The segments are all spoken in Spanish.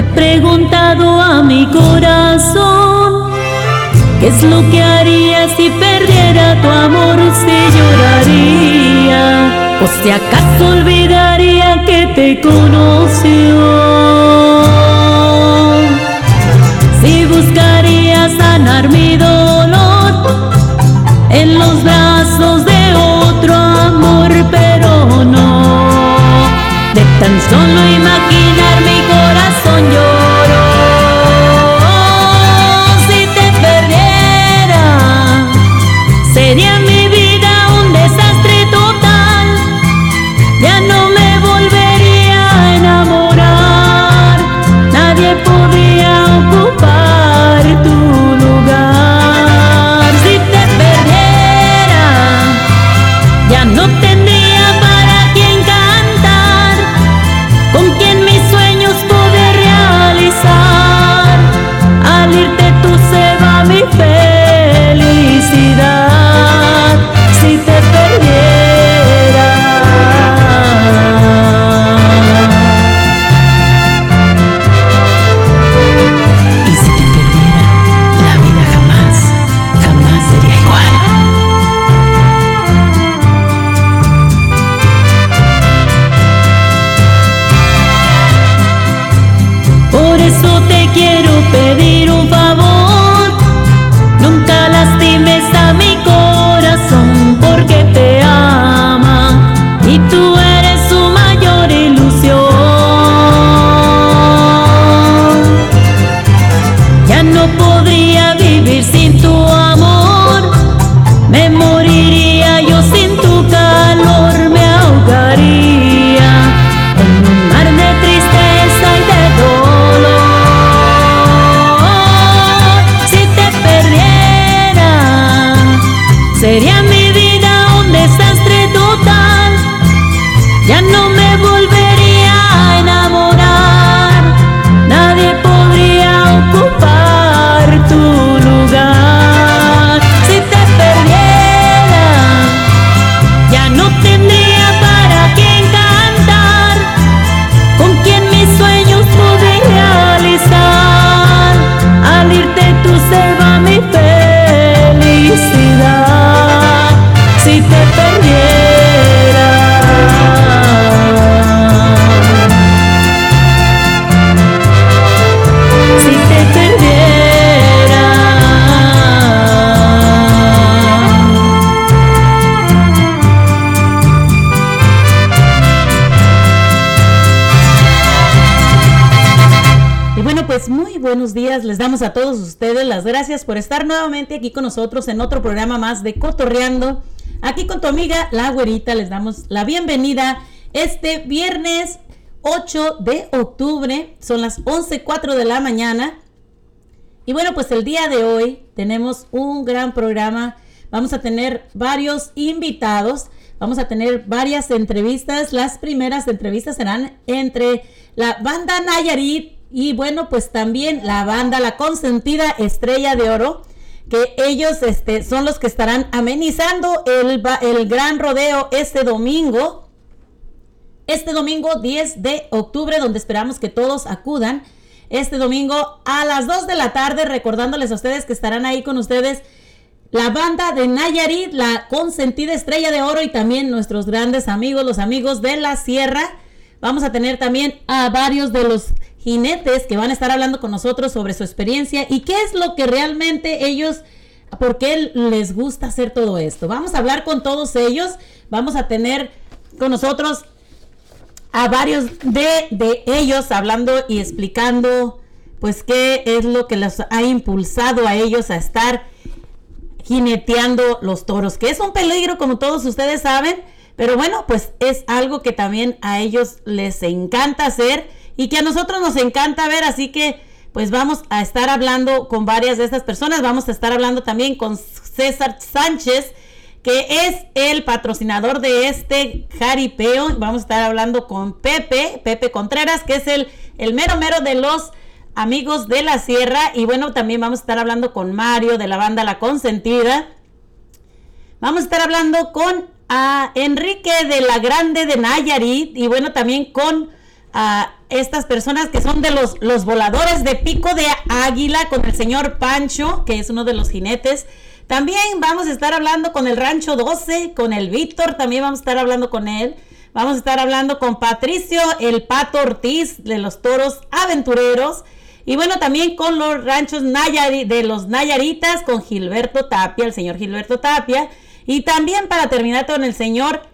he preguntado a mi corazón qué es lo que haría si perdiera tu amor, si lloraría o si acaso olvidaría que te conoció. Si buscaría sanar mi dolor en los brazos de otro amor, pero no de tan solo nuevamente aquí con nosotros en otro programa más de Cotorreando. Aquí con tu amiga La Güerita les damos la bienvenida este viernes 8 de octubre. Son las 11.04 de la mañana. Y bueno, pues el día de hoy tenemos un gran programa. Vamos a tener varios invitados. Vamos a tener varias entrevistas. Las primeras entrevistas serán entre la banda Nayarit y bueno, pues también la banda La Consentida Estrella de Oro, que ellos este, son los que estarán amenizando el, el gran rodeo este domingo. Este domingo 10 de octubre, donde esperamos que todos acudan. Este domingo a las 2 de la tarde, recordándoles a ustedes que estarán ahí con ustedes la banda de Nayarit, la consentida estrella de oro y también nuestros grandes amigos, los amigos de la sierra. Vamos a tener también a varios de los jinetes que van a estar hablando con nosotros sobre su experiencia y qué es lo que realmente ellos, por qué les gusta hacer todo esto. Vamos a hablar con todos ellos, vamos a tener con nosotros a varios de, de ellos hablando y explicando pues qué es lo que los ha impulsado a ellos a estar jineteando los toros, que es un peligro como todos ustedes saben, pero bueno, pues es algo que también a ellos les encanta hacer y que a nosotros nos encanta ver, así que pues vamos a estar hablando con varias de estas personas, vamos a estar hablando también con César Sánchez, que es el patrocinador de este jaripeo, vamos a estar hablando con Pepe, Pepe Contreras, que es el, el mero mero de los amigos de la sierra. Y bueno, también vamos a estar hablando con Mario de la banda La Consentida. Vamos a estar hablando con a Enrique de la Grande de Nayarit. Y bueno, también con a estas personas que son de los, los voladores de pico de águila con el señor Pancho, que es uno de los jinetes. También vamos a estar hablando con el Rancho 12, con el Víctor, también vamos a estar hablando con él. Vamos a estar hablando con Patricio, el Pato Ortiz de los Toros Aventureros. Y bueno, también con los ranchos Nayari, de los Nayaritas, con Gilberto Tapia, el señor Gilberto Tapia. Y también para terminar con el señor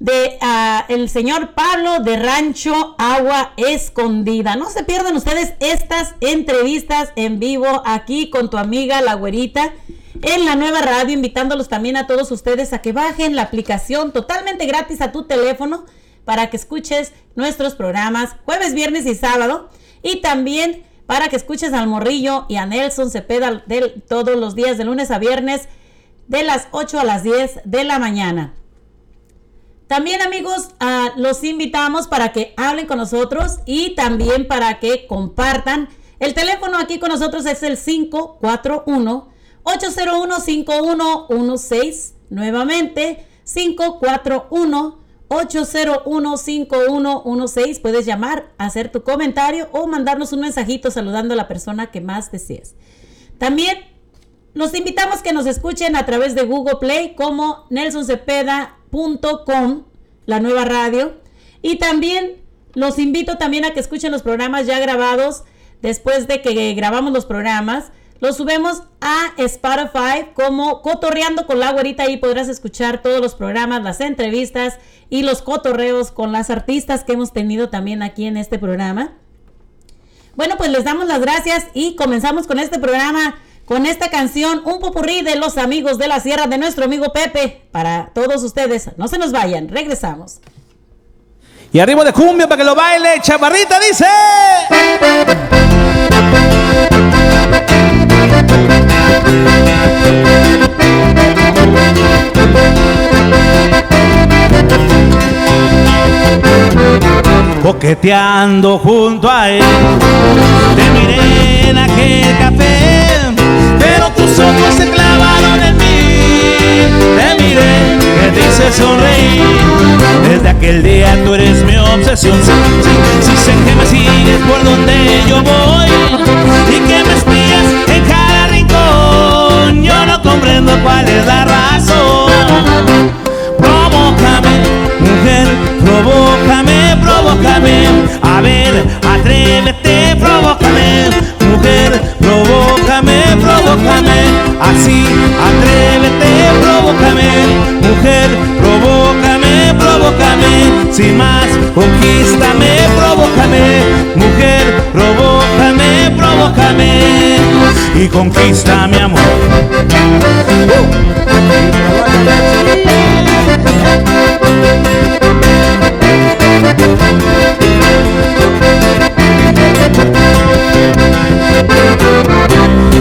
de ah, el señor Pablo de Rancho Agua Escondida. No se pierdan ustedes estas entrevistas en vivo aquí con tu amiga la güerita en la nueva radio, invitándolos también a todos ustedes a que bajen la aplicación totalmente gratis a tu teléfono para que escuches nuestros programas jueves, viernes y sábado. Y también para que escuches al Morrillo y a Nelson Cepeda todos los días de lunes a viernes de las 8 a las 10 de la mañana. También amigos, ah, los invitamos para que hablen con nosotros y también para que compartan. El teléfono aquí con nosotros es el 541-801-5116. Nuevamente, 541-801-5116. Puedes llamar, hacer tu comentario o mandarnos un mensajito saludando a la persona que más desees. También los invitamos que nos escuchen a través de Google Play como Nelson Cepeda .com, la nueva radio. Y también los invito también a que escuchen los programas ya grabados después de que grabamos los programas. Los subimos a Spotify como Cotorreando con la güerita. Ahí podrás escuchar todos los programas, las entrevistas y los cotorreos con las artistas que hemos tenido también aquí en este programa. Bueno, pues les damos las gracias y comenzamos con este programa con esta canción, un popurrí de los amigos de la sierra de nuestro amigo Pepe. Para todos ustedes, no se nos vayan, regresamos. Y arriba de cumbia para que lo baile, chaparrita dice. Coqueteando junto a él, te miré en aquel café pero tus ojos se clavaron en mí. Te miré, que te hice sonreír. Desde aquel día tú eres mi obsesión. Si, sé que me sigues por donde yo voy y que me espías en cada rincón, yo no comprendo cuál es la razón. Mujer, provócame, provócame. A ver, atrévete, provócame, mujer, provócame, provócame, así, atrévete, provócame, mujer, provócame, provócame, sin más, conquístame, provócame, mujer, provócame, provócame, y conquista mi amor.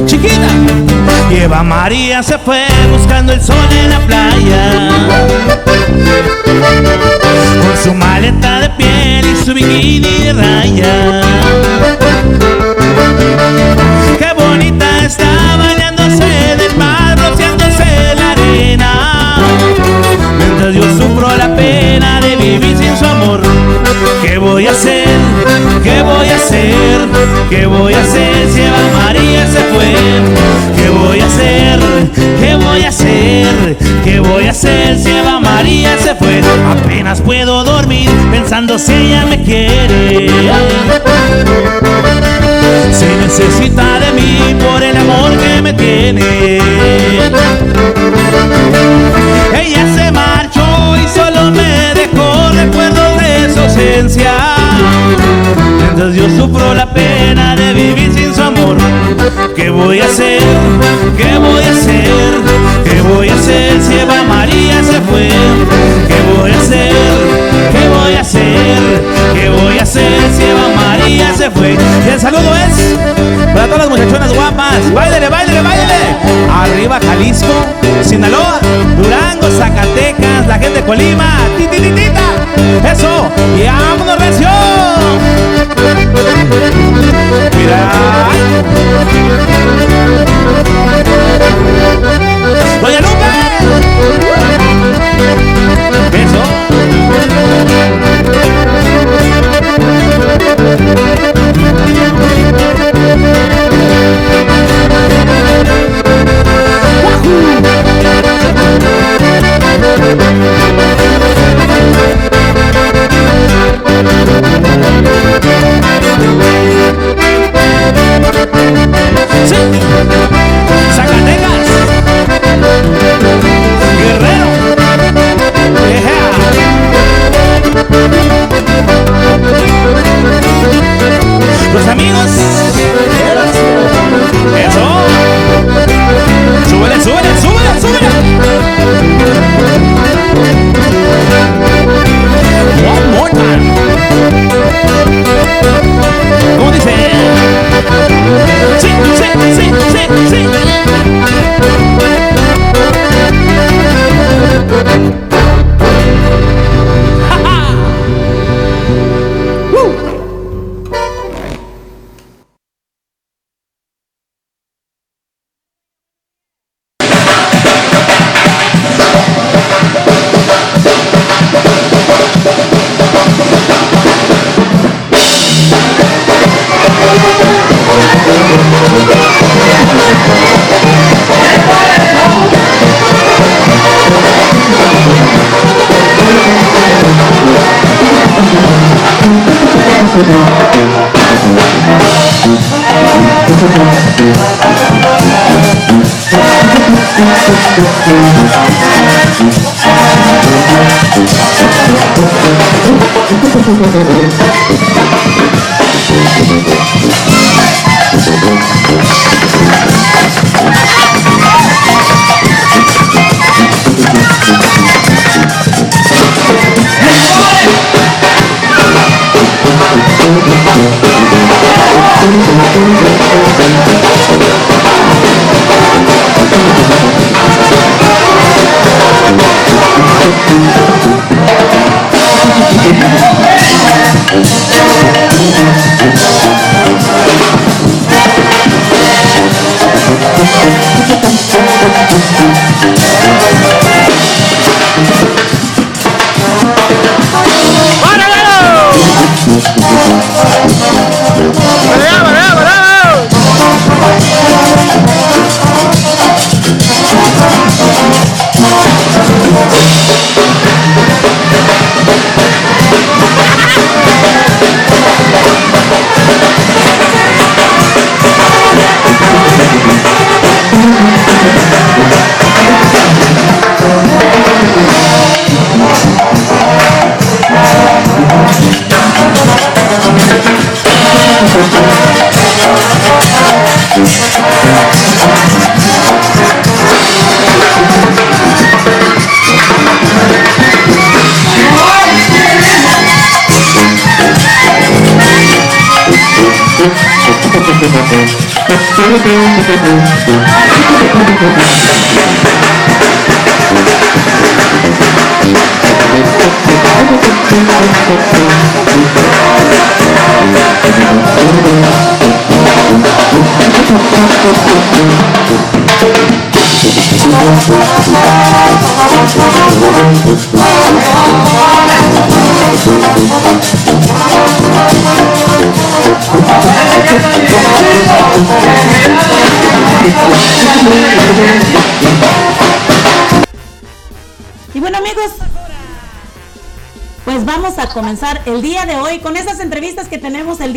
Chiquita, lleva María se fue buscando el sol en la playa. Con su maleta de piel y su bikini de raya. Qué bonita está bañándose del mar, rociándose la arena. Mientras yo sufro la pena de vivir sin su amor. ¿Qué voy a hacer? ¿Qué voy a hacer? ¿Qué voy a hacer si Eva María se fue? ¿Qué voy a hacer? ¿Qué voy a hacer? ¿Qué voy a hacer si Eva María se fue? Apenas puedo dormir pensando si ella me quiere. Se necesita de mí por el amor que me tiene. Ella se marchó y solo me dejó recuerdos de su ausencia. Mientras yo sufro la pena de vivir sin su amor. ¿Qué voy a hacer? ¿Qué voy a hacer? ¿Qué voy a hacer si Eva María se fue? ¿Qué voy a hacer? ¿Qué voy a hacer? ¿Qué voy a hacer si Eva María se fue? Y el saludo es para todas las muchachonas guapas. ¡Báilele, báilele, báilele! Arriba Jalisco, Sinaloa, Colima,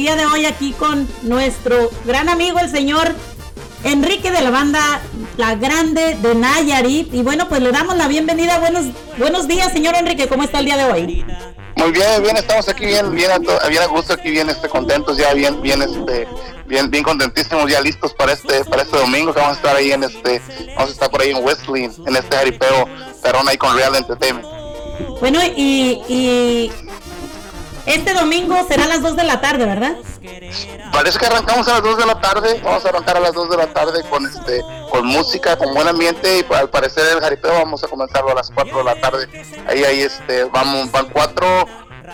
día de hoy aquí con nuestro gran amigo el señor Enrique de la banda La Grande de Nayarit. Y bueno, pues le damos la bienvenida. Buenos, buenos días, señor Enrique. ¿Cómo está el día de hoy? Muy bien, bien, estamos aquí bien, bien a, bien a gusto, aquí bien este, contentos, ya bien, bien, este, bien, bien contentísimos, ya listos para este, para este domingo que vamos a estar ahí en este, vamos a estar por ahí en Westley, en este jaripeo, perrón ahí con Real Entertainment. Bueno, y, y este domingo será a las 2 de la tarde, ¿verdad? Parece que arrancamos a las 2 de la tarde, vamos a arrancar a las 2 de la tarde con este, con música, con buen ambiente y al parecer el jaripeo vamos a comenzarlo a las 4 de la tarde. Ahí, ahí, este, vamos, van cuatro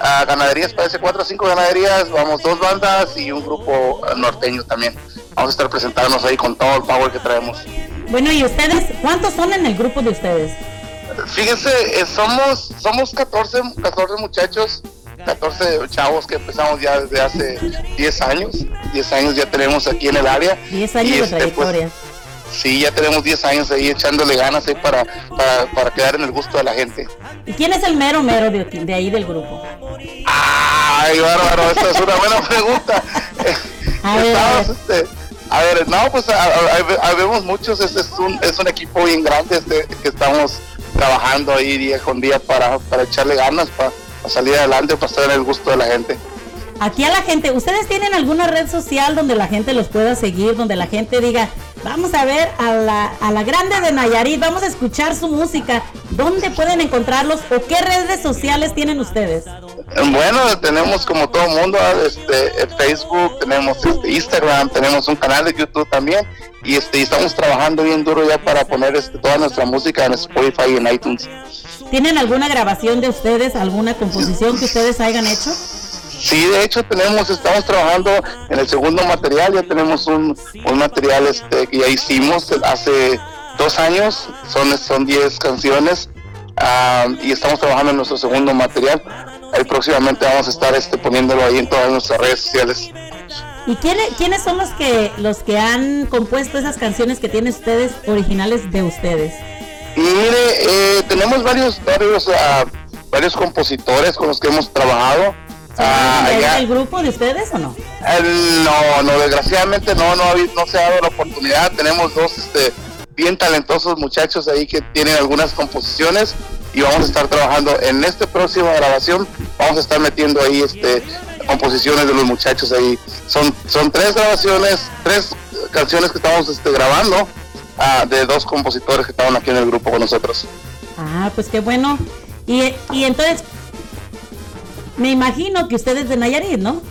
ah, ganaderías, parece cuatro o cinco ganaderías, vamos dos bandas y un grupo norteño también. Vamos a estar presentándonos ahí con todo el power que traemos. Bueno, ¿y ustedes? ¿Cuántos son en el grupo de ustedes? Fíjense, eh, somos, somos 14, 14 muchachos, 14 chavos que empezamos ya desde hace 10 años. 10 años ya tenemos aquí en el área. 10 años Y, de este, pues, trayectoria. Sí, ya tenemos 10 años ahí echándole ganas ahí para, para, para quedar en el gusto de la gente. ¿Y quién es el mero mero de, de ahí del grupo? Ay, bárbaro, esa es una buena pregunta. A ver, Estamos, a este, a ver, no, pues a- a- a- habemos muchos, este es un, es un equipo bien grande este, que estamos trabajando ahí día con día para, para echarle ganas, para, para salir adelante, para estar en el gusto de la gente. Aquí a la gente, ¿ustedes tienen alguna red social donde la gente los pueda seguir, donde la gente diga, vamos a ver a la, a la grande de Nayarit, vamos a escuchar su música? ¿Dónde pueden encontrarlos o qué redes sociales tienen ustedes? Bueno, tenemos como todo mundo este, Facebook, tenemos este, Instagram, tenemos un canal de YouTube también y este, estamos trabajando bien duro ya para poner este, toda nuestra música en Spotify y en iTunes. ¿Tienen alguna grabación de ustedes, alguna composición que ustedes hayan hecho? Sí, de hecho tenemos, estamos trabajando en el segundo material, ya tenemos un, un material este, que ya hicimos hace dos años, son son 10 canciones ah, y estamos trabajando en nuestro segundo material. Ahí próximamente vamos a estar este, poniéndolo ahí en todas nuestras redes sociales. ¿Y quiénes, quiénes son los que, los que han compuesto esas canciones que tienen ustedes originales de ustedes? Y mire, eh, tenemos varios, varios, ah, varios compositores con los que hemos trabajado. Ah, ¿De ahí allá- del grupo de ustedes o no? El- no, no, desgraciadamente no, no se ha dado la oportunidad. Tenemos dos, este, bien talentosos muchachos ahí que tienen algunas composiciones y vamos a estar trabajando en esta próxima grabación, vamos a estar metiendo ahí este composiciones de los muchachos ahí. Son, son tres grabaciones, tres canciones que estamos este, grabando ah, de dos compositores que estaban aquí en el grupo con nosotros. Ah, pues qué bueno. Y, y entonces, me imagino que ustedes de Nayarit, ¿no?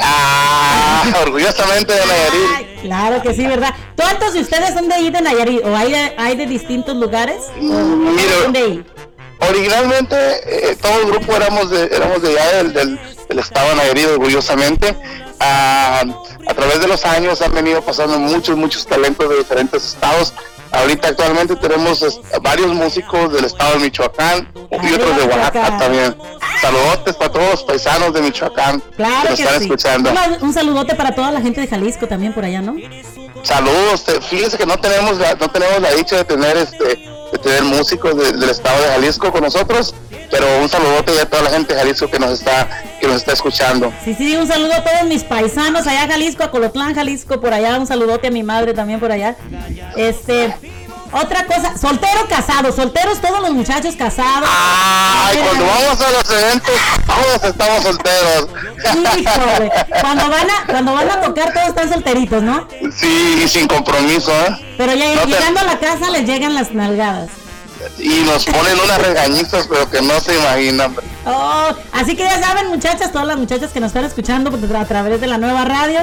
Ah, orgullosamente de Nayarit. Ay, claro que sí, ¿verdad? ¿Cuántos de ustedes son de ahí de Nayarit? ¿O hay de, hay de distintos lugares? ¿O Mira, son de ahí? originalmente eh, todo el grupo éramos de, éramos de allá del, del, del estado de Nayarit, orgullosamente. Ah, a través de los años han venido pasando muchos, muchos talentos de diferentes estados. Ahorita actualmente tenemos varios músicos del estado de Michoacán y otros de Oaxaca también. Saludotes para todos los paisanos de Michoacán que nos que están sí. escuchando. Un, un saludote para toda la gente de Jalisco también por allá, ¿no? Saludos, fíjense que no tenemos la, no tenemos la dicha de tener este de tener músicos de- del estado de Jalisco con nosotros, pero un saludote a toda la gente de Jalisco que nos está que nos está escuchando. Sí, sí, un saludo a todos mis paisanos allá Jalisco, a Colotlán, Jalisco, por allá, un saludote a mi madre también por allá. Este, otra cosa, soltero casado, solteros todos los muchachos casados. Ay, cuando vamos a los eventos todos estamos solteros. Híjole, cuando van a, cuando van a tocar todos están solteritos, ¿no? Sí, y sin compromiso, ¿eh? Pero ya No te- llegando a la casa les llegan las nalgadas. Y nos ponen unas regañizas, pero que no se imaginan. Oh, así que ya saben, muchachas, todas las muchachas que nos están escuchando pues, a través de la nueva radio,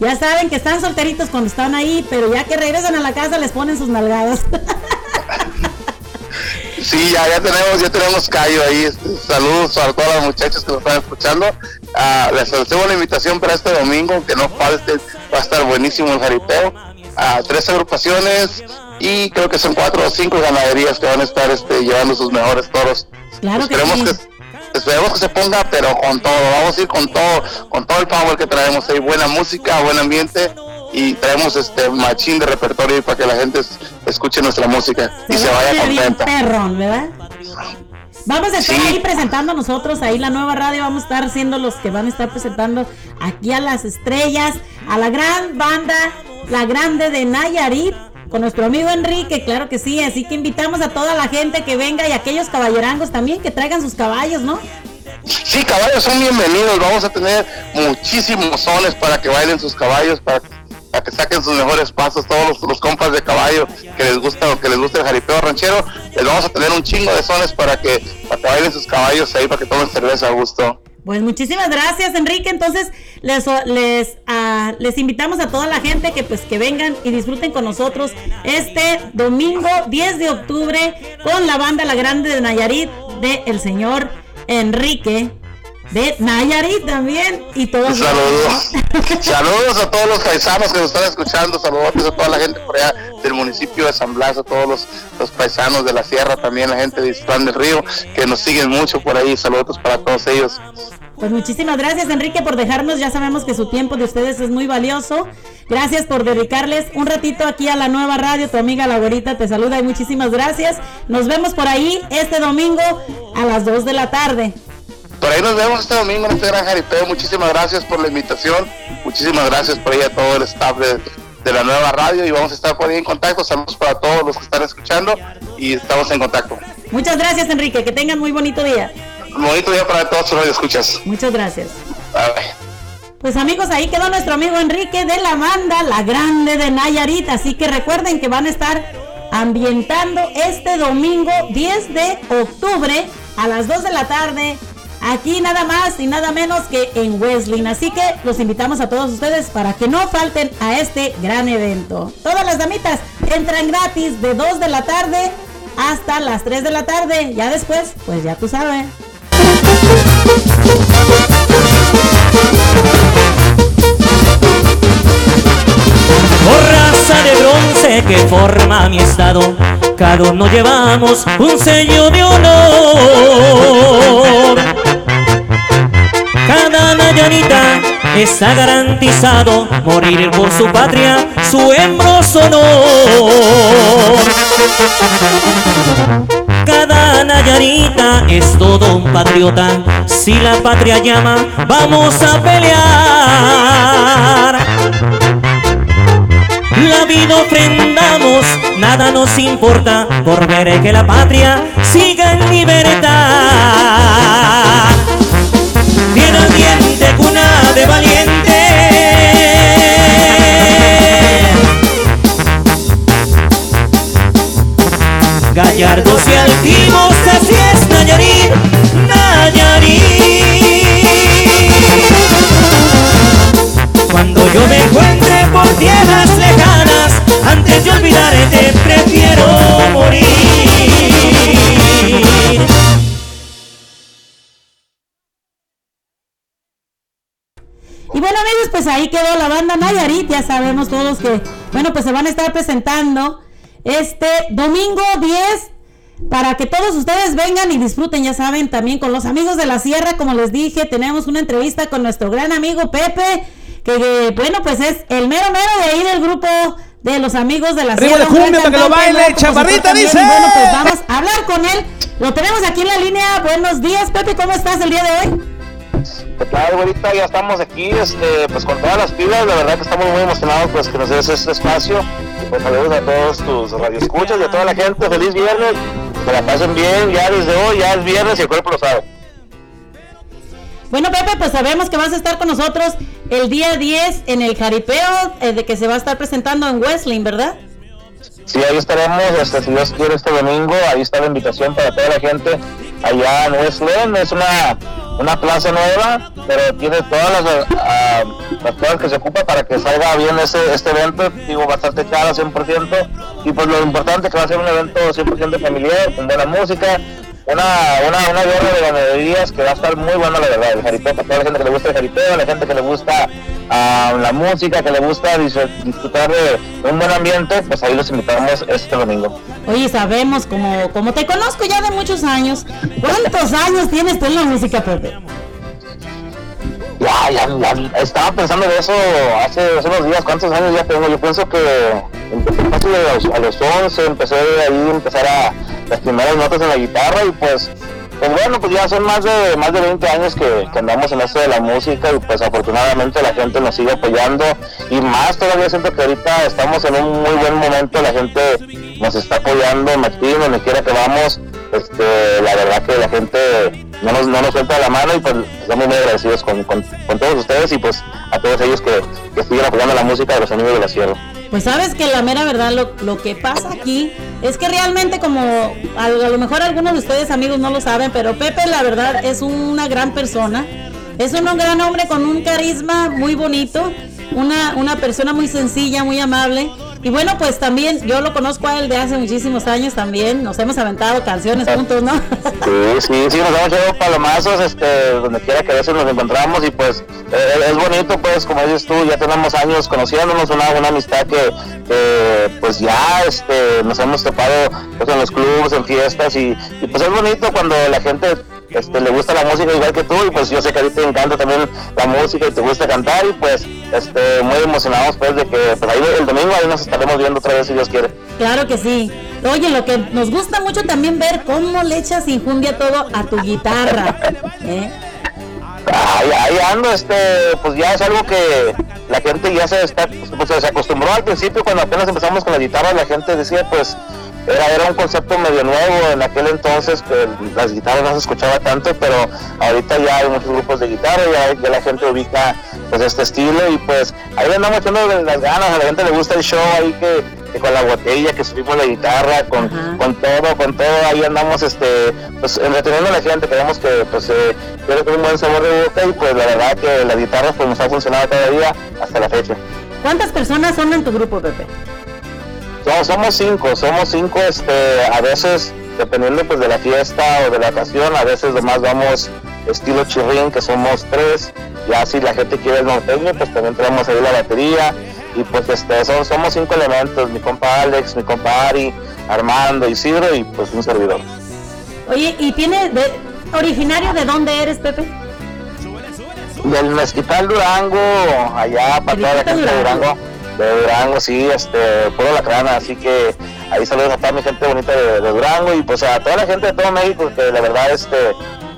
ya saben que están solteritos cuando están ahí, pero ya que regresan a la casa les ponen sus nalgadas. Sí, ya, ya tenemos, ya tenemos callo ahí. Saludos a todas las muchachas que nos están escuchando. Ah, les hacemos la invitación para este domingo, que no falte, va a estar buenísimo el jaripeo. a tres agrupaciones y creo que son cuatro o cinco ganaderías que van a estar este, llevando sus mejores toros. Claro que esperemos sí. que esperemos que se ponga, pero con todo, vamos a ir con todo, con todo el power que traemos ahí, buena música, buen ambiente y traemos este machín de repertorio para que la gente es- escuche nuestra música y se va a vaya contenta. perrón, ¿verdad? Vamos a estar Sí. ahí presentando nosotros, ahí la nueva radio, vamos a estar siendo los que van a estar presentando aquí a las estrellas, a la gran banda, la grande de Nayarit, con nuestro amigo Enrique, claro que sí, así que invitamos a toda la gente que venga y aquellos caballerangos también que traigan sus caballos, ¿no? Sí, caballos son bienvenidos. Vamos a tener muchísimos sones para que bailen sus caballos, para, que saquen sus mejores pasos. Todos los, los compas de caballo que les gusta o que les gusta el jaripeo ranchero, les vamos a tener un chingo de sones para que, para que bailen sus caballos ahí, para que tomen cerveza a gusto. Pues muchísimas gracias, Enrique. Entonces, les, les, ah, les invitamos a toda la gente que pues que vengan y disfruten con nosotros este domingo 10 de octubre con la banda La Grande de Nayarit de el señor Enrique de Nayarit también y todos Saludos. Saludos a todos los paisanos que nos están escuchando. Saludos a toda la gente por allá del municipio de San Blas, a todos los, los paisanos de la sierra, también la gente de Islán del Río, que nos siguen mucho por ahí. Saludos para todos ellos. Pues muchísimas gracias Enrique por dejarnos, ya sabemos que su tiempo de ustedes es muy valioso. Gracias por dedicarles un ratito aquí a la nueva radio, tu amiga la güerita te saluda y muchísimas gracias. Nos vemos por ahí este domingo a las 2 de la tarde. Por ahí nos vemos este domingo en este gran jaripeo. Muchísimas gracias por la invitación. Muchísimas gracias por ahí a todo el staff de, de la nueva radio y vamos a estar por ahí en contacto. Saludos para todos los que están escuchando y estamos en contacto. Muchas gracias Enrique, que tengan muy bonito día. Un bonito día para todos los que escuchas. Muchas gracias. Bye. Pues amigos, ahí quedó nuestro amigo Enrique de la banda La Grande de Nayarit. Así que recuerden que van a estar ambientando este domingo 10 de octubre a las 2 de la tarde. Aquí nada más y nada menos que en Wesleyan. Así que los invitamos a todos ustedes para que no falten a este gran evento. Todas las damitas entran gratis de 2 de la tarde hasta las 3 de la tarde. Ya después, pues ya tú sabes. Raza de bronce que forma mi estado, cada uno llevamos un sello de honor. Cada nayarita está garantizado morir por su patria, su hembroso honor. Cada nayarita es todo un patriota. Si la patria llama, vamos a pelear. La vida ofrendamos, nada nos importa por ver que la patria siga en libertad. Tiene al diente cuna de valiente. Gallardos y altivos, así es Nayarit, Nayarit. Cuando yo me encuentre por tierras lejanas, antes de olvidarte prefiero morir. Y bueno amigos, pues ahí quedó la banda Nayarit, ya sabemos todos que, bueno, pues se van a estar presentando este domingo 10 para que todos ustedes vengan y disfruten, ya saben, también con los amigos de la sierra, como les dije, tenemos una entrevista con nuestro gran amigo Pepe, que bueno, pues es el mero mero de ahí del grupo de los amigos de la Arriba sierra. gran cumbia que lo baile, chaparrita, dice. y Bueno, pues vamos a hablar con él. Lo tenemos aquí en la línea. Buenos días, Pepe, ¿cómo estás el día de hoy? ¿Qué tal, güerita? Ya estamos aquí, este, pues con todas las pilas, la verdad que estamos muy emocionados pues que nos des este espacio. Pues saludos a todos tus radioescuchas y a toda la gente, feliz viernes, que la pasen bien, ya desde hoy, ya es viernes y el cuerpo lo sabe. Bueno, Pepe, pues sabemos que vas a estar con nosotros el día 10 en el jaripeo eh, de que se va a estar presentando en Wesleyan, ¿verdad? Sí, ahí estaremos, este, si Dios quiere, este domingo, ahí está la invitación para toda la gente allá en Westland, es una, una plaza nueva, pero tiene todas las, ah, las cosas que se ocupa para que salga bien ese, este evento, digo, bastante caro, 100%, y pues lo importante que va a ser un evento 100% familiar, con buena música, una, una, una guerra de ganaderías que va a estar muy buena, la verdad, el jaripeo, para toda la gente que le gusta el jaripeo, la gente que le gusta ah, la música, que le gusta dis- disfrutar de un buen ambiente, pues ahí los invitamos este domingo. Oye, sabemos, como, como te conozco ya de muchos años, ¿cuántos años tienes tú en la música, Pepe? Estaba pensando de eso hace, hace unos días, ¿cuántos años ya tengo? Yo pienso que empecé a los, a los 11, empecé ahí empezar a las primeras notas en la guitarra y pues, pues bueno, pues ya son más de, más de 20 años que, andamos en esto de la música y pues afortunadamente la gente nos sigue apoyando y más todavía siento que ahorita estamos en un muy buen momento, la gente nos está apoyando, Martín, donde quiera que vamos, este, la verdad que la gente no nos, no nos suelta la mano y pues estamos muy agradecidos con, con, con todos ustedes y pues a todos ellos que, que siguen apoyando la música de los amigos de la sierra. Pues sabes que la mera verdad lo, lo que pasa aquí es que realmente como a, a lo mejor algunos de ustedes amigos no lo saben, pero Pepe la verdad es una gran persona, es un gran hombre con un carisma muy bonito, una, una persona muy sencilla, muy amable. Y bueno, pues también yo lo conozco a él de hace muchísimos años también, nos hemos aventado canciones juntos, ¿no? Sí, sí, sí, nos hemos echado palomazos, este, donde quiera que a veces nos encontramos y pues eh, es bonito, pues como dices tú, ya tenemos años conociéndonos, una, una amistad que, pues ya este, nos hemos topado pues, en los clubes, en fiestas y, pues es bonito cuando la gente este, le gusta la música igual que tú y pues yo sé que a ti te encanta también la música y te gusta cantar y pues este, muy emocionados pues de que pues, ahí el domingo ahí nos estaremos viendo otra vez si Dios quiere. Claro que sí. Oye, lo que nos gusta mucho también ver cómo le echas injundia todo a tu guitarra. ¿eh? Ahí, ahí ando, este, pues ya es algo que la gente ya se está, pues, se acostumbró al principio cuando apenas empezamos con la guitarra, la gente decía pues era, era un concepto medio nuevo en aquel entonces que las guitarras no se escuchaba tanto, pero ahorita ya hay muchos grupos de guitarra, ya, ya la gente ubica pues este estilo y pues ahí le andamos echando las ganas, a la gente le gusta el show ahí que, que con la botella, que subimos la guitarra, con, con todo, con todo, ahí andamos este, pues entreteniendo a la gente, queremos que pues eh, tiene un buen sabor de boca y pues la verdad que la guitarra pues nos ha funcionado cada día hasta la fecha. ¿Cuántas personas son en tu grupo, Pepe? No, somos cinco, somos cinco, este, a veces, dependiendo pues de la fiesta o de la ocasión, a veces nomás vamos estilo chirrín, que somos tres, ya si la gente quiere el norteño, pues también tenemos ahí la batería, y pues este, son, somos cinco elementos, mi compa Alex, mi compa Ari, Armando, Isidro y pues un servidor. Oye, ¿y tiene de, originario de dónde eres, Pepe? Del Mezquital Durango, allá para toda la gente de Durango. De Durango, sí, este, puro lacrana, así que ahí saludos a toda mi gente bonita de, de Durango y pues a toda la gente de todo México, que la verdad, este,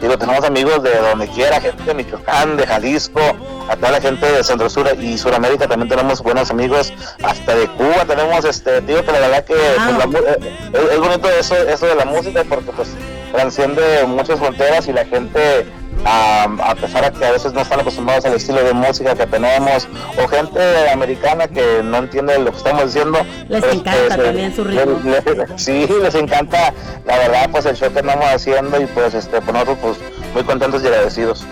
digo, tenemos amigos de donde quiera, gente de Michoacán, de Jalisco, a toda la gente de Centro Sur y Suramérica también tenemos buenos amigos, hasta de Cuba tenemos este tío que la verdad que pues, la mu- eh, es, es bonito eso, eso de la música porque pues transciende muchas fronteras y la gente a, a pesar de que a veces no están acostumbrados al estilo de música que tenemos o gente americana que no entiende lo que estamos diciendo Les pues, encanta pues, también su ritmo. le- le- sí les encanta la verdad pues el show que andamos haciendo y pues este por nosotros pues muy contentos y agradecidos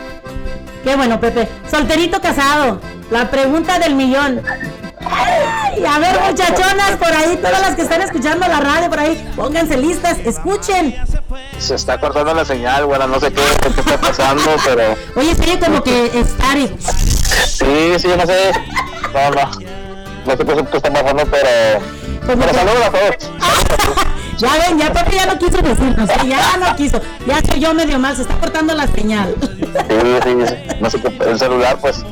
Qué bueno, Pepe. Solterito casado. La pregunta del millón. Ay, a ver, muchachonas, por ahí, todas las que están escuchando la radio, por ahí, pónganse listas, escuchen. se está cortando la señal bueno no sé qué, qué está pasando pero Oye, oye como que estar y- sí sí no sé no no no sé qué, está pasando pero Como pero saludos a todos Ya ven, ya Pepe ya no quiso decirnos, ¿eh? ya no quiso. Ya soy yo medio mal, se está cortando la señal. sí, sí, sí. no sé qué el celular pues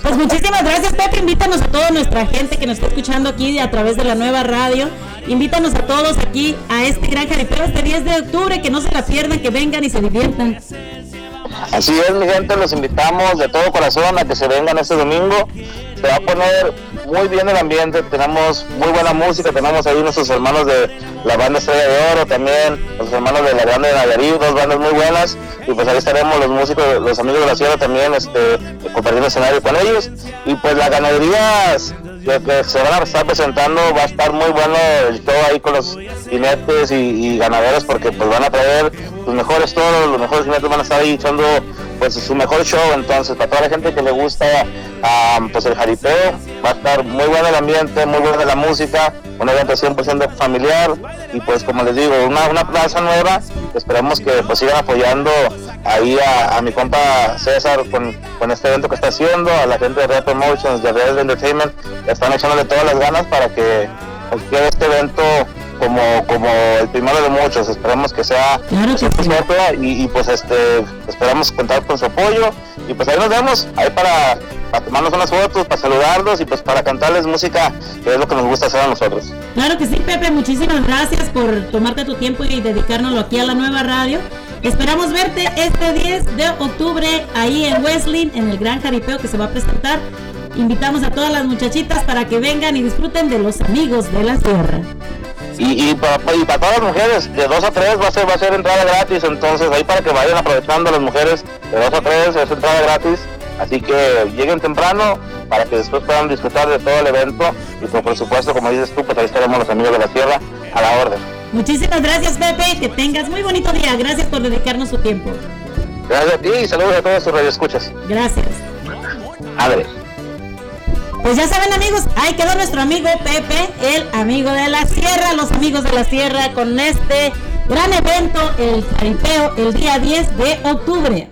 Pues muchísimas gracias, Pepe. Invítanos a toda nuestra gente que nos está escuchando aquí a través de la nueva radio. Invítanos a todos aquí a este gran jaripeo este 10 de octubre. Que no se la pierdan, que vengan y se diviertan. Así es, mi gente, los invitamos de todo corazón a que se vengan este domingo. Se va a poner muy bien el ambiente, tenemos muy buena música, tenemos ahí nuestros hermanos de la banda Estrella de Oro, también los hermanos de la banda de Nayarit, dos bandas muy buenas, y pues ahí estaremos los músicos, los amigos de la sierra también, este, compartiendo escenario con ellos, y pues las ganaderías que, se van a estar presentando, va a estar muy bueno el show ahí con los jinetes y, y ganaderos, porque pues van a traer los mejores toros, los mejores jinetes van a estar ahí echando pues su mejor show. Entonces para toda la gente que le gusta ah, pues el jaripeo va a estar muy bueno el ambiente muy buena la música un evento 100% familiar. Y pues como les digo una, una plaza nueva esperamos que pues sigan apoyando ahí a, mi compa César con, con este evento que está haciendo a la gente de Red Promotions de Red Entertainment que están echándole todas las ganas para que este evento como, como el primero de muchos esperemos que sea Claro que sí. Soto, y, y, pues este esperamos contar con su apoyo y pues ahí nos vemos ahí para, para tomarnos unas fotos para saludarlos y pues para cantarles música que es lo que nos gusta hacer a nosotros Claro que sí, Pepe. Muchísimas gracias por tomarte tu tiempo y dedicárnoslo aquí a la nueva radio. Esperamos verte este 10 de octubre ahí en Wesleyan, en el gran jaripeo que se va a presentar. Invitamos a todas las muchachitas para que vengan y disfruten de los amigos de la sierra. Y, y, para, y para todas las mujeres de 2 a 3 va a ser va a ser entrada gratis entonces ahí para que vayan aprovechando las mujeres de 2 a 3 es entrada gratis así que lleguen temprano para que después puedan disfrutar de todo el evento y pues, por supuesto como dices tú pues ahí estaremos los amigos de la sierra a la orden Muchísimas gracias, Pepe. Que tengas muy bonito día. Gracias por dedicarnos su tiempo. gracias a ti y saludos a todos tus radioescuchas Gracias. Adre. Pues ya saben amigos, ahí quedó nuestro amigo Pepe, el amigo de la sierra, los amigos de la sierra con este gran evento, el jaripeo, el día 10 de octubre.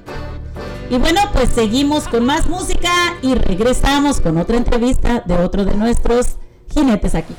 Y bueno, pues seguimos con más música y regresamos con otra entrevista de otro de nuestros jinetes aquí.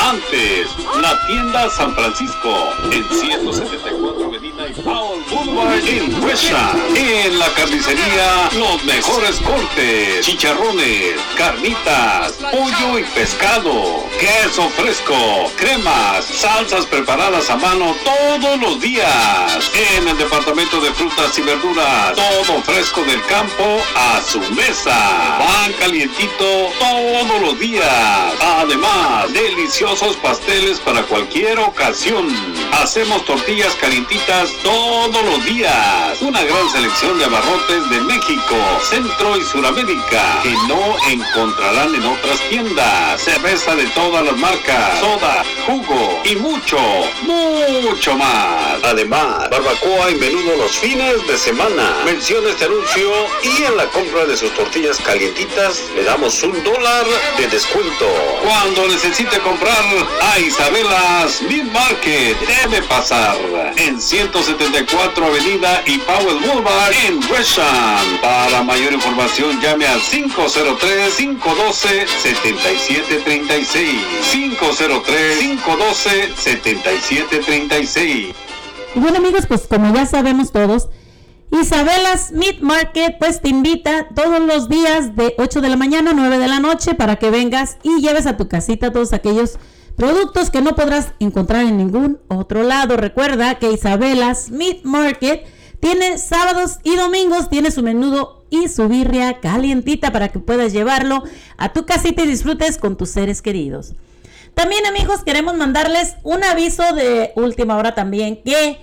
Antes, la tienda San Francisco en 174 Avenida y Powell Boulevard en Huesa. En la carnicería, los mejores cortes, chicharrones, carnitas, pollo y pescado, queso fresco, salsas preparadas a mano todos los días. En el departamento de frutas y verduras, todo fresco del campo a su mesa. Pan calientito todos los días. Además, deliciosos pasteles para cualquier ocasión. Hacemos tortillas calientitas todos los días. Una gran selección de abarrotes de México, Centro y Suramérica que no encontrarán en otras tiendas. Cerveza de todas las marcas, soda, jugo y mucho, mucho más. Además, barbacoa y menudo los fines de semana. Menciona este anuncio y en la compra de sus tortillas calientitas le damos un dólar de descuento. Cuando necesite comprar a Isabelas Meat Market, debe pasar en 174 Avenida y Powell Boulevard en Gresham. Para mayor información llame al 503-512-7736. 503-512-7736. Y bueno amigos, pues como ya sabemos todos, Isabelas Meat Market pues te invita todos los días de 8 de la mañana a 9 de la noche para que vengas y lleves a tu casita todos aquellos productos que no podrás encontrar en ningún otro lado. Recuerda que Isabelas Meat Market tiene sábados y domingos, tiene su menudo y su birria calientita para que puedas llevarlo a tu casita y disfrutes con tus seres queridos. También amigos queremos mandarles un aviso de última hora también que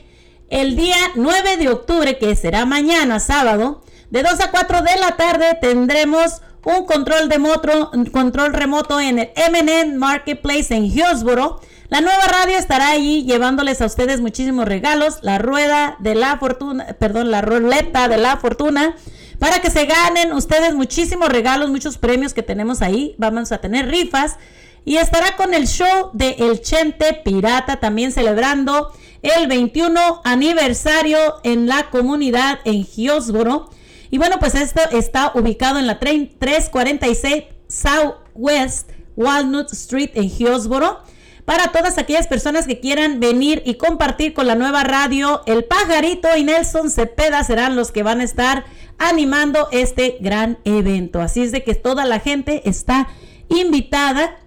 el día 9 de octubre, que será mañana sábado, de 2 a 4 de la tarde tendremos un control, de moto, control remoto en el MN Marketplace en Hillsboro. La nueva radio estará allí llevándoles a ustedes muchísimos regalos, la rueda de la fortuna, perdón, la ruleta de la fortuna, para que se ganen ustedes muchísimos regalos, muchos premios que tenemos ahí. Vamos a tener rifas y estará con el show de El Chente Pirata también celebrando el 21 aniversario en la comunidad en Hillsboro. Y bueno, pues esto está ubicado en la 346 Southwest Walnut Street en Hillsboro. Para todas aquellas personas que quieran venir y compartir con la nueva radio, El Pajarito y Nelson Cepeda serán los que van a estar animando este gran evento. Así es de que toda la gente está invitada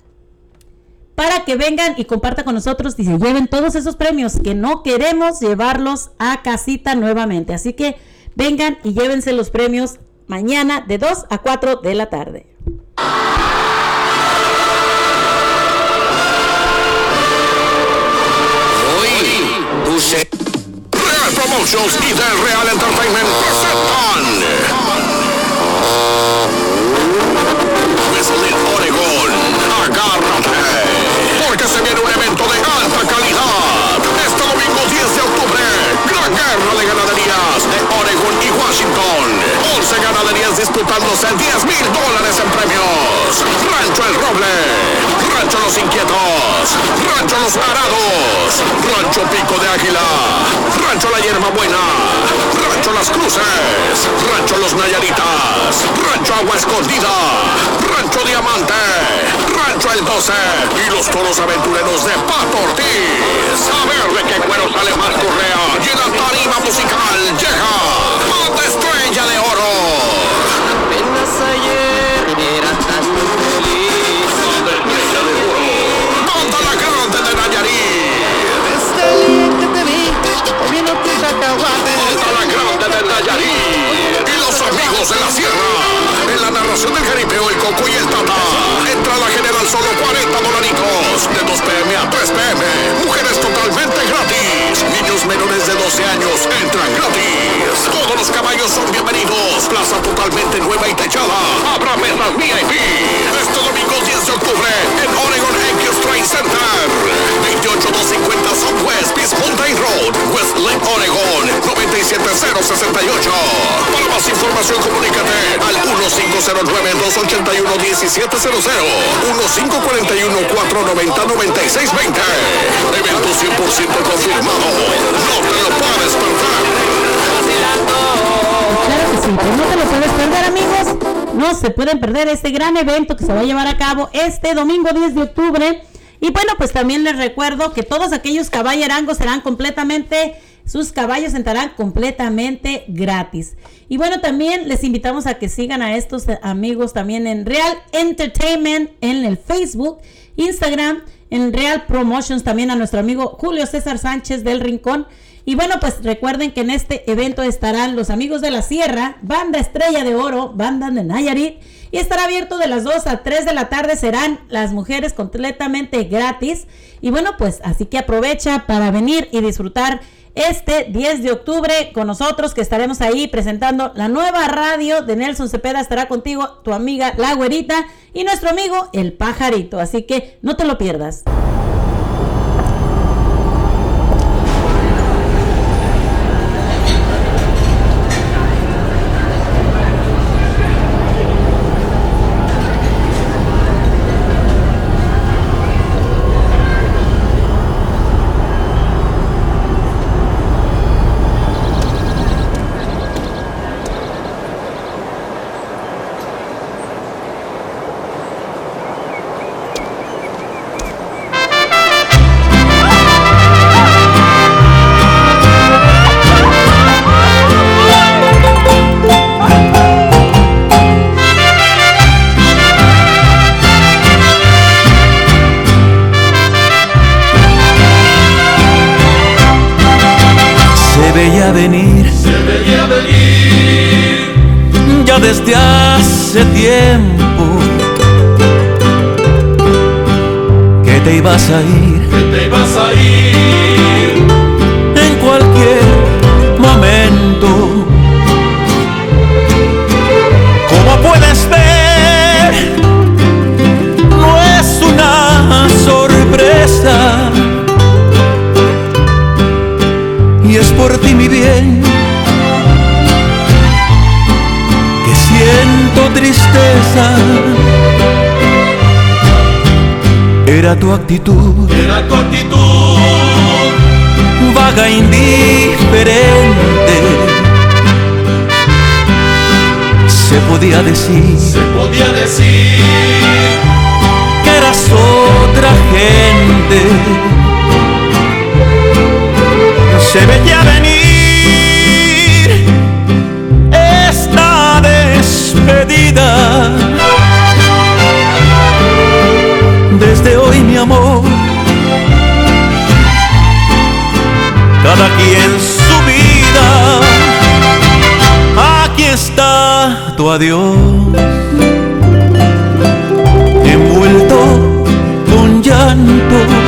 para que vengan y compartan con nosotros y se lleven todos esos premios que no queremos llevarlos a casita nuevamente. Así que vengan y llévense los premios mañana de 2 a 4 de la tarde. Real Promotions y The Real Entertainment presentan Wrestling Oregon. Agárrate, porque se viene un evento 11 ganaderías disputándose 10 mil dólares en premios. Rancho El Roble, Rancho Los Inquietos, Rancho Los Arados, Rancho Pico de Águila, Rancho La Hierba Buena, Rancho Las Cruces, Rancho Los Nayaritas, Rancho Agua Escondida, Rancho Diamante, Rancho El 12 y los toros aventureros de Pato Ortiz. A ver de qué cuero sale Mar Correa y en la tarima musical llega Estrella de Oro. La Grande de Nayarit. Y los amigos de la sierra. En la narración del jaripeo, el coco y el tata. Entrada general solo 40 dolaritos. De 2 pm a 3 pm. Mujeres totalmente gratis. Niños menores de 12 años entran gratis. Todos los caballos son bienvenidos. Plaza totalmente nueva y techada. Habrá mesas VIP. Este domingo 10 de octubre en Oregon Equus Trade Center. 28250 Southwest Peace Mountain Road, West Lake, Oregon. 97068. Para más información comunícate al 1509-281-1700. 1541-490-9620. Evento 100% confirmado. No te lo puedes perder. Claro que sí, no te lo puedes perder amigos. No se pueden perder este gran evento que se va a llevar a cabo este domingo 10 de octubre. Y bueno, pues también les recuerdo que todos aquellos caballerangos serán completamente, sus caballos entrarán completamente gratis. Y bueno, también les invitamos a que sigan a estos amigos también en Real Entertainment en el Facebook, Instagram, en Real Promotions, también a nuestro amigo Julio César Sánchez del Rincón. Y bueno, pues recuerden que en este evento estarán los amigos de la Sierra, Banda Estrella de Oro, Banda de Nayarit, y estará abierto de las 2 a 3 de la tarde, serán las mujeres completamente gratis. Y bueno, pues así que aprovecha para venir y disfrutar este 10 de octubre con nosotros que estaremos ahí presentando la nueva radio de Nelson Cepeda. Estará contigo tu amiga La Güerita y nuestro amigo El Pajarito. Así que no te lo pierdas. Era tu actitud Era tu actitud, vaga indiferente. Se podía decir se podía decir. que eras otra gente. Se veía venir esta despedida. Cada quien su vida. Aquí está tu adiós, envuelto con llanto.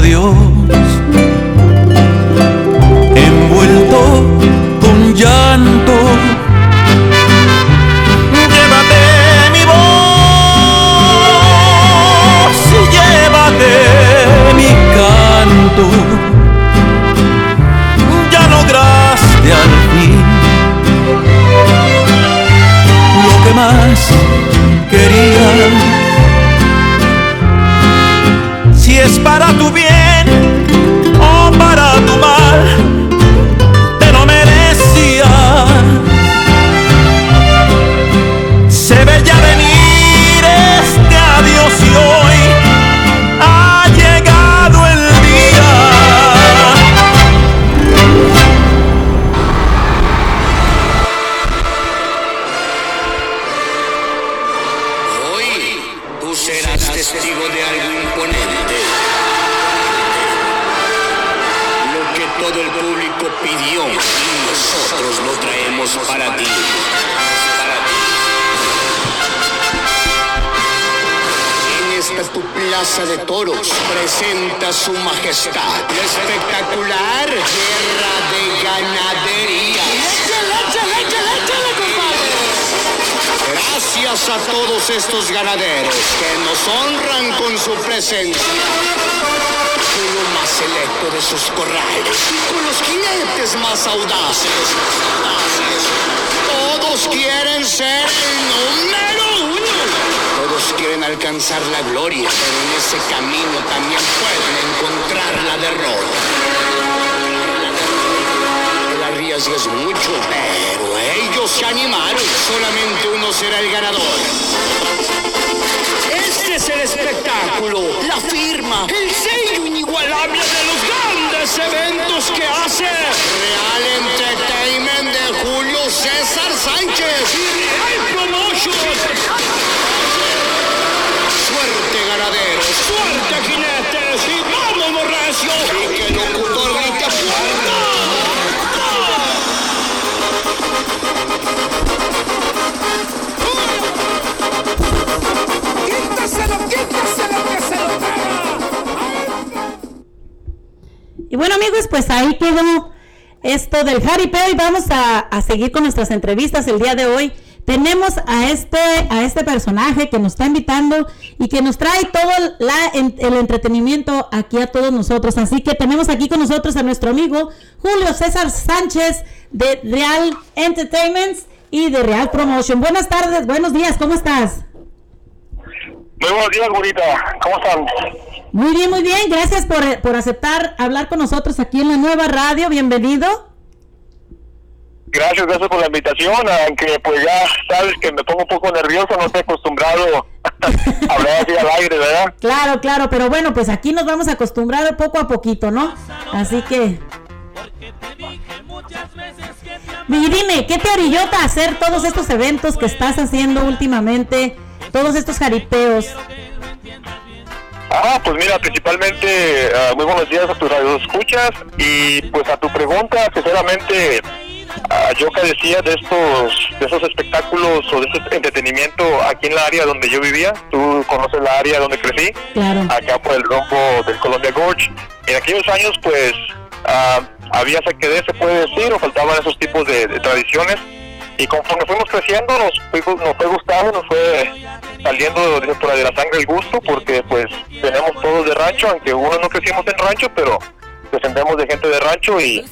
Adiós, estos ganaderos que nos honran con su presencia. Con lo más selecto de sus corrales con los jinetes más audaces. Todos quieren ser el número uno. Todos quieren alcanzar la gloria, pero en ese camino también pueden encontrar la derrota. El arriesgue es mucho, pero se animaron. Solamente uno será el ganador. Este es el espectáculo, la firma, el sello inigualable de los grandes eventos que hace Real Entertainment de Julio César Sánchez y Real Promotions. Suerte ganaderos, suerte jinetes y vámonos recio. Y bueno amigos, pues ahí quedó esto del jaripeo y vamos a, a seguir con nuestras entrevistas el día de hoy. Tenemos a este, a este personaje que nos está invitando y que nos trae todo el- entretenimiento aquí a todos nosotros. Así que tenemos aquí con nosotros a nuestro amigo Julio César Sánchez de Real Entertainments y de Real Promotion. Buenas tardes, buenos días, ¿cómo estás? Muy buenos días, Gurita. ¿Cómo están? Muy bien, muy bien. Gracias por, por aceptar hablar con nosotros aquí en la nueva radio. Bienvenido. Gracias, gracias por la invitación, aunque pues ya sabes que me pongo un poco nervioso, no estoy acostumbrado a hablar así al aire, ¿verdad? Claro, claro, pero bueno, pues aquí nos vamos a acostumbrar poco a poquito, ¿no? Así que... Y dime, ¿qué te orilló a hacer todos estos eventos que estás haciendo últimamente? Todos estos jaripeos. Ah, pues mira, principalmente ah, muy buenos días a tus radioescuchas y pues a tu pregunta, sinceramente, ah, yo carecía de estos, de esos espectáculos o de ese entretenimiento aquí en la área donde yo vivía. Tú conoces la área donde crecí, Claro. acá por el rumbo del Colombia Gorge. En aquellos años, pues, ah, había sequedad, se puede decir, o faltaban esos tipos de, tradiciones. Y conforme fuimos creciendo, nos fue, nos fue gustando, nos fue saliendo de, de la sangre el gusto, porque pues tenemos todos de rancho, aunque uno no crecimos en rancho, pero descendemos de gente de rancho y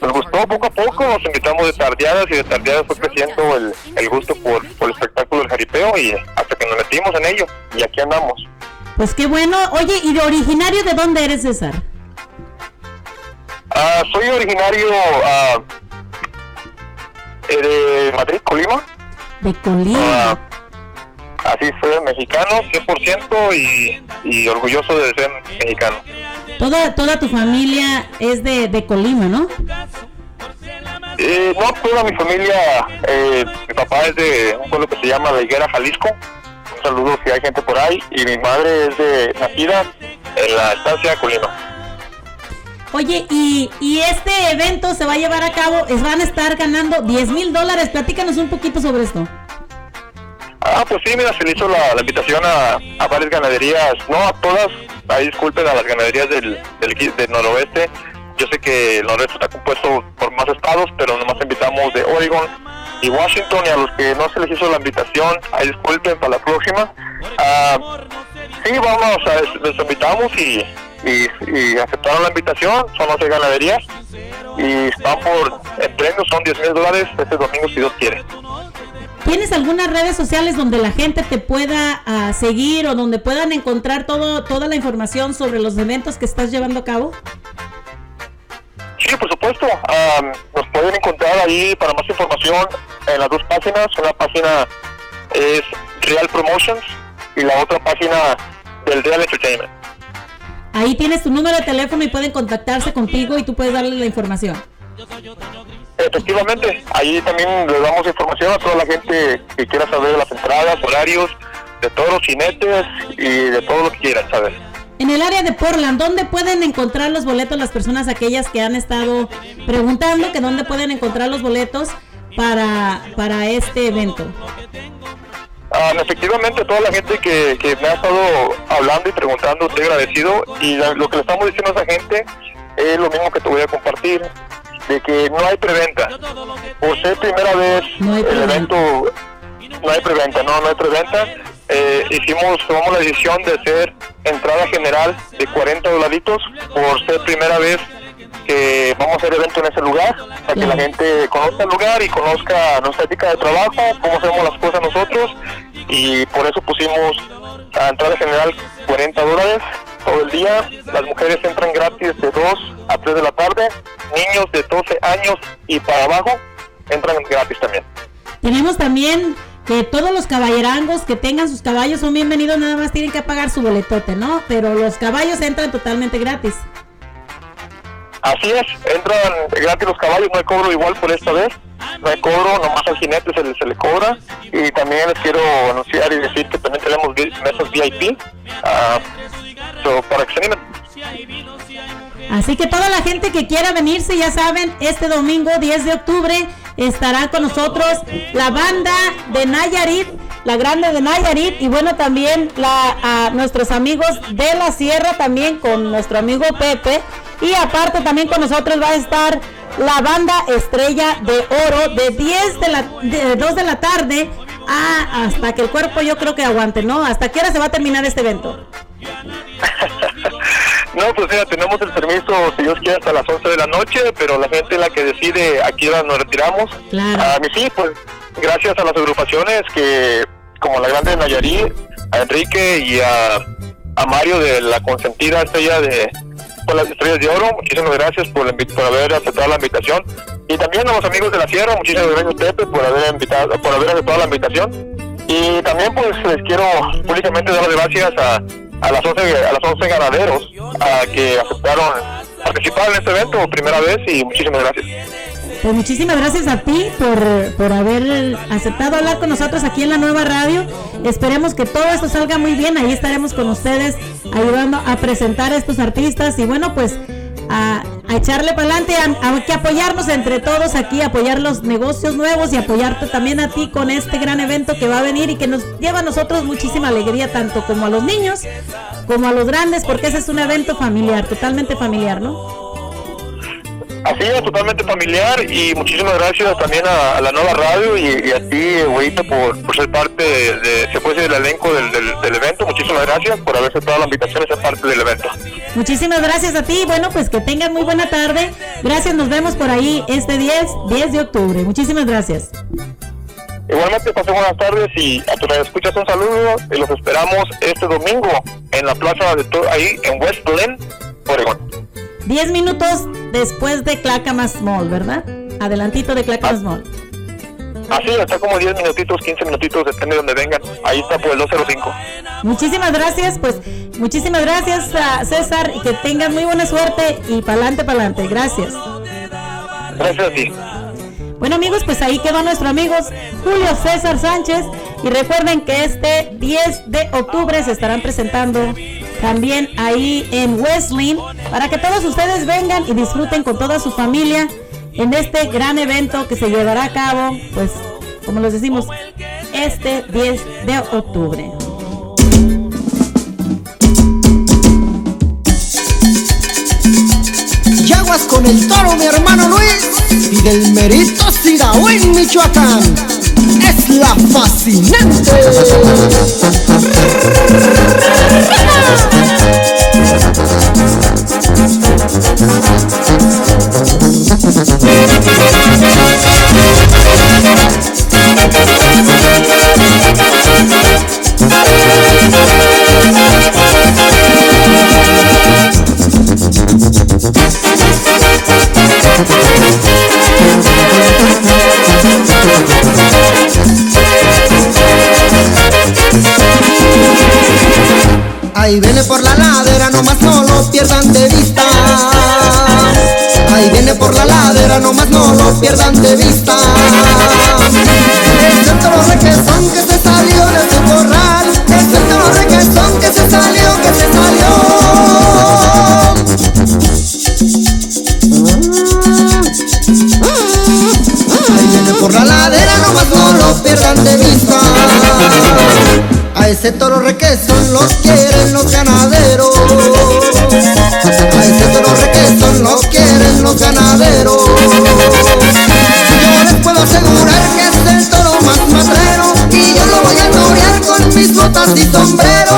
nos gustó poco a poco, nos invitamos de tardeadas y de tardeadas fue creciendo el, el gusto por, por el espectáculo del jaripeo y hasta que nos metimos en ello y aquí andamos. Pues qué bueno. Oye, ¿y de originario de dónde eres, César? Ah, soy originario eh, de Madrid, Colima. De Colima. Ah, así soy mexicano, 100% y, y orgulloso de ser mexicano. Toda, toda tu familia es de, de Colima, ¿no? Eh, no, toda mi familia, eh, mi papá es de un pueblo que se llama La Higuera, Jalisco. Un saludo si hay gente por ahí. Y mi madre es de nacida en la estancia de Colima. Oye, y, y este evento se va a llevar a cabo, es, van a estar ganando 10 mil dólares. Platícanos un poquito sobre esto. Ah, pues sí, mira, se le hizo la, invitación a, a varias ganaderías, no a todas, ahí disculpen a las ganaderías del, del noroeste. Yo sé que el noroeste está compuesto por más estados, pero nomás invitamos de Oregon y Washington, y a los que no se les hizo la invitación, ahí disculpen para la próxima. Ah, sí, vamos, a, les invitamos y, y, y aceptaron la invitación, son 11 ganaderías y están por, el premio son 10 mil dólares este domingo si Dios quiere. ¿Tienes algunas redes sociales donde la gente te pueda ah, seguir o donde puedan encontrar todo, toda la información sobre los eventos que estás llevando a cabo? Sí, por supuesto. Am, nos pueden encontrar ahí para más información en las dos páginas. Una página es Real Promotions y la otra página del Real Entertainment. Ahí tienes tu número de teléfono y pueden contactarse contigo y tú puedes darles la información. Efectivamente, ahí también les damos información a toda la gente que quiera saber de las entradas, horarios, de todos los jinetes y de todo lo que quieran saber. en el área de Portland, ¿dónde pueden encontrar los boletos las personas aquellas que han estado preguntando que dónde pueden encontrar los boletos para, para este evento? Ah, efectivamente, toda la gente que, que me ha estado hablando y preguntando, estoy agradecido. Y la- lo que le estamos diciendo a esa gente es lo mismo que te voy a compartir, de que no hay preventa. Por ser primera vez el evento, no hay preventa, no, no hay preventa. Eh, hicimos, tomamos la decisión de hacer entrada general de 40 dolaritos por ser primera vez que vamos a hacer evento en ese lugar, para que la gente conozca el lugar y conozca nuestra ética de trabajo, cómo hacemos las cosas nosotros, y por eso pusimos a entrada general 40 dólares todo el día, las mujeres entran gratis de 2 a 3 de la tarde, niños de 12 años y para abajo entran gratis también. Tenemos también que todos los caballerangos que tengan sus caballos son bienvenidos, nada más tienen que pagar su boletote, ¿no? Pero los caballos entran totalmente gratis. Así es, entran gratis los caballos, no hay cobro igual por esta vez, no hay cobro, nomás al jinete se le, se le cobra. Y también les quiero anunciar y decir que también tenemos mesas VIP ah, so, para que se animen. Así que toda la gente que quiera venirse, ya saben, este domingo 10 de octubre estará con nosotros la banda de Nayarit, la grande de Nayarit, y bueno, también a nuestros amigos de la Sierra, también con nuestro amigo Pepe. Y aparte también con nosotros va a estar la banda Estrella de Oro de 10 de la de 2 de la tarde a hasta que el cuerpo yo creo que aguante, ¿no? ¿Hasta qué hora se va a terminar este evento? No, pues mira, tenemos el permiso, si Dios quiere, hasta las 11 de la noche, pero la gente es la que decide a qué hora nos retiramos. A mí sí, pues gracias a las agrupaciones que, como la Grande de Nayarit, a Enrique y a, a Mario de la consentida estrella de por las estrellas de oro, muchísimas gracias por, por haber aceptado la invitación. Y también a los amigos de la Sierra, muchísimas gracias Pepe por haber invitado, por haber aceptado la invitación. Y también pues les quiero públicamente dar las gracias a, a las 11 a los 11 ganaderos a que aceptaron participar en este evento por primera vez y muchísimas gracias. Pues muchísimas gracias a ti por, por haber aceptado hablar con nosotros aquí en la nueva radio. Esperemos que todo esto salga muy bien. Ahí estaremos con ustedes ayudando a presentar a estos artistas y bueno, pues a, echarle para adelante, a, a que apoyarnos entre todos aquí, apoyar los negocios nuevos y apoyarte también a ti con este gran evento que va a venir y que nos lleva a nosotros muchísima alegría, tanto como a los niños como a los grandes, porque ese es un evento familiar, totalmente familiar, ¿no? Así es, totalmente familiar y muchísimas gracias también a, a la nueva radio y, y a ti, güeyita, por, por ser parte de, de- se puede decir, del elenco del, del, del evento. Muchísimas gracias por haber aceptado la invitación a ser parte del evento. Muchísimas gracias a ti. Bueno, pues que tengan muy buena tarde. Gracias, nos vemos por ahí este 10, 10 de octubre. Muchísimas gracias. Igualmente, pasen buenas tardes y a tu escuchas un saludo y los esperamos este domingo en la plaza de ahí en West Glen, Oregón. 10 minutos después de Clackamas Mall, ¿verdad? Adelantito de Clackamas Mall. Así, está como 10 minutitos, 15 minutitos, depende de donde vengan. Ahí está por el 205. Muchísimas gracias, pues muchísimas gracias a César y que tengan muy buena suerte y pa'lante, pa'lante. Gracias. Gracias a ti. Bueno amigos, pues ahí quedó nuestro amigo Julio César Sánchez y recuerden que este 10 de octubre se estarán presentando también ahí en Wesleyan para que todos ustedes vengan y disfruten con toda su familia en este gran evento que se llevará a cabo, pues como les decimos, este 10 de octubre. Yaguas con el toro, mi hermano Luis. Y del merito Sirahuín, Michoacán. Es la fascinante. Ahí viene por la ladera, nomás no lo pierdan de vista. Ahí viene por la ladera, nomás no lo pierdan de vista. El centro requesón que se salió de su corral. El centro requesón que se salió, que se salió. Ahí viene por la ladera, nomás no lo pierdan de vista ese toro requesón lo quieren los ganaderos. A ese toro requesón lo quieren los ganaderos. Yo les puedo asegurar que es el toro más matrero y yo lo voy a torear con mis botas y sombrero.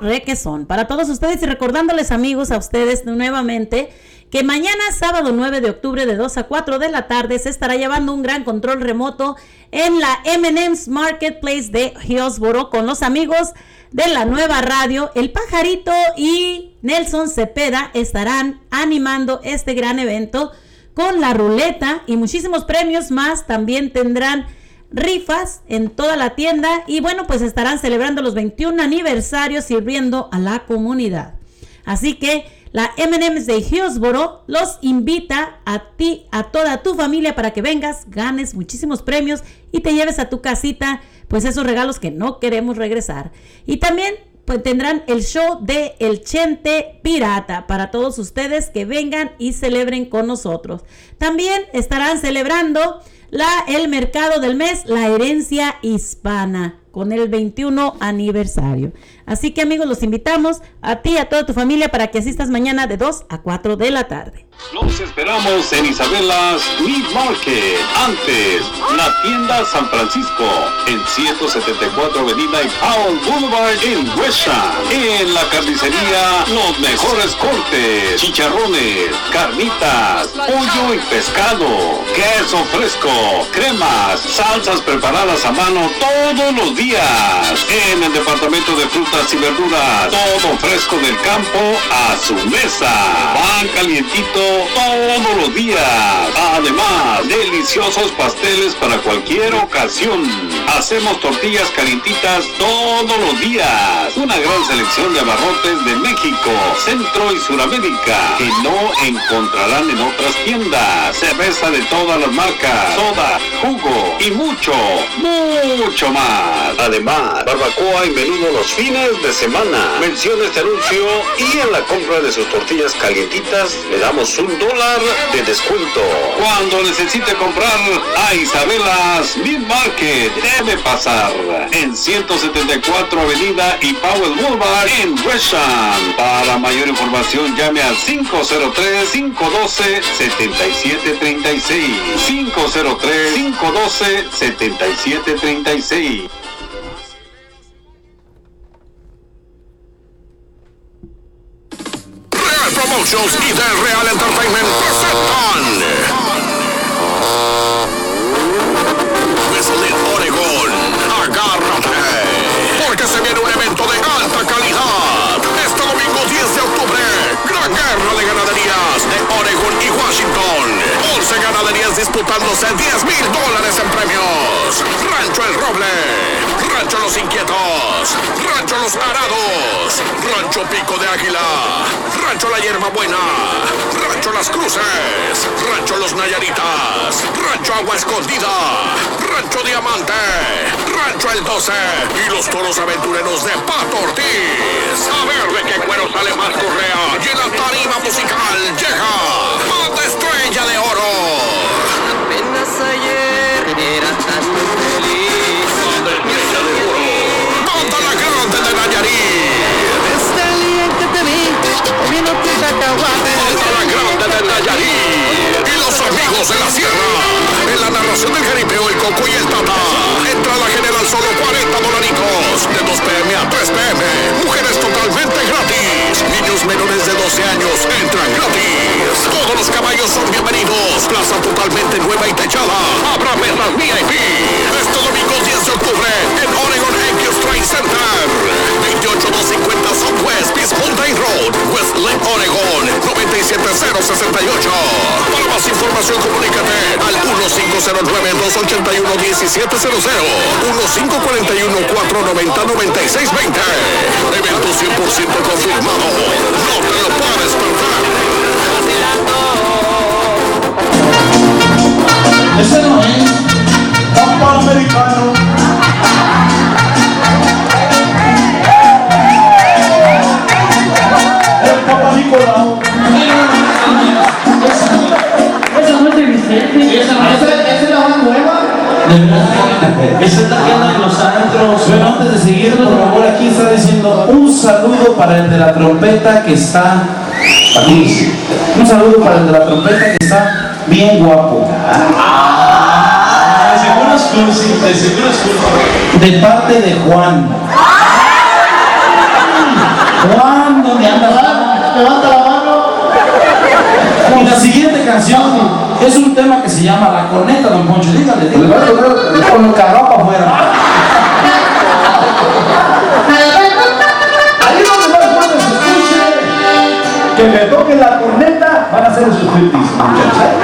Requesón. Para todos ustedes y recordándoles amigos a ustedes nuevamente que mañana sábado 9 de octubre de 2 a 4 de la tarde se estará llevando un gran control remoto en la M&M's Marketplace de Hillsboro con los amigos de la nueva radio El Pajarito y Nelson Cepeda estarán animando este gran evento con la ruleta y muchísimos premios más. También tendrán rifas en toda la tienda y bueno, pues estarán celebrando los 21 aniversarios sirviendo a la comunidad. Así que la M&M's de Hillsboro los invita a ti, a toda tu familia para que vengas, ganes muchísimos premios y te lleves a tu casita pues esos regalos que no queremos regresar. Y también pues tendrán el show de El Chente Pirata para todos ustedes que vengan y celebren con nosotros. También estarán celebrando la, el mercado del mes, la herencia hispana, con el 21 aniversario. Así que amigos, los invitamos a ti y a toda tu familia para que asistas mañana de 2 a 4 de la tarde. Los esperamos en Isabelas Meat Market. Antes, la tienda San Francisco en 174 Avenida y Powell Boulevard en Westham. En la carnicería, los mejores cortes, chicharrones, carnitas, pollo y pescado, queso fresco, cremas, salsas preparadas a mano todos los días. En el departamento de frutas y verduras, todo fresco del campo a su mesa. Pan calientito todos los días. Además, deliciosos pasteles para cualquier ocasión. Hacemos tortillas calientitas todos los días. Una gran selección de abarrotes de México, Centro y Suramérica que no encontrarán en otras tiendas. Cerveza de todas las marcas, soda, jugo y mucho, mucho más. Además, barbacoa y menudo los fines de semana. Menciona este anuncio y en la compra de sus tortillas calientitas le damos un dólar de descuento. Cuando necesite comprar a Isabelas Meat Market, debe pasar en 174 Avenida y Powell Boulevard en Westham. Para mayor información llame al 503-512-7736. 503-512-7736. Real Promotions y The Real Entertainment presentan Wrestling Oregon. Agárrate. Porque se viene un 11 ganaderías disputándose 10 mil dólares en premios. Rancho El Roble, Rancho Los Inquietos, Rancho Los Arados, Rancho Pico de Águila, Rancho La Hierba Buena, Rancho Las Cruces, Rancho Los Nayaritas, Rancho Agua Escondida, Rancho Diamante, Rancho El 12 y los toros aventureros de Pato Ortiz. A ver de qué cuero sale más correa y en la tarima musical llega Banda Estrella de Oro. Apenas ayer era tan feliz. Banda Estrella de Oro. Banda La Grande de Nayarit. Desde el día que te vi, comiendo tu cacahuate. Banda La Grande de Nayarit. Y los amigos de la sierra. En la narración del jaripeo, el coco y el tata. Entrada general solo 40 dolaricos. De 2 pm a 3 pm. Mujeres totalmente gratis. Niños menores de 12 años entran gratis. Todos los caballos son bienvenidos. Plaza totalmente nueva y techada. Habrá mesas VIP. Este domingo 10 de octubre en Oregon Acres Trade Center. 28250 Southwest Peace Mountain Road, West Lake, Oregon, 97068. Para más información, comunícate al 1509-281-1700, 1541-490-9620. Evento 100% confirmado. No te lo puedes perder. Está aquí. Un saludo para el de la trompeta que está bien guapo. De seguro es cursi, de seguro es cursi. De parte de Juan. Juan, ¿dónde anda Juan? Levanta la mano. Y la siguiente canción es un tema que se llama La Corneta, don Poncho. Dígale, dígale. Con el carro para afuera. Van a ser sus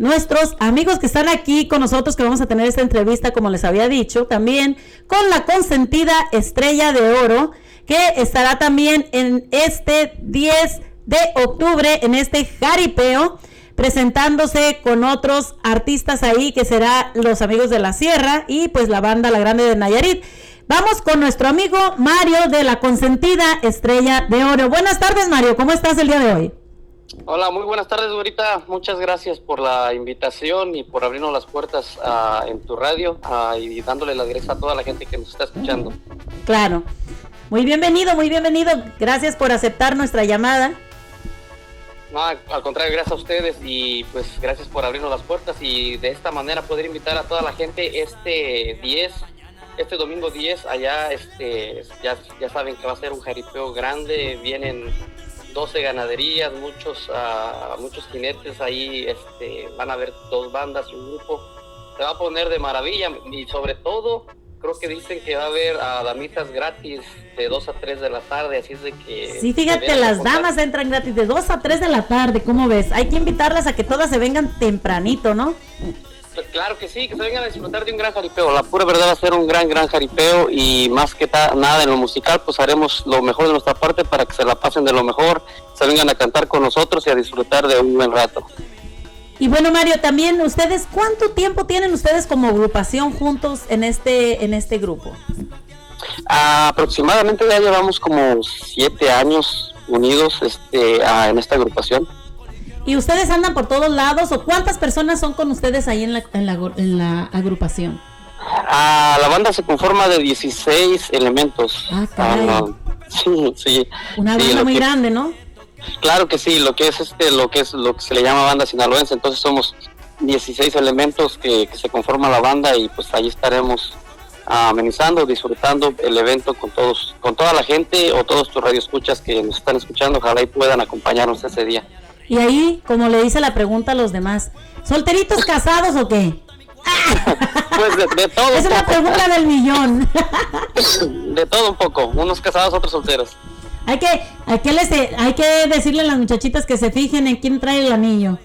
nuestros, amigos que están aquí con nosotros, que vamos a tener esta entrevista, como les había dicho, también con la consentida Estrella de Oro, que estará también en este 10 de octubre, en este jaripeo presentándose con otros artistas ahí que será los amigos de la Sierra y pues la banda La Grande de Nayarit. Vamos con nuestro amigo Mario de la consentida Estrella de Oro. Buenas tardes Mario, ¿cómo estás el día de hoy? Hola, muy buenas tardes, Güerita. Muchas gracias por la invitación y por abrirnos las puertas ah, en tu radio ah, y dándole las gracias a toda la gente que nos está escuchando. Claro. Muy bienvenido, muy bienvenido. Gracias por aceptar nuestra llamada. No, al al contrario, gracias a ustedes y pues gracias por abrirnos las puertas y de esta manera poder invitar a toda la gente este 10, este domingo 10, allá este ya, ya saben que va a ser un jaripeo grande, vienen 12 ganaderías, muchos ah, muchos jinetes ahí, este van a haber dos bandas un grupo. Se va a poner de maravilla y sobre todo creo que dicen que va a haber a damitas gratis de 2 a 3 de la tarde, así es de que Sí, fíjate, las damas entran gratis de 2 a 3 de la tarde, ¿cómo ves? Hay que invitarlas a que todas se vengan tempranito, ¿no? Claro que sí, que se vengan a disfrutar de un gran jaripeo. La pura verdad va a ser un gran, gran jaripeo y más que nada en lo musical, pues haremos lo mejor de nuestra parte para que se la pasen de lo mejor, se vengan a cantar con nosotros y a disfrutar de un buen rato. Y bueno, Mario, también ustedes, ¿cuánto tiempo tienen ustedes como agrupación juntos en este, en este grupo? aproximadamente ya llevamos como siete años unidos este, ah, en esta agrupación. ¿Y ustedes andan por todos lados o cuántas personas son con ustedes ahí en la, en la, gru- en la agrupación? Ah, la banda se conforma de 16 elementos. Ah, caray. Ah, sí, sí. Una banda muy que- grande, ¿no? Claro que sí, lo que es este, lo que es lo que se le llama banda sinaloense, entonces somos 16 elementos que, que se conforman la banda y pues ahí estaremos ah, amenizando, disfrutando el evento con todos, con toda la gente o todos tus radioescuchas que nos están escuchando, ojalá y puedan acompañarnos ese día. Y ahí, como le dice la pregunta a los demás, ¿solteritos casados o qué? Pues de, de todo Es poco, pregunta del millón. de todo un poco, unos casados, otros solteros. hay, que, hay, que les- hay que decirle a las muchachitas que se fijen en quién trae el anillo.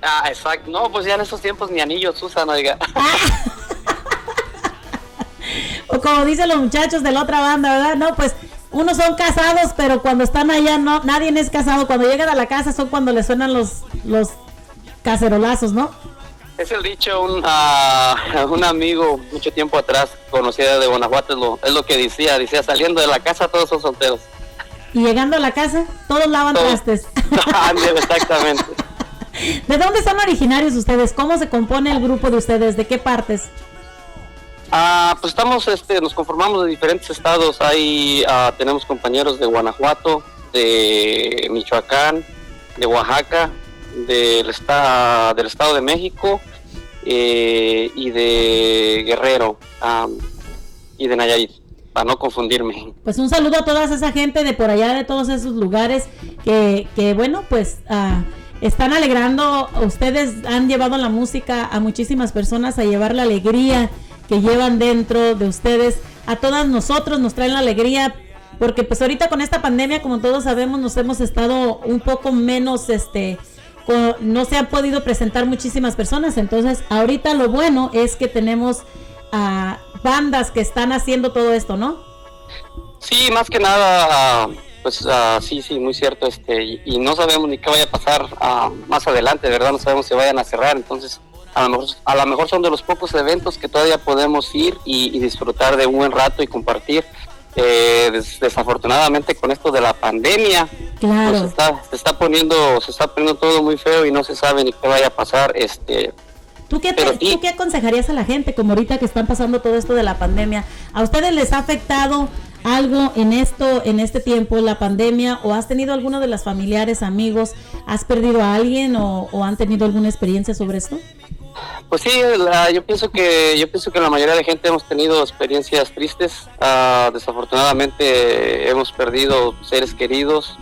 Ah, exacto, no, pues ya en estos tiempos ni anillos usan, oiga. O como dicen los muchachos de la otra banda, ¿verdad? No, pues unos son casados, pero cuando están allá no, nadie es casado. Cuando llegan a la casa son cuando les suenan los, los cacerolazos, ¿no? Es el dicho, un, ah, un amigo mucho tiempo atrás, conocida de Guanajuato, es lo, es lo que decía, decía, saliendo de la casa todos son solteros. Y llegando a la casa, todos lavan Todos. trastes. Exactamente. ¿De dónde son originarios ustedes? ¿Cómo se compone el grupo de ustedes? ¿De qué partes? Ah, pues estamos, este, nos conformamos de diferentes estados. Ahí ah, tenemos compañeros de Guanajuato, de Michoacán, de Oaxaca, del, esta- del Estado de México eh, y de Guerrero y de Nayarit, para no confundirme. Pues un saludo a toda esa gente de por allá, de todos esos lugares que, que bueno, pues ah, están alegrando. Ustedes han llevado la música a muchísimas personas a llevar la alegría que llevan dentro de ustedes. A todas nosotros nos traen la alegría. Porque pues ahorita con esta pandemia, como todos sabemos, nos hemos estado un poco menos, este, co- no se han podido presentar muchísimas personas. Entonces, ahorita lo bueno es que tenemos a bandas que están haciendo todo esto, ¿no? Sí, más que nada, pues ah, sí, sí, muy cierto, este, y, y no sabemos ni qué vaya a pasar ah, más adelante, ¿verdad? No sabemos si vayan a cerrar, entonces a lo mejor, a lo mejor son de los pocos eventos que todavía podemos ir y, y disfrutar de un buen rato y compartir. Eh, des- desafortunadamente con esto de la pandemia, Claro. pues está, se está poniendo, se está poniendo todo muy feo y no se sabe ni qué vaya a pasar, este, ¿Tú qué, te- ¿Tú qué aconsejarías a la gente, como ahorita que están pasando todo esto de la pandemia? ¿A ustedes les ha afectado algo en esto, en este tiempo, la pandemia? ¿O has tenido alguno de las familiares, amigos? ¿Has perdido a alguien o, han tenido alguna experiencia sobre esto? Pues sí, la- yo pienso que yo pienso que la mayoría de gente hemos tenido experiencias tristes. Ah, desafortunadamente hemos perdido seres queridos,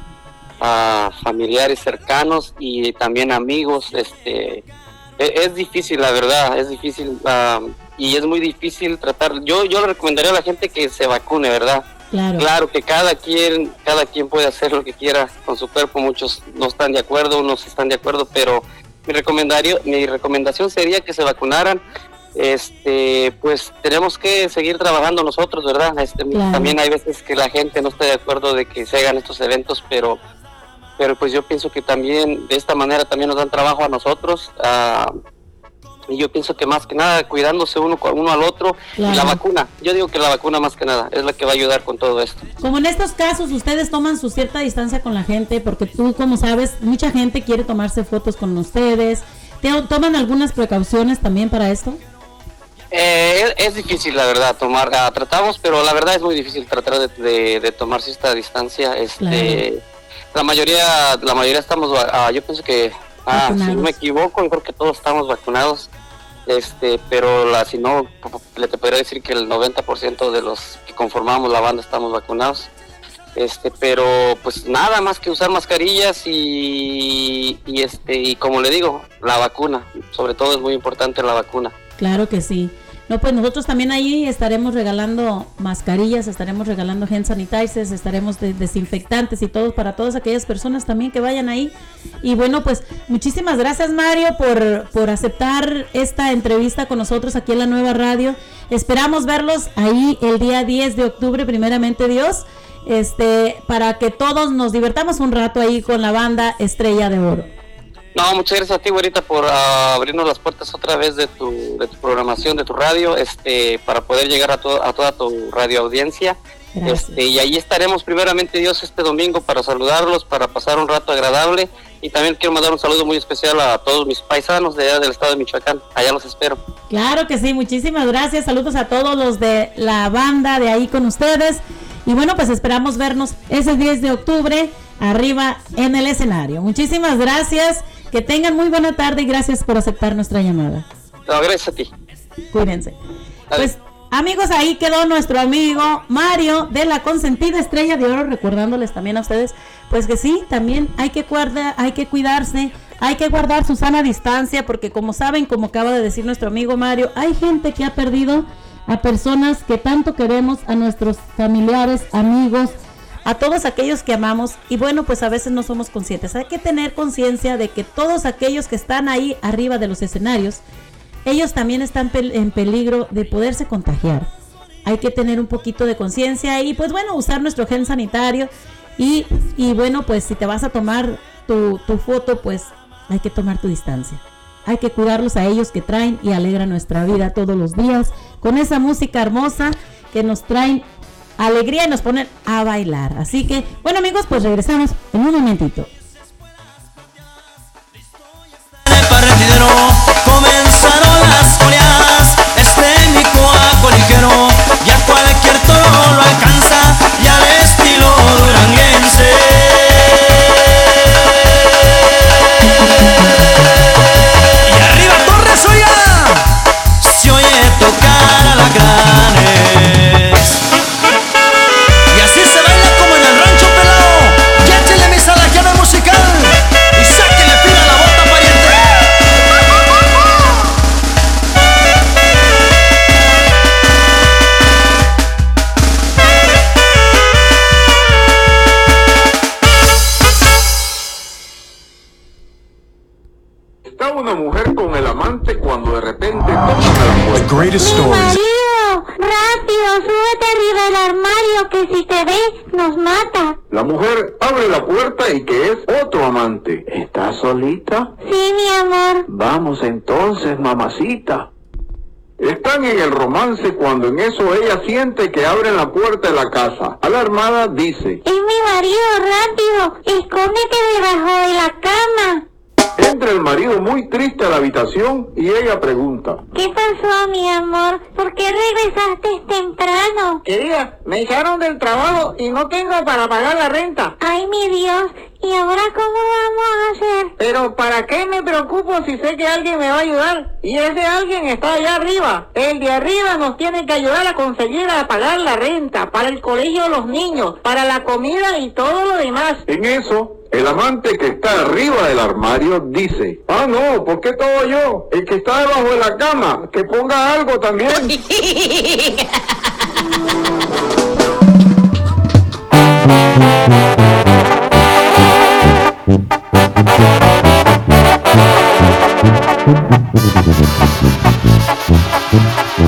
ah, familiares cercanos y también amigos. Este, e- es, difícil, la verdad, es difícil ah, y es muy difícil tratar. Yo yo le recomendaría a la gente que se vacune, ¿verdad? Claro. que cada quien, cada quien puede hacer lo que quiera con su cuerpo. Muchos no están de acuerdo, unos están de acuerdo, pero mi recomendario, mi recomendación sería que se vacunaran. Este, pues tenemos que seguir trabajando nosotros, ¿verdad? Este, Claro. también hay veces que la gente no está de acuerdo de que se hagan estos eventos, pero, pero pues yo pienso que también de esta manera también nos dan trabajo a nosotros. Y yo pienso que más que nada cuidándose uno con uno al otro y la vacuna. Yo digo que la vacuna más que nada es la que va a ayudar con todo esto. Como en estos casos, ustedes toman su cierta distancia con la gente, porque tú, como sabes, mucha gente quiere tomarse fotos con ustedes. ¿Te- ¿Toman algunas precauciones también para esto? Eh, es, es difícil, la verdad, tomar. ah, tratamos, pero la verdad es muy difícil tratar de, de, de tomarse esta distancia. Este, La mayoría, la mayoría estamos, ah, yo pienso que, ah, si no me equivoco, creo que todos estamos vacunados. Este, pero la, si no, le te podría decir que el 90% de los que conformamos la banda estamos vacunados. Este, pero pues nada más que usar mascarillas y, y este, y como le digo, la vacuna, sobre todo es muy importante la vacuna. Claro que sí. No, pues nosotros también ahí estaremos regalando mascarillas, estaremos regalando hand sanitizers, estaremos de- desinfectantes y todo para todas aquellas personas también que vayan ahí. Y bueno, pues muchísimas gracias Mario por, por aceptar esta entrevista con nosotros aquí en la nueva radio. Esperamos verlos ahí el día 10 de octubre, primeramente Dios, este, para que todos nos divertamos un rato ahí con la banda Estrella de Oro. No, muchas gracias a ti, güerita, por ah, abrirnos las puertas otra vez de tu, de tu programación, de tu radio, este, para poder llegar a, to- a toda tu radio audiencia. Gracias. Este, y ahí estaremos primeramente Dios este domingo para saludarlos, para pasar un rato agradable. Y también quiero mandar un saludo muy especial a todos mis paisanos de allá del estado de Michoacán. Allá los espero. Claro que sí, muchísimas gracias. Saludos a todos los de la banda de ahí con ustedes. Y bueno, pues esperamos vernos ese 10 de octubre arriba en el escenario. Muchísimas gracias. Que tengan muy buena tarde y gracias por aceptar nuestra llamada. No, gracias a ti. Cuídense. Pues amigos, ahí quedó nuestro amigo Mario de la consentida estrella de oro, recordándoles también a ustedes, pues que sí, también hay que guardar, hay que cuidarse, hay que guardar su sana distancia, porque como saben, como acaba de decir nuestro amigo Mario, hay gente que ha perdido a personas que tanto queremos, a nuestros familiares, amigos, a todos aquellos que amamos y bueno, pues a veces no somos conscientes. Hay que tener conciencia de que todos aquellos que están ahí arriba de los escenarios, ellos también están en peligro de poderse contagiar. Hay que tener un poquito de conciencia y pues bueno, usar nuestro gel sanitario y, y bueno, pues si te vas a tomar tu, tu foto, pues hay que tomar tu distancia. Hay que cuidarlos a ellos que traen y alegran nuestra vida todos los días con esa música hermosa que nos traen alegría y nos ponen a bailar. Así que, bueno amigos, pues regresamos en un momentito. La mujer abre la puerta y que es otro amante. ¿Estás solita? Sí, mi amor. Vamos entonces, mamacita. Están en el romance cuando en eso ella siente que abren la puerta de la casa. Alarmada dice, Es mi marido, rápido. Escóndete debajo de la cama. Entra el marido muy triste a la habitación y ella pregunta. ¿Qué pasó, mi amor? ¿Por qué regresaste temprano? Querida, me echaron del trabajo y no tengo para pagar la renta. Ay, mi Dios. ¿Y ahora cómo vamos a hacer? Pero ¿para qué me preocupo si sé que alguien me va a ayudar? Y ese alguien está allá arriba. El de arriba nos tiene que ayudar a conseguir a pagar la renta, para el colegio de los niños, para la comida y todo lo demás. En eso, el amante que está arriba del armario dice, ah, no, ¿por qué todo yo? El que está debajo de la cama, que ponga algo también.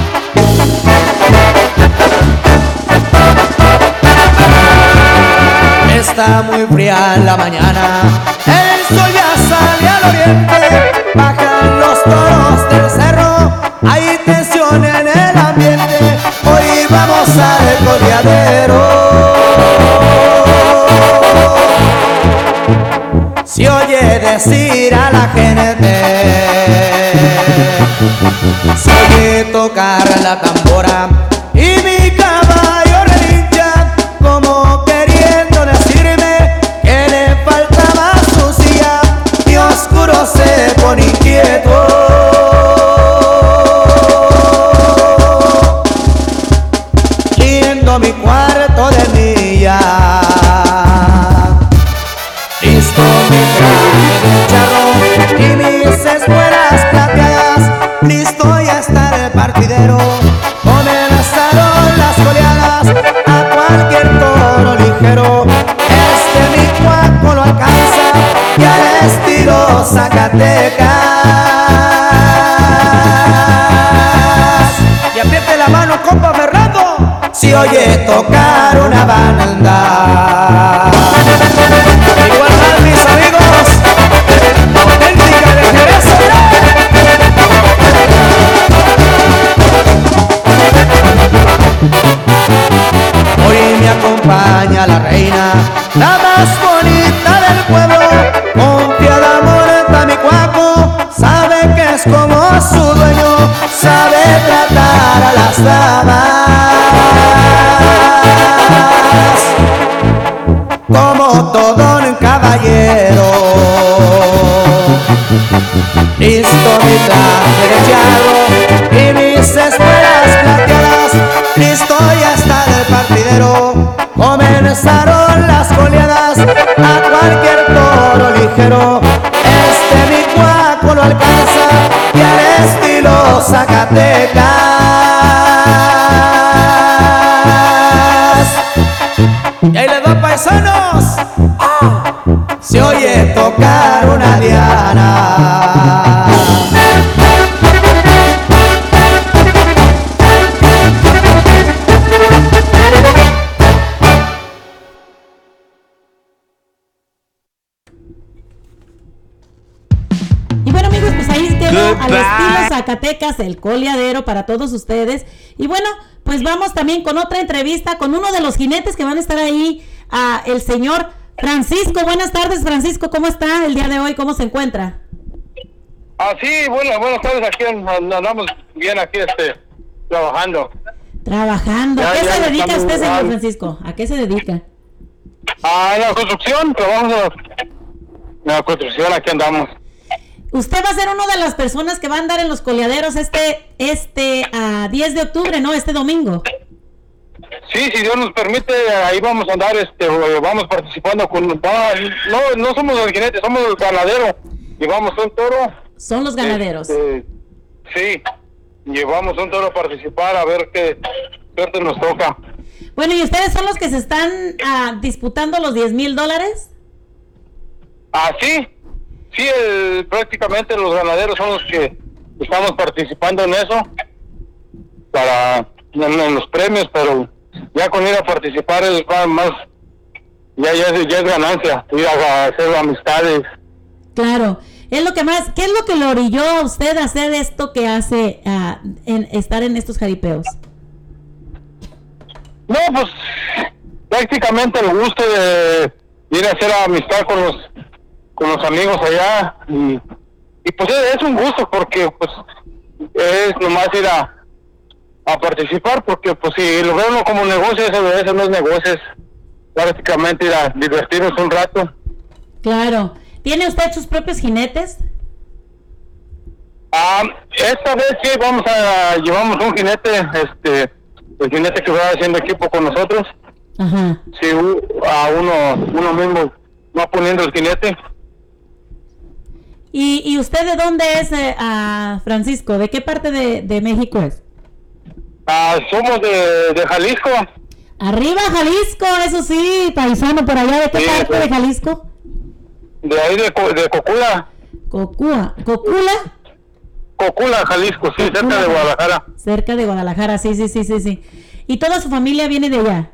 Está muy fría la mañana, el sol ya sale al oriente, bajan los toros del cerro, hay tensión en el ambiente, hoy vamos al coleadero. Se oye decir a la gente, se oye tocar la tambora Zacatecas. Y apriete la mano compa Fernando. Si oye tocar una banda. Igual a mis amigos. Auténtica de Jerez Hoy me acompaña la reina La más bonita Traje de y mis espuelas plateadas, listo ya está el partidero. Comenzaron las goleadas a cualquier toro ligero. Este mi cuaco lo alcanza y al estilo Zacatecas. Y ahí les va paisanos. El coleadero para todos ustedes. Y bueno, pues vamos también con otra entrevista con uno de los jinetes que van a estar ahí, a el señor Francisco. Buenas tardes Francisco, ¿cómo está el día de hoy? ¿Cómo se encuentra? Ah, sí, bueno, buenas tardes, aquí and- andamos bien aquí, este, trabajando. Trabajando. ¿A qué ya se dedica usted, señor. Francisco? ¿A qué se dedica? Ah, en la construcción, la, en la construcción, aquí andamos. Usted va a ser una de las personas que va a andar en los coleaderos este, este, a 10 de octubre, ¿no? Este domingo. Sí, si Dios nos permite, ahí vamos a andar, este, eh, vamos participando con, no, no somos los jinetes, somos el ganadero, llevamos un toro. Son los ganaderos. este, sí, llevamos un toro a participar a ver qué suerte nos toca. Bueno, ¿y ustedes son los que se están ah, disputando los 10 mil dólares? Ah, sí, sí, el- prácticamente los ganaderos son los que estamos participando en eso, para, en, en los premios, pero ya con ir a participar es más, ya, ya, es- ya es ganancia, ir a, a hacer amistades. Claro. Es lo que más, ¿qué es lo que le orilló a usted a hacer esto que hace en estar en estos jaripeos? No, pues prácticamente el gusto de ir a hacer amistad con los con los amigos allá y, y pues es, un gusto porque pues es nomás ir a, a participar porque pues si lo ve uno como negocio, eso, eso no es negocio, es prácticamente ir a divertirnos un rato. Claro. ¿Tiene usted sus propios jinetes? Ah, esta vez sí vamos a llevamos un jinete, este, el jinete que va haciendo equipo con nosotros. Ajá. Sí, a uno, uno mismo va poniendo el jinete. ¿Y, y usted de dónde es, eh, ah, Francisco? ¿De qué parte de, de México es? Ah, somos de, de Jalisco. Arriba Jalisco, eso sí, paisano por allá. ¿De qué parte de Jalisco? De ahí de, de Cocula. Cocula. ¿Cocula? Cocula, Jalisco, sí, cerca de Guadalajara. Cerca de Guadalajara, sí, sí, sí, sí, sí. ¿Y toda su familia viene de allá?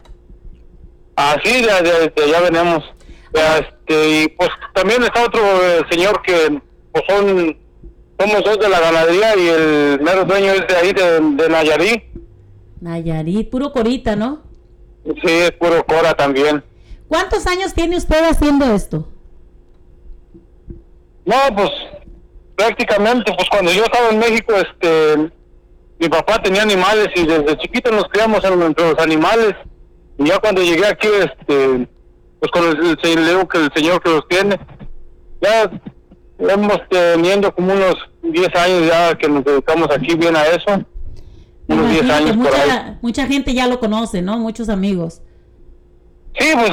Ah, sí, de, de- de allá venimos. Este, y pues también está otro eh, señor que pues son, somos dos de la ganadería y el mero dueño es de ahí, de, de Nayarit. Nayarit, puro corita, ¿no? Sí, es puro Cora también. ¿Cuántos años tiene usted haciendo esto? No, pues prácticamente, pues cuando yo estaba en México, este, mi papá tenía animales y desde chiquito nos criamos en- entre los animales. Y ya cuando llegué aquí, este, pues con el, el, que el señor que los tiene, ya hemos teniendo como unos 10 años ya que nos dedicamos aquí bien a eso. Me Unos 10 imagino que años por ahí. mucha, mucha gente ya lo conoce, ¿no? Muchos amigos. Sí, pues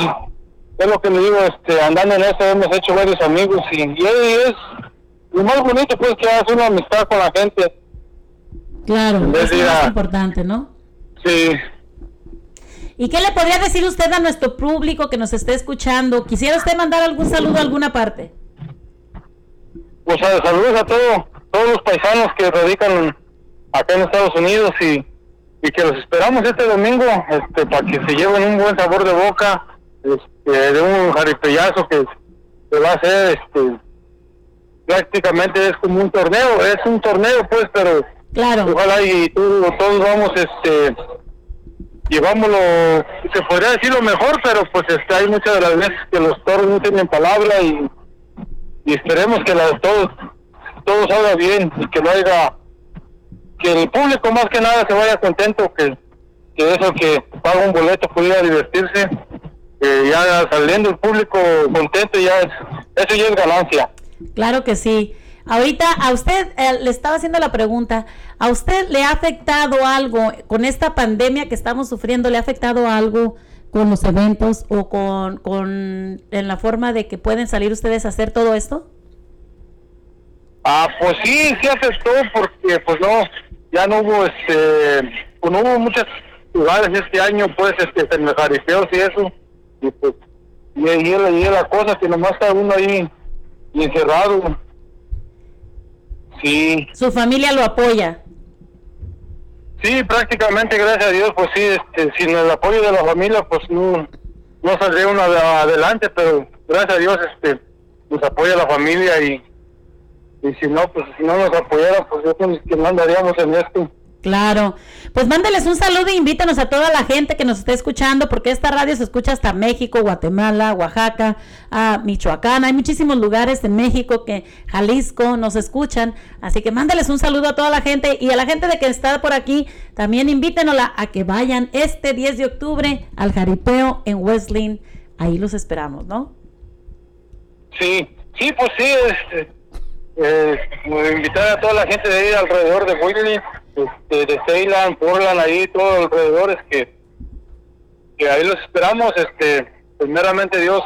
es lo que le digo, este, andando en eso hemos hecho varios amigos y, y es lo más bonito pues que hace una amistad con la gente. Claro, eso es lo más a- importante, ¿no? Sí, ¿Y qué le podría decir usted a nuestro público que nos esté escuchando? ¿Quisiera usted mandar algún saludo a alguna parte? pues a- saludos a todos, todos los paisanos que radican acá en Estados Unidos y, y que los esperamos este domingo este, para que se lleven un buen sabor de boca este, de un jaripellazo que, que va a ser este, prácticamente es como un torneo, es un torneo pues, pero claro. ojalá y todo- todos vamos este llevámoslo, se podría decir lo mejor, pero pues este, hay muchas de las veces que los toros no tienen palabra y, esperemos que la, todo, todo salga bien y que lo haga, que el público más que nada se vaya contento, que, eso que paga un boleto pudiera divertirse, que ya saliendo el público contento ya es, eso ya es ganancia. Claro que sí. Ahorita a usted eh, le estaba haciendo la pregunta, ¿a usted le ha afectado algo con esta pandemia que estamos sufriendo? ¿Le ha afectado algo con los eventos o con, con en la forma de que pueden salir ustedes a hacer todo esto? Ah, pues sí, sí afectó porque pues no, ya no hubo este, pues no hubo muchos lugares este año pues este, jaripeos y eso, y pues, y y es la cosa que nomás está uno ahí encerrado. Sí, Su familia lo apoya. sí, prácticamente gracias a Dios, pues sí, este, sin el apoyo de la familia pues no, no saldría uno ade- adelante, pero gracias a Dios este, nos apoya la familia y, y si no, pues si no nos apoyara, pues yo creo que no andaríamos en esto. Claro. Pues mándeles un saludo e invítanos a toda la gente que nos esté escuchando, porque esta radio se escucha hasta México, Guatemala, Oaxaca, a Michoacán. Hay muchísimos lugares en México que Jalisco nos escuchan. Así que mándeles un saludo a toda la gente y a la gente de que está por aquí, también invítenosla a que vayan este 10 de octubre al jaripeo en Wesleyan. Ahí los esperamos, ¿no? Sí, sí, pues sí, este, eh, invitar a toda la gente de ahí alrededor de Whitney, este, de Ceylan, Portland, ahí, todos los alrededores, que, ahí los esperamos, este, primeramente Dios,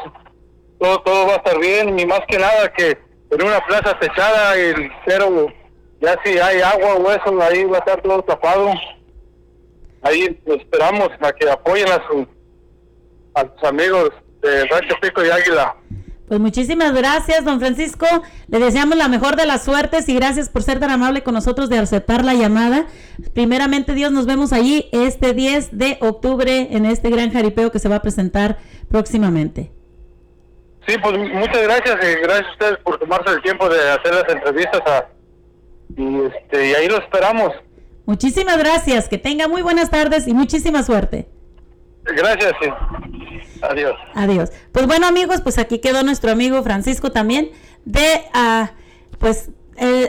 todo, todo va a estar bien, y más que nada que en una plaza techada, el cero, ya si hay agua o eso, ahí va a estar todo tapado, ahí los esperamos a que apoyen a, su, a sus amigos de Rancho Pico y Águila. Pues muchísimas gracias, don Francisco. Le deseamos la mejor de las suertes y gracias por ser tan amable con nosotros de aceptar la llamada. Primeramente, Dios, nos vemos allí este 10 de octubre en este gran jaripeo que se va a presentar próximamente. Sí, pues muchas gracias y gracias a ustedes por tomarse el tiempo de hacer las entrevistas a- y, este, y ahí lo esperamos. Muchísimas gracias, que tenga muy buenas tardes y muchísima suerte. Gracias. sí. Adiós. Adiós. Pues bueno, amigos, pues aquí quedó nuestro amigo Francisco también de ah, pues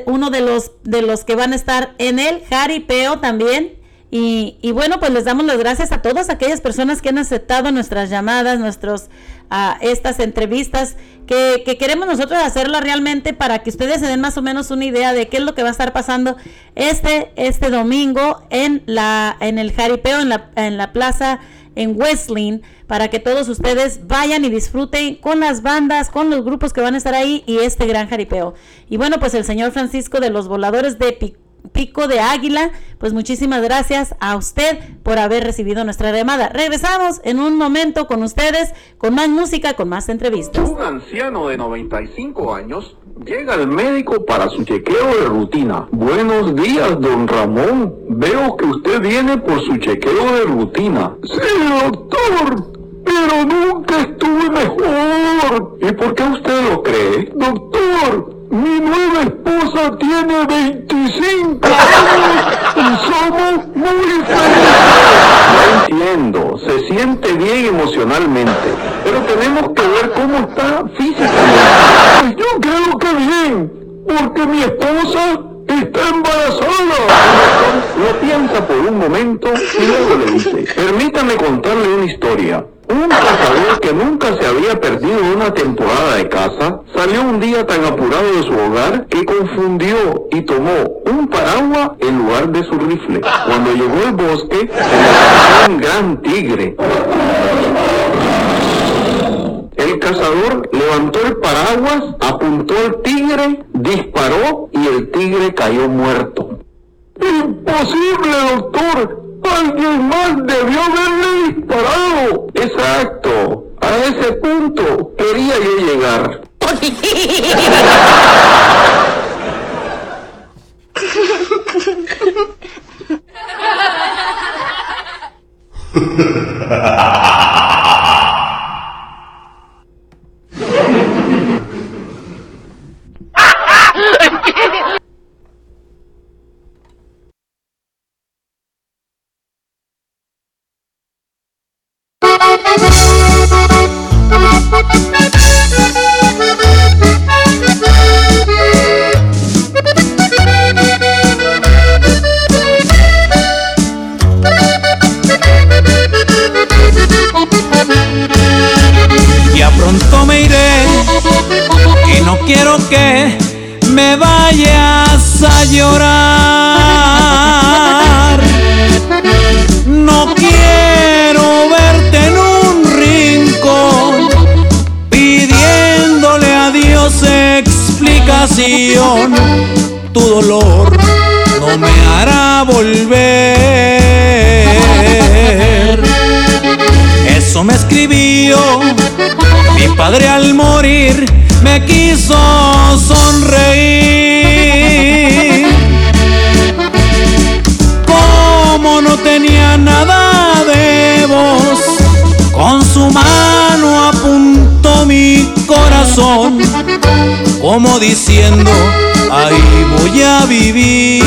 uno de los de los que van a estar en el jaripeo también. Y, y bueno, pues les damos las gracias a todas aquellas personas que han aceptado nuestras llamadas, nuestros a estas entrevistas que, que queremos nosotros hacerlo realmente para que ustedes se den más o menos una idea de qué es lo que va a estar pasando este este domingo en la en el jaripeo en la en la plaza en Westling para que todos ustedes vayan y disfruten con las bandas, con los grupos que van a estar ahí y este gran jaripeo. Y bueno, pues el señor Francisco de los voladores de Pi- Pico de Águila, pues muchísimas gracias a usted por haber recibido nuestra llamada. Regresamos en un momento con ustedes, con más música, con más entrevistas. Un anciano de 95 años llega al médico para su chequeo de rutina. Buenos días, don Ramón. Veo que usted viene por su chequeo de rutina. Sí, doctor. Pero nunca estuve mejor. ¿Y por qué usted lo cree? Doctor, mi nueva esposa tiene 25 años y somos muy felices. Lo entiendo, se siente bien emocionalmente, pero tenemos que ver cómo está físicamente. Pues yo creo que bien, porque mi esposa está embarazada. Lo piensa por un momento y luego le dice, permítame contarle una historia. Un cazador que nunca se había perdido una temporada de caza, salió un día tan apurado de su hogar que confundió y tomó un paraguas en lugar de su rifle. Cuando llegó al bosque, se le un gran tigre. El cazador levantó el paraguas, apuntó al tigre, disparó y el tigre cayó muerto. ¡Imposible, doctor! ¡Alguien más debió haberle disparado! Exacto. A ese punto quería yo llegar. Ya Tu dolor no me hará volver. Eso me escribió mi padre al morir, me quiso sonreír. Como diciendo, ahí voy a vivir.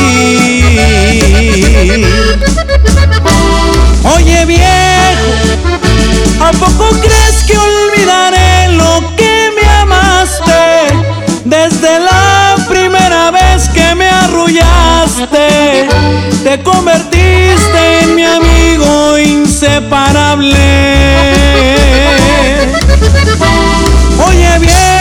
Oye viejo, ¿A poco crees que olvidaré lo que me amaste? Desde la primera vez que me arrullaste, te convertiste en mi amigo inseparable. Oye viejo,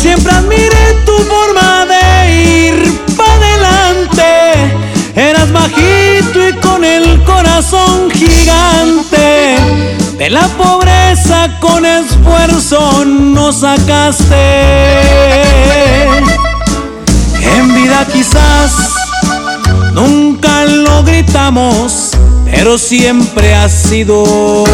siempre admiré tu forma de ir para adelante. Eras bajito y con el corazón gigante. De la pobreza con esfuerzo nos sacaste. En vida quizás nunca lo gritamos, pero siempre has sido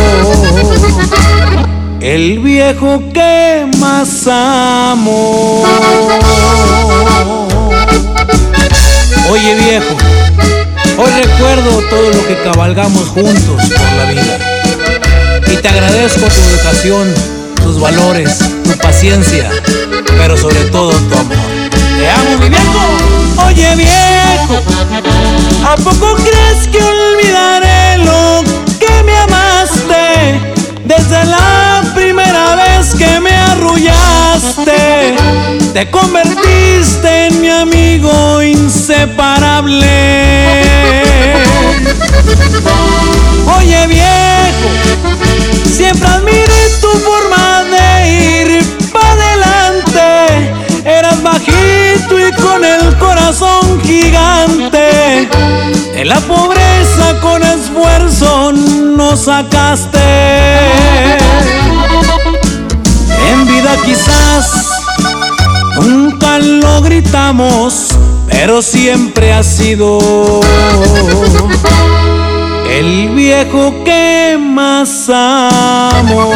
el viejo que más amo. Oye viejo, hoy recuerdo todo lo que cabalgamos juntos por la vida. Y te agradezco tu educación, tus valores, tu paciencia, pero sobre todo tu amor. Te amo, mi viejo. Oye viejo, ¿a poco crees que olvidaré lo que me amaste? Te convertiste en mi amigo inseparable. Oye viejo, siempre admiré tu forma de ir para adelante. Eras bajito y con el corazón gigante. De la pobreza con esfuerzo nos sacaste. Quizás nunca lo gritamos, pero siempre ha sido el viejo que más amo.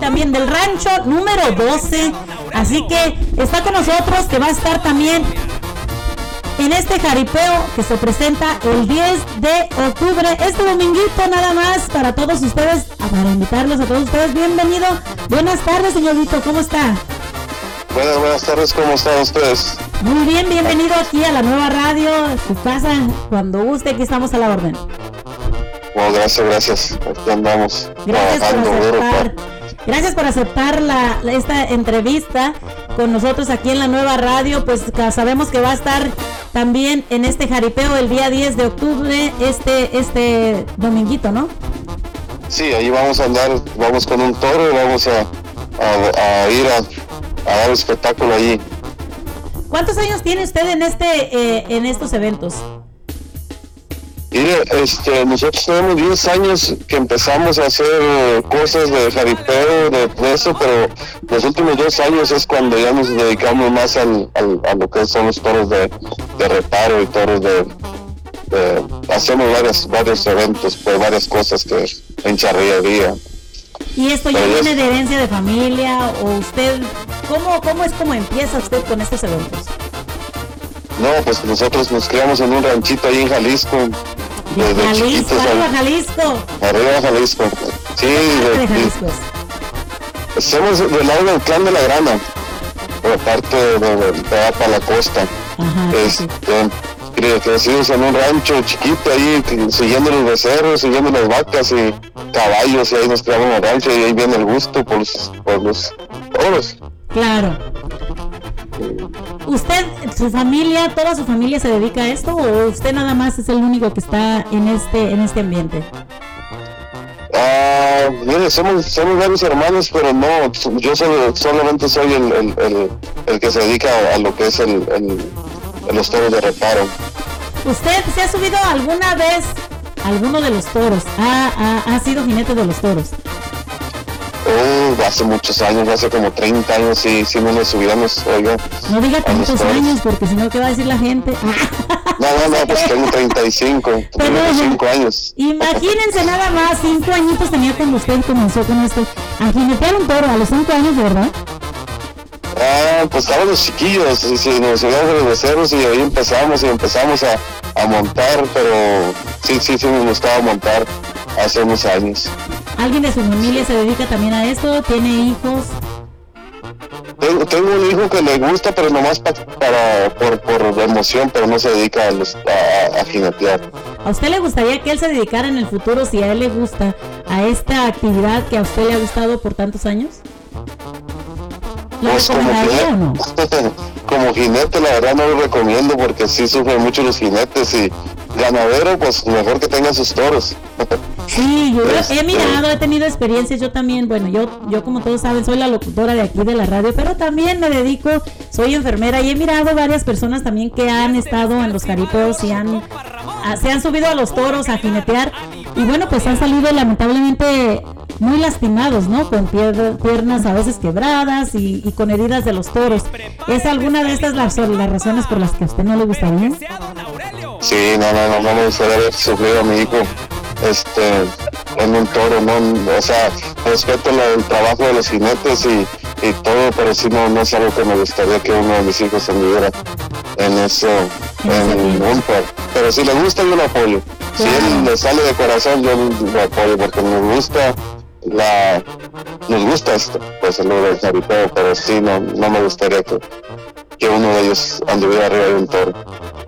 También del rancho número 12. Así que está con nosotros, que va a estar también en este jaripeo que se presenta el 10 de octubre, este dominguito nada más para todos ustedes, para invitarlos a todos ustedes. Bienvenido, buenas tardes señor Víctor, ¿cómo está? Buenas, buenas tardes, ¿cómo están ustedes? Muy bien, bienvenido aquí a la nueva radio, su casa, cuando guste, aquí estamos a la orden. Bueno, gracias, gracias. Aquí andamos Gracias por trabajando duro. Gracias por aceptar la, la- esta entrevista con nosotros aquí en la nueva radio. Pues sabemos que va a estar también en este jaripeo el día 10 de octubre, este, este dominguito, ¿no? Sí, ahí vamos a andar, vamos con un toro y vamos a, a- a ir a, a dar espectáculo allí. ¿Cuántos años tiene usted en este, eh, en estos eventos? Este, nosotros tenemos 10 años que empezamos a hacer eh, cosas de jaripeo, de eso, pero los últimos dos años es cuando ya nos dedicamos más al, al- a lo que son los toros de, de reparo y toros de, de- hacemos varias, varios eventos, pues varias cosas que en charrería. ¿Y esto ya viene de herencia de familia o usted, cómo, cómo es como empieza usted con estos eventos? No, pues nosotros nos criamos en un ranchito ahí en Jalisco, desde Jalisco, chiquitos. arriba Jalisco. Arriba Jalisco. Sí, de- de Jalisco es. somos del lado del clan de la grana, por parte de, de, de- la costa. este, cre- crecidos en un rancho chiquito ahí, siguiendo los becerros, siguiendo las vacas y caballos, y ahí nos criamos en el rancho y ahí viene el gusto por los, por los toros. Claro. ¿Usted, su familia, toda su familia se dedica a esto o usted nada más es el único que está en este, en este ambiente? Ah, mire, somos, somos varios hermanos, pero no, yo solo- solamente soy el, el, el- el que se dedica a lo que es el, el- el- los toros de reparo. ¿Usted se ha subido alguna vez a alguno de los toros? ¿Ha, ha, ha sido jinete de los toros? Oh, hace muchos años, hace como 30 años, sí, sí no nos subíamos, oiga. No diga tantos años, porque si no, ¿qué va a decir la gente? No, no, no, pues tengo 35, 35 años. Imagínense nada más, cinco añitos tenía cuando usted comenzó con esto. A jinetear un toro a los cinco años, de verdad. Ah, pues estábamos chiquillos, y sí, nos subíamos a los becerros y ahí empezamos y empezamos a, a montar, pero sí, sí, sí nos gustaba montar hace unos años. ¿Alguien de su familia se dedica también a esto? ¿Tiene hijos? Tengo, tengo un hijo que le gusta, pero nomás pa- para, por, por emoción, pero no se dedica a, los- a, a jinetear. ¿A usted le gustaría que él se dedicara en el futuro, si a él le gusta, a esta actividad que a usted le ha gustado por tantos años? ¿Lo Pues como recomendaría o no? jinete, como jinete, la verdad no lo recomiendo porque sí sufren mucho los jinetes y ganadero, pues mejor que tenga sus toros. Sí, yo he mirado, he tenido experiencias, yo también, bueno, yo, yo como todos saben, soy la locutora de aquí de la radio, pero también me dedico, soy enfermera y he mirado varias personas también que han estado en los jaripeos y han, a- se han subido a los toros a jinetear y bueno, pues han salido lamentablemente muy lastimados, ¿no? Con pier- piernas a veces quebradas y, y con heridas de los toros. ¿Es alguna de estas las, las razones por las que a usted no le gustaría? Sí, no, no, no, no me gustaría haber sufrido a mi hijo este, en un toro, no, o sea, respeto el trabajo de los jinetes y, y todo, pero sí no, no es algo que me gustaría que uno de mis hijos se viviera en eso, en un toro. Pero si le gusta, yo lo apoyo. Si él le sale de corazón, yo lo apoyo porque me gusta la nos gusta esto, pues el del jaripeo, pero sí no, no me gustaría que, que uno de ellos anduviera arriba de un toro.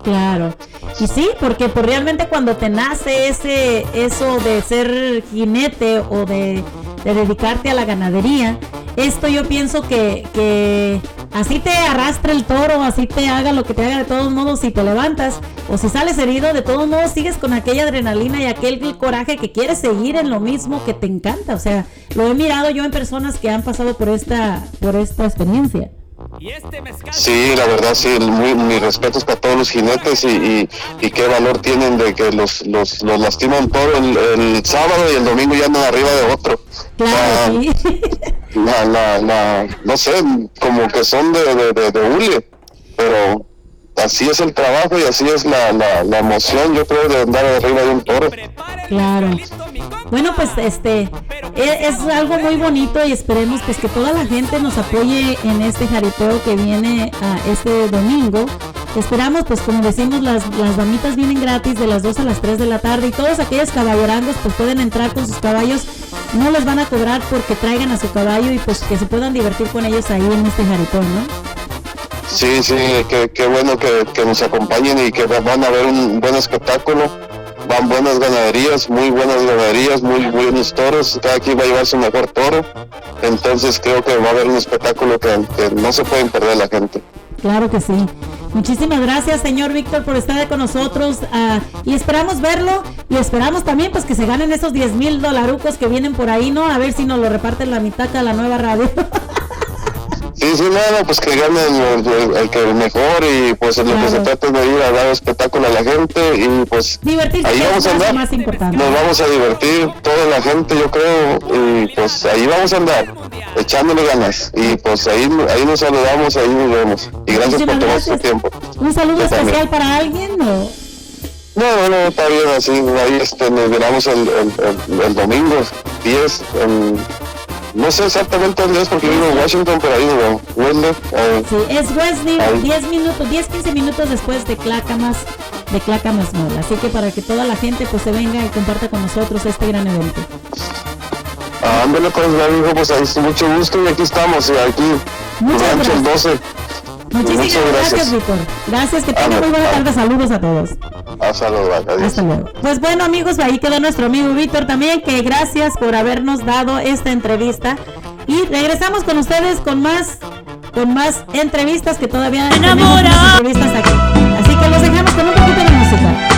Claro. Y sí, porque pues realmente cuando te nace ese eso de ser jinete o de, de dedicarte a la ganadería, esto yo pienso que, que así te arrastra el toro, así te haga lo que te haga de todos modos, si te levantas o si sales herido, de todos modos sigues con aquella adrenalina y aquel coraje que quieres seguir en lo mismo que te encanta. O sea, lo he mirado yo en personas que han pasado por esta, por esta experiencia. Sí, la verdad sí, muy, mis respetos para todos los jinetes y, y, y qué valor tienen de que los, los, los lastiman todo el, el sábado y el domingo ya andan arriba de otro. Claro, sí. La, la, la, no sé, como que son de, de, de, de hule, pero así es el trabajo y así es la, la, la emoción, yo creo, de andar arriba de un toro. Claro. Bueno, pues este e- es, algo muy bonito y esperemos pues que toda la gente nos apoye en este jaripeo que viene a este domingo. Esperamos pues como decimos las, las damitas vienen gratis de las 2 a las 3 de la tarde y todos aquellos caballerangos pues pueden entrar con sus caballos, no les van a cobrar porque traigan a su caballo y pues que se puedan divertir con ellos ahí en este jaripeo, ¿no? Sí, sí, qué, bueno que, que nos acompañen y que van a ver un buen espectáculo. Van buenas ganaderías, muy buenas ganaderías, muy buenos toros. Cada quien va a llevar su mejor toro. Entonces creo que va a haber un espectáculo que, no se pueden perder la gente. Claro que sí. Muchísimas gracias, señor Víctor, por estar con nosotros ah, y esperamos verlo y esperamos también pues que se ganen esos 10 mil dolarucos que vienen por ahí, ¿no? A ver si nos lo reparten la mitad a la nueva radio. Sí, sí, nada, pues que gane el, el- el que mejor y pues en lo que se trata es de ir a dar espectáculo a la gente y pues Divertirse ahí que vamos a andar. más importante. Nos vamos a divertir, toda la gente yo creo, y pues ahí vamos a andar, echándole ganas. Y pues ahí, ahí nos saludamos, ahí nos vemos. Y gracias por tomar su tiempo. ¿Un saludo Yo también. especial para alguien? o? No, no, no, está bien así, ahí este, nos veremos el, el, el- el domingo 10, en- no sé exactamente dónde es porque vivo en Washington, pero ahí vemos. Wednesday, eh, Sí, es Wesley, Ahí. 10 minutos, 10, 15 minutos después de Clacamas, de Clacamas Mall. Así que para que toda la gente pues se venga y comparta con nosotros este gran evento. Ah, Ándale, pues, ya dijo, pues ahí mucho gusto y aquí estamos, y aquí, Muchas 12. Muchísimas Muchas gracias, gracias. Víctor. Gracias, que tenga muy buena tarde. Saludos a todos. Hasta luego, adiós. Hasta luego. Pues bueno, amigos, ahí quedó nuestro amigo Víctor también, que gracias por habernos dado esta entrevista. Y regresamos con ustedes con más, con más entrevistas que todavía tenemos más entrevistas aquí. Así que los dejamos con un poquito de música.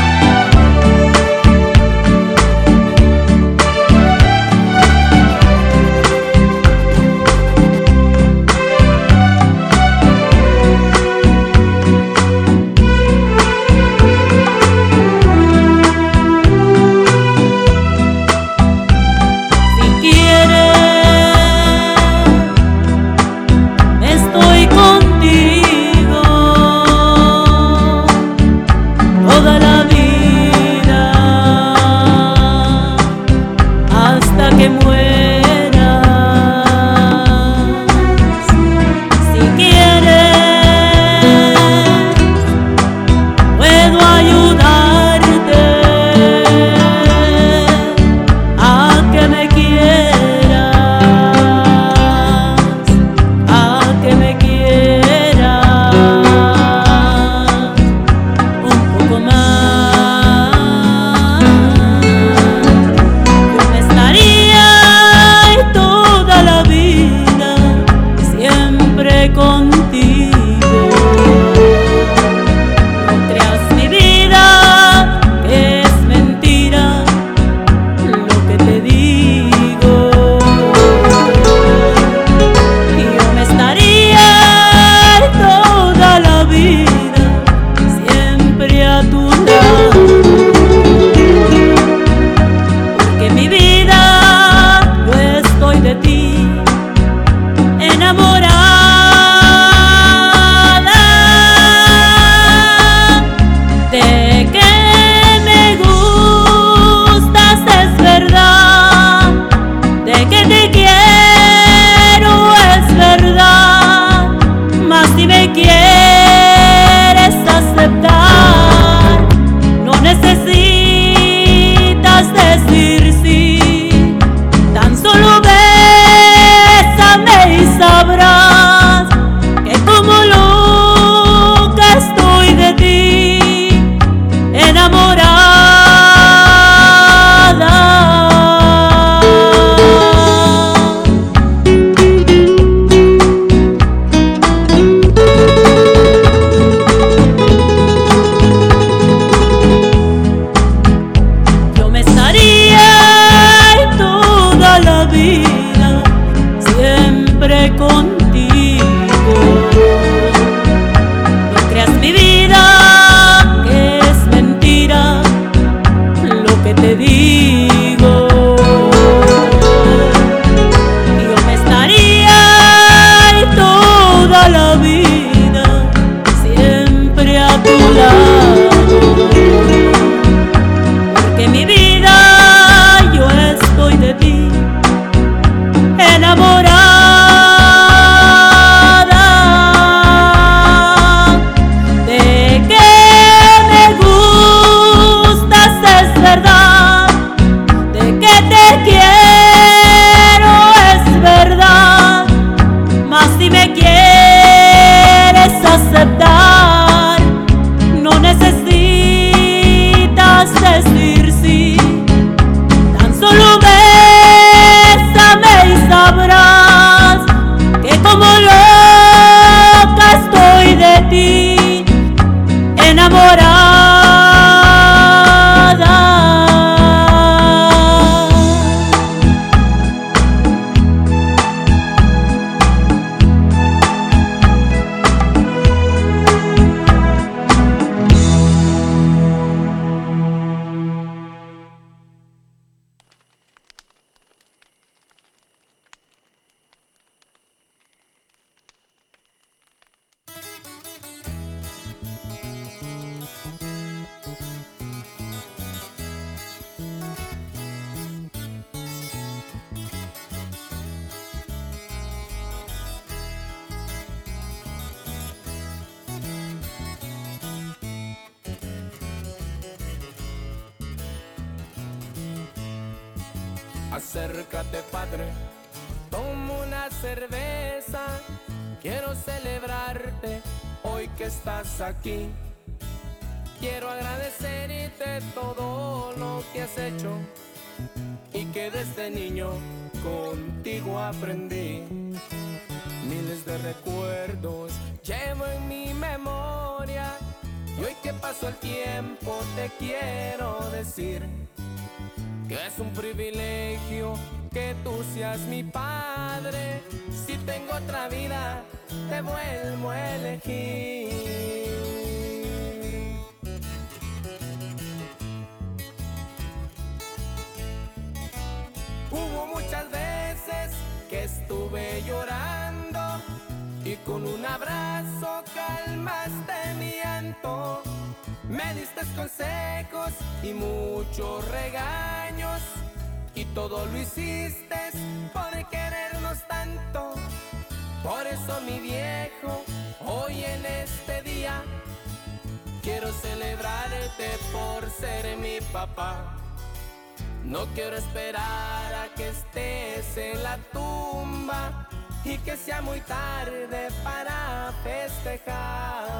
No quiero esperar a que estés en la tumba y que sea muy tarde para festejar.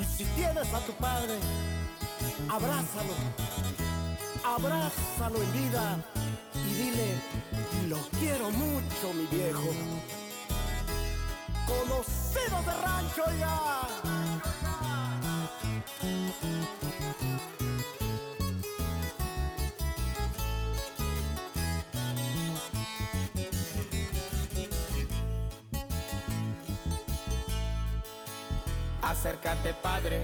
Y si tienes a tu padre, abrázalo, abrázalo en vida y dile, lo quiero mucho, mi viejo. Conocido de rancho ya. Acércate, padre,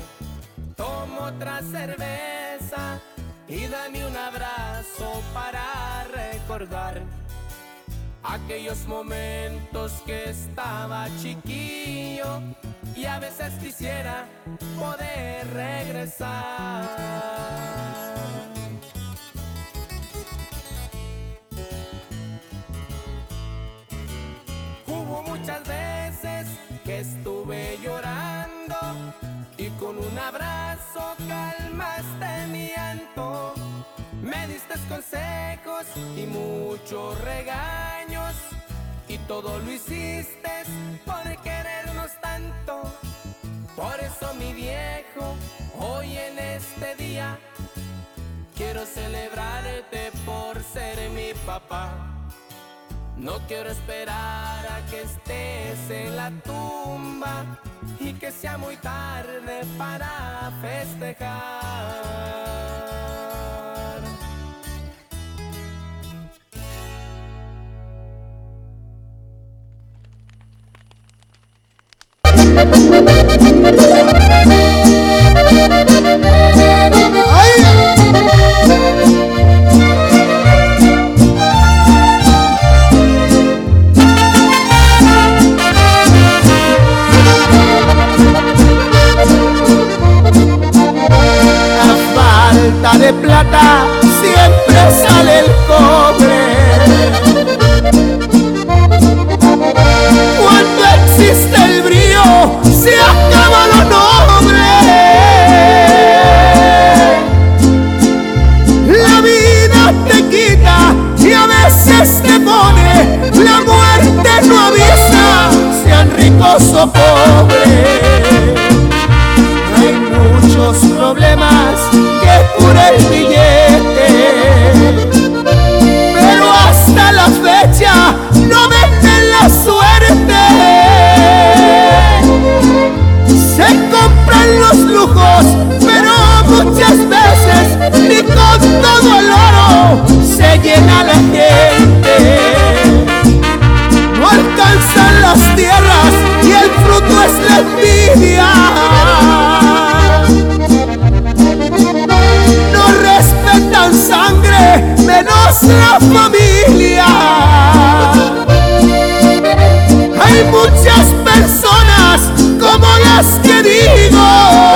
toma otra cerveza y dame un abrazo para recordar aquellos momentos que estaba chiquillo y a veces quisiera poder regresar. Hubo muchas veces que estuve llorando y con un abrazo calmaste mi llanto. Consejos y muchos regaños y todo lo hiciste por querernos tanto. Por eso mi viejo, hoy en este día, quiero celebrarte por ser mi papá. No quiero esperar a que estés en la tumba y que sea muy tarde para festejar. De plata siempre sale el cobre. Cuando existe el brío, se ricos o pobres. Hay muchos problemas que cura el billete Pero hasta la fecha no venden la suerte Se compran los lujos pero muchas veces ni con todo el oro se llena la la familia. Hay muchas personas como las que digo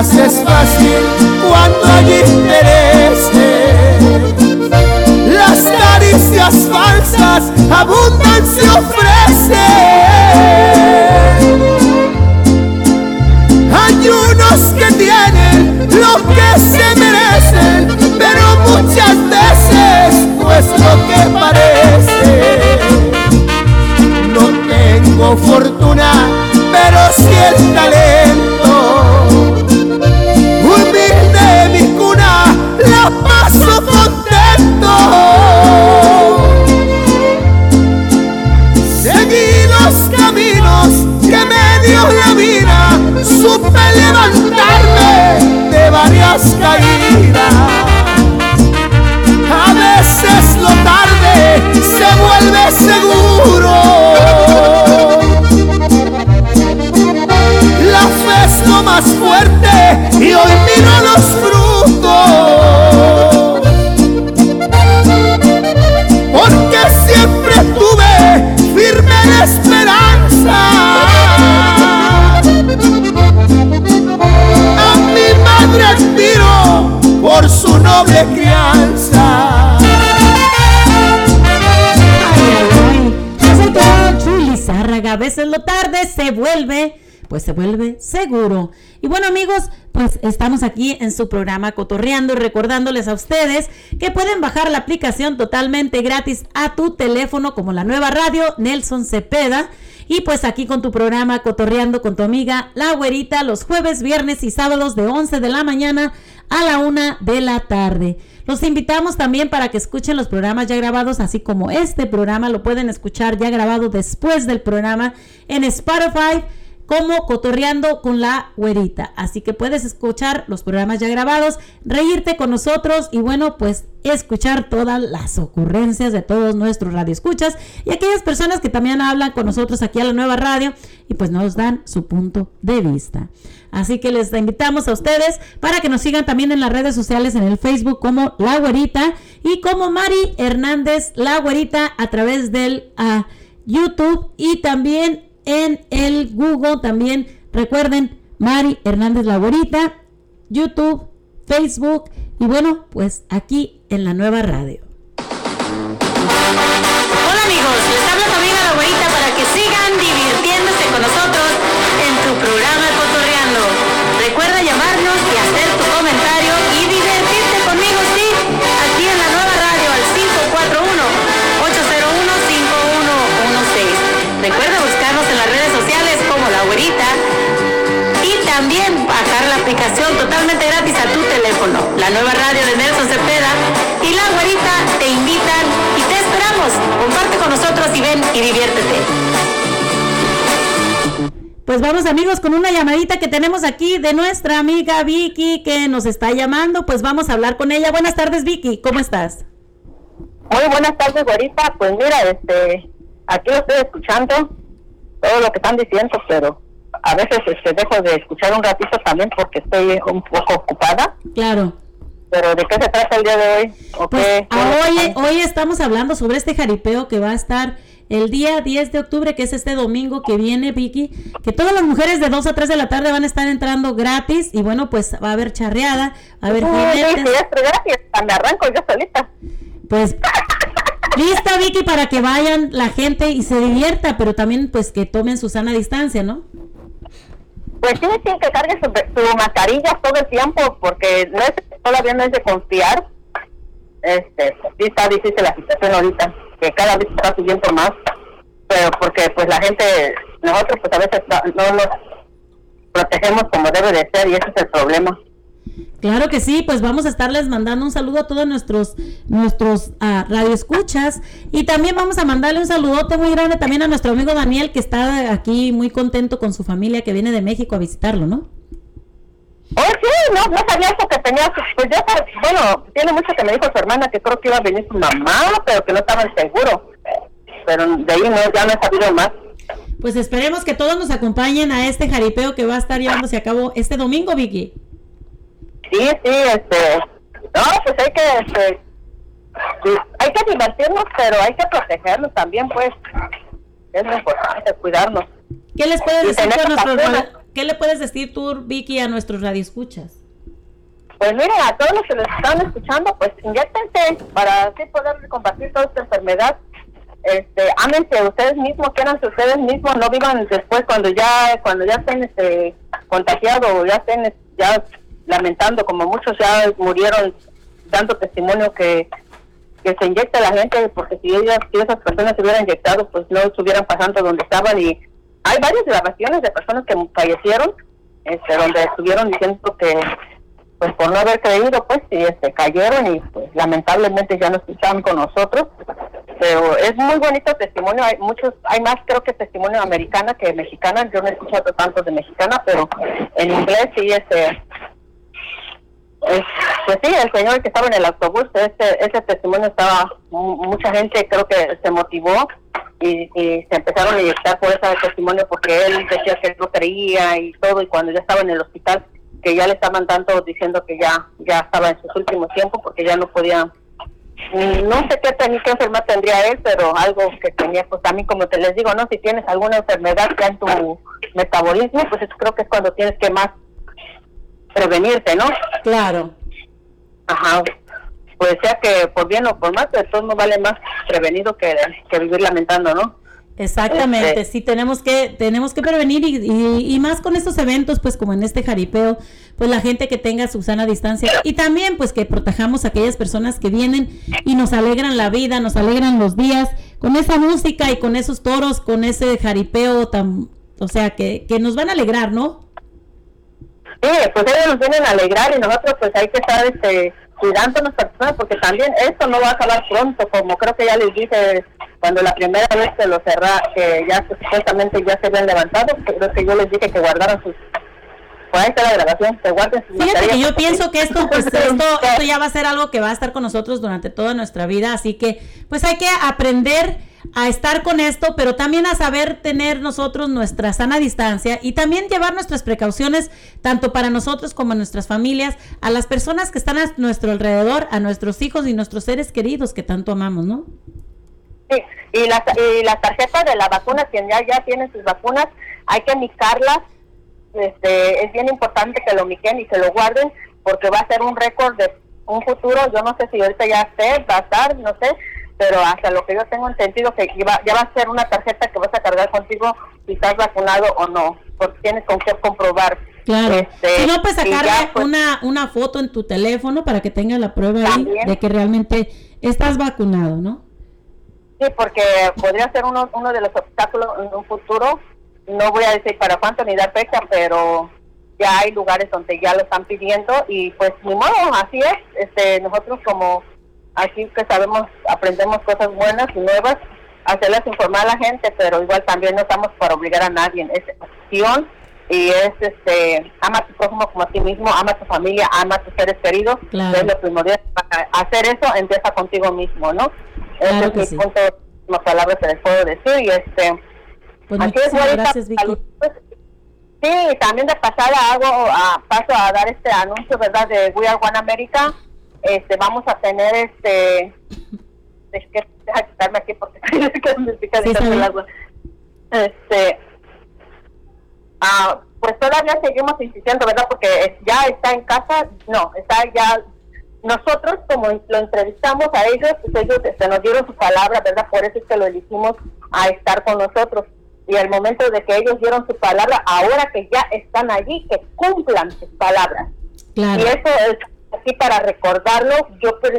es fácil cuando hay interés. Las caricias falsas abundan se ofrecen. Hay unos que tienen lo que se merecen, pero muchas veces no es lo que parece. No tengo fortuna, pero sí el talento. Paso contento. Seguí los caminos que me dio la vida, supe levantarme de varias caídas. Pues se vuelve seguro. Y bueno amigos, pues estamos aquí en su programa Cotorreando, recordándoles a ustedes que pueden bajar la aplicación totalmente gratis a tu teléfono como la nueva radio Nelson Cepeda. Y pues aquí con tu programa Cotorreando con tu amiga La Güerita los jueves, viernes y sábados de 11 de la mañana a la 1 de la tarde. Los invitamos también para que escuchen los programas ya grabados, así como este programa lo pueden escuchar ya grabado después del programa en Spotify como Cotorreando con la Güerita. Así que puedes escuchar los programas ya grabados, reírte con nosotros y bueno, pues escuchar todas las ocurrencias de todos nuestros radioescuchas y aquellas personas que también hablan con nosotros aquí a la nueva radio y pues nos dan su punto de vista. Así que les invitamos a ustedes para que nos sigan también en las redes sociales, en el Facebook como La Güerita y como Mari Hernández La Güerita a través del ah, YouTube y también en el Google también. Recuerden, Mari Hernández Laborita, YouTube, Facebook y bueno, pues aquí en la nueva radio. Y diviértete. Pues vamos amigos con una llamadita que tenemos aquí de nuestra amiga Vicky que nos está llamando. Pues vamos a hablar con ella. Buenas tardes Vicky, ¿cómo estás? Muy buenas tardes, güerita. Pues mira, este, aquí lo estoy escuchando, todo lo que están diciendo, pero a veces este, dejo de escuchar un ratito también porque estoy un poco ocupada. Claro. Pero ¿de qué se trata el día de hoy? ¿O Pues qué? ah, hoy, hoy estamos hablando sobre este jaripeo que va a estar el día 10 de octubre, que es este domingo que viene, Vicky, que todas las mujeres de 2 a 3 de la tarde van a estar entrando gratis y bueno, pues va a haber charreada, va a haber jinetes. gratis, me arranco yo solita. Pues lista Vicky para que vayan la gente y se divierta, pero también pues que tomen su sana distancia, ¿no? Pues sí, sí, que cargue su, su mascarilla todo el tiempo porque no es, todavía no es de confiar. Este, sí está difícil la situación ahorita, que cada vez está subiendo más, pero porque pues la gente, nosotros pues a veces no, no nos protegemos como debe de ser y ese es el problema. Claro que sí, pues vamos a estarles mandando un saludo a todos nuestros nuestros ah, radioescuchas y también vamos a mandarle un saludote muy grande también a nuestro amigo Daniel que está aquí muy contento con su familia que viene de México a visitarlo, ¿no? Oh, sí, no, no sabía eso que tenía, pues ya, bueno, tiene mucho que me dijo su hermana que creo que iba a venir su mamá, pero que no estaban seguros. Pero de ahí no, ya no he sabido más. Pues esperemos que todos nos acompañen a este jaripeo que va a estar llevándose a cabo este domingo, Vicky. Sí, sí, este, no, pues hay que, este, hay que divertirnos, pero hay que protegernos también, pues. Es lo importante, cuidarnos. ¿Qué les puedes Y decir a nuestros ¿Qué le puedes decir tú, Vicky, a nuestros radioescuchas? Pues miren, a todos los que nos están escuchando, pues inyectense para así poder combatir toda esta enfermedad. Este, ámense ustedes mismos, quédense ustedes mismos, no vivan después cuando ya cuando ya estén este, contagiados o ya estén ya lamentando, como muchos ya murieron dando testimonio que, que se inyecta la gente, porque si ellas, si esas personas se hubieran inyectado, pues no estuvieran pasando donde estaban y hay varias grabaciones de personas que fallecieron, este, donde estuvieron diciendo que pues por no haber creído pues y este cayeron y pues lamentablemente ya no están con nosotros. Pero es muy bonito testimonio. Hay muchos hay más creo que testimonio americana que mexicana. Yo no he escuchado tanto de mexicana pero en inglés sí este es- pues sí el señor que estaba en el autobús ese ese testimonio estaba mu- mucha gente creo que se motivó y, se empezaron a inyectar por ese testimonio porque él decía que él no creía y todo y cuando ya estaba en el hospital que ya le estaban dando diciendo que ya ya estaba en sus últimos tiempos porque ya no podía mm, no sé qué, ten- qué enfermedad tendría él pero algo que tenía pues también como te les digo no si tienes alguna enfermedad ya en tu metabolismo pues eso creo que es cuando tienes que más prevenirte no claro ajá pues sea que por bien o por mal de todo no vale más prevenido que, que vivir lamentando no Exactamente, Este, sí tenemos que tenemos que prevenir y, y- y más con estos eventos, pues como en este jaripeo, pues la gente que tenga su sana distancia y también pues que protejamos a aquellas personas que vienen y nos alegran la vida, nos alegran los días con esa música y con esos toros, con ese jaripeo tan, o sea que, que nos van a alegrar, ¿no? Sí, pues ellos nos vienen a alegrar y nosotros pues hay que estar este, cuidando a nuestras personas porque también esto no va a acabar pronto, como creo que ya les dije cuando la primera vez que lo cerra, que ya pues, supuestamente ya se habían levantado, creo que yo les dije que guardaran sus... Pues ahí está la grabación, que guarden sus Fíjate que yo pienso que esto, pues, esto, esto ya va a ser algo que va a estar con nosotros durante toda nuestra vida, así que pues hay que aprender a estar con esto, pero también a saber tener nosotros nuestra sana distancia y también llevar nuestras precauciones, tanto para nosotros como a nuestras familias, a las personas que están a nuestro alrededor, a nuestros hijos y nuestros seres queridos que tanto amamos, ¿no? Sí, y las, y las tarjetas de la vacuna, quien ya, ya tienen sus vacunas, hay que micarlas. Este, es bien importante que lo miquen y se lo guarden porque va a ser un récord de un futuro. Yo no sé si ahorita ya esté, va a estar, no sé, pero hasta lo que yo tengo entendido que iba- ya va a ser una tarjeta que vas a cargar contigo si estás vacunado o no, porque tienes con qué comprobar. Claro. Este, si no, pues sacarle ya, pues, una, una foto en tu teléfono para que tengas la prueba ahí de que realmente estás vacunado, ¿no? Sí, porque podría ser uno, uno de los obstáculos en un futuro. No voy a decir para cuánto ni dar fecha, pero ya hay lugares donde ya lo están pidiendo y pues ni modo, así es. Este, nosotros como aquí que sabemos, aprendemos cosas buenas y nuevas, hacerlas informar a la gente, pero igual también no estamos para obligar a nadie. Es acción y es este ama a tu prójimo como a ti mismo, ama a tu familia, ama a tus seres queridos, Claro. es lo primordial. Para hacer eso empieza contigo mismo, ¿no? Claro Ese es sí. mi punto, últimas palabras que les puedo decir y este Pues así es, gracias, Vicky. sí, también de pasada hago a, paso a dar este anuncio, ¿verdad? De We Are One America. Este, vamos a tener este es que deja quitarme aquí porque Sí, tanto el agua. Este ah, pues todavía seguimos insistiendo, ¿verdad? Porque ya está en casa, no, está ya nosotros como lo entrevistamos a ellos, pues ellos este, nos dieron su palabra, ¿verdad? Por eso es que lo elegimos a estar con nosotros. Y al momento de que ellos dieron su palabra, ahora que ya están allí, que cumplan sus palabras. Claro. Y eso es así para recordarlo. Yo, pues,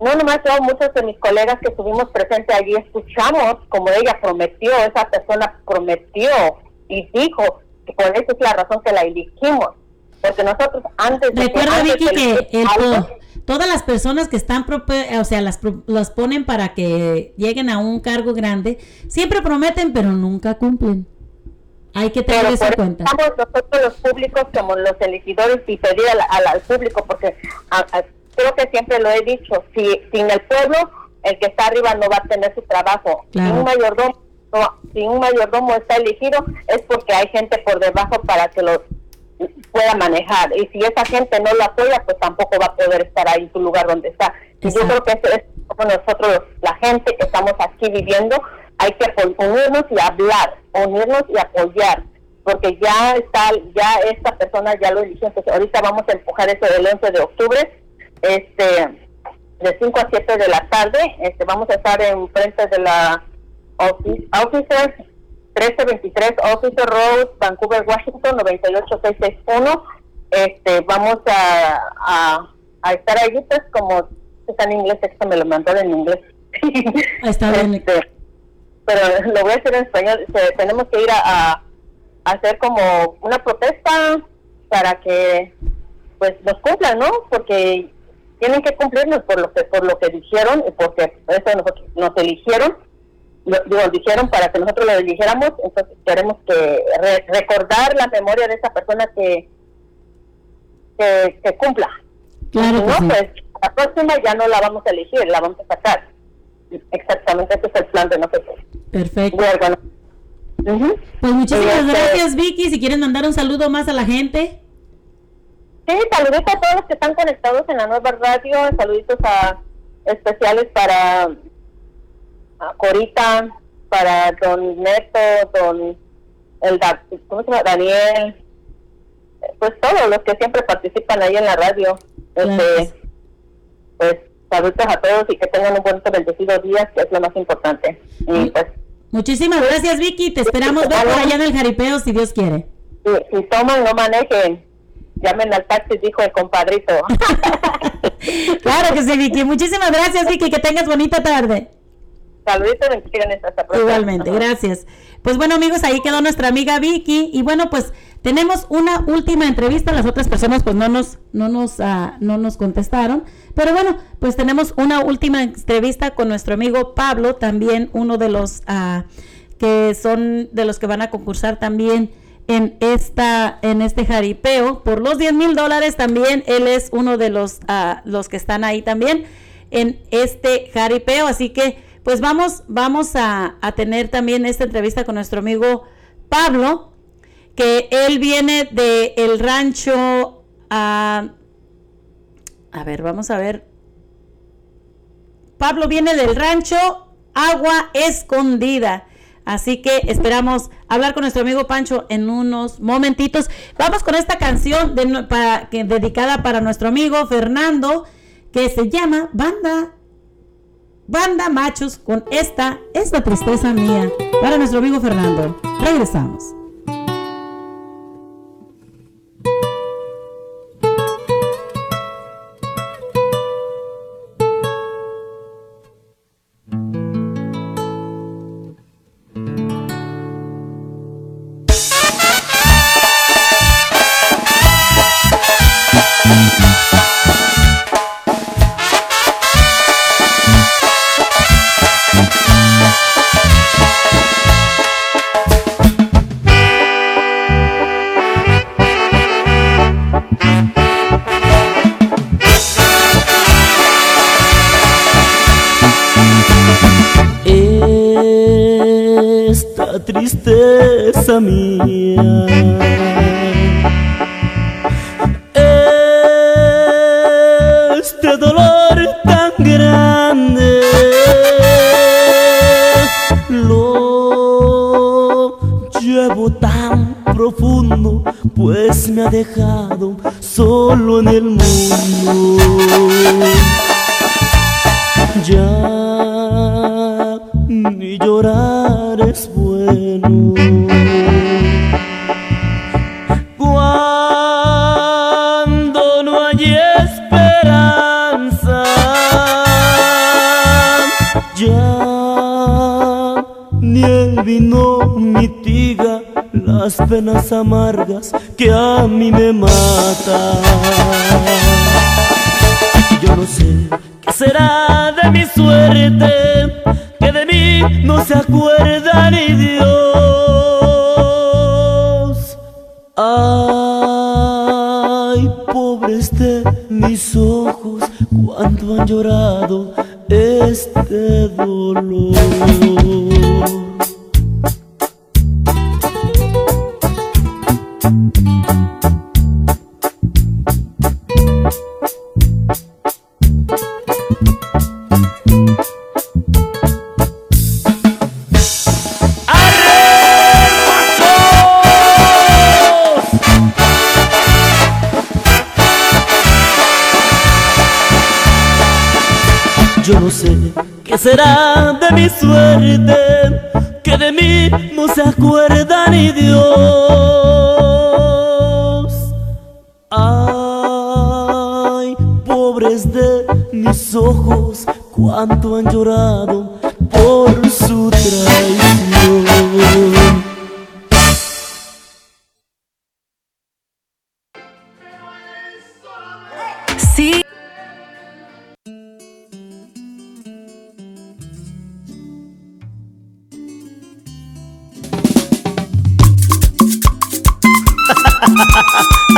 no nomás yo, muchos de mis colegas que estuvimos presentes allí escuchamos como ella prometió, esa persona prometió y dijo que por eso es la razón que la elegimos. Porque nosotros antes de Recuerda, antes Vicky, de que el algo, todas las personas que están, o sea, las, las ponen para que lleguen a un cargo grande, siempre prometen, pero nunca cumplen. Hay que tener pero eso en cuenta. estamos nosotros los públicos como los elegidores y pedir al, al- al público porque a- a- creo que siempre lo he dicho si sin el pueblo el que está arriba no va a tener su trabajo Claro. un mayordomo no, si un mayordomo está elegido es porque hay gente por debajo para que lo pueda manejar y si esa gente no lo apoya pues tampoco va a poder estar ahí en su lugar donde está y yo creo que eso es como nosotros la gente que estamos aquí viviendo hay que unirnos y hablar unirnos y apoyar porque ya está ya esta persona ya lo eligió entonces ahorita vamos a empujar eso del 11 de octubre este de 5 a 7 de la tarde este vamos a estar en frente de la Office, Officer 1323 Officer Road, Vancouver, Washington 98661. Este, vamos a, a, a estar allí, pues, como está en inglés, es que me lo mandó en inglés. Está bien. Este, pero lo voy a decir en español. este, tenemos que ir a, hacer como una protesta para que, pues, nos cumplan, ¿no? Porque tienen que cumplirnos por lo que por lo que dijeron y porque eso nosotros nos eligieron lo, digo, dijeron para que nosotros lo eligiéramos, entonces queremos que re- recordar la memoria de esa persona que que, que cumpla. Claro Si no, sí. pues la próxima ya no la vamos a elegir, la vamos a sacar. Exactamente, ese es el plan de nosotros. Perfecto. Bueno. Pues muchísimas este- gracias, Vicky. Si quieren mandar un saludo más a la gente. Sí, saluditos a todos los que están conectados en la nueva radio, saluditos a especiales para a Corita, para don Neto, don el ¿cómo se llama? Daniel, pues todos los que siempre participan ahí en la radio. Este, pues saludos a todos y que tengan un buen bendecido día, que es lo más importante. Y pues Muchísimas gracias, Vicky. Te esperamos ver por allá en el jaripeo, si Dios quiere. Si, si toman, no manejen. Llamen al taxi, dijo el compadrito. Claro que sí, Vicky. Muchísimas gracias, Vicky. Que tengas bonita tarde. Saluditos, bendiciones. Hasta pronto. Igualmente, gracias. Pues bueno, amigos, ahí quedó nuestra amiga Vicky. Y bueno, pues tenemos una última entrevista. Las otras personas, pues no nos, no nos, ah, no nos contestaron. Pero bueno, pues tenemos una última entrevista con nuestro amigo Pablo, también uno de los ah, que son de los que van a concursar también en esta en este jaripeo por los 10 mil dólares también él es uno de los ah, los que están ahí también en este jaripeo así que pues vamos vamos a, tener también esta entrevista con nuestro amigo Pablo que él viene de el rancho a a ver vamos a ver Pablo viene del rancho Agua Escondida Así que esperamos hablar con nuestro amigo Pancho en unos momentitos. Vamos con esta canción dedicada para nuestro amigo Fernando, que se llama Banda Banda Machos con esta, esta tristeza mía. Para nuestro amigo Fernando. Regresamos.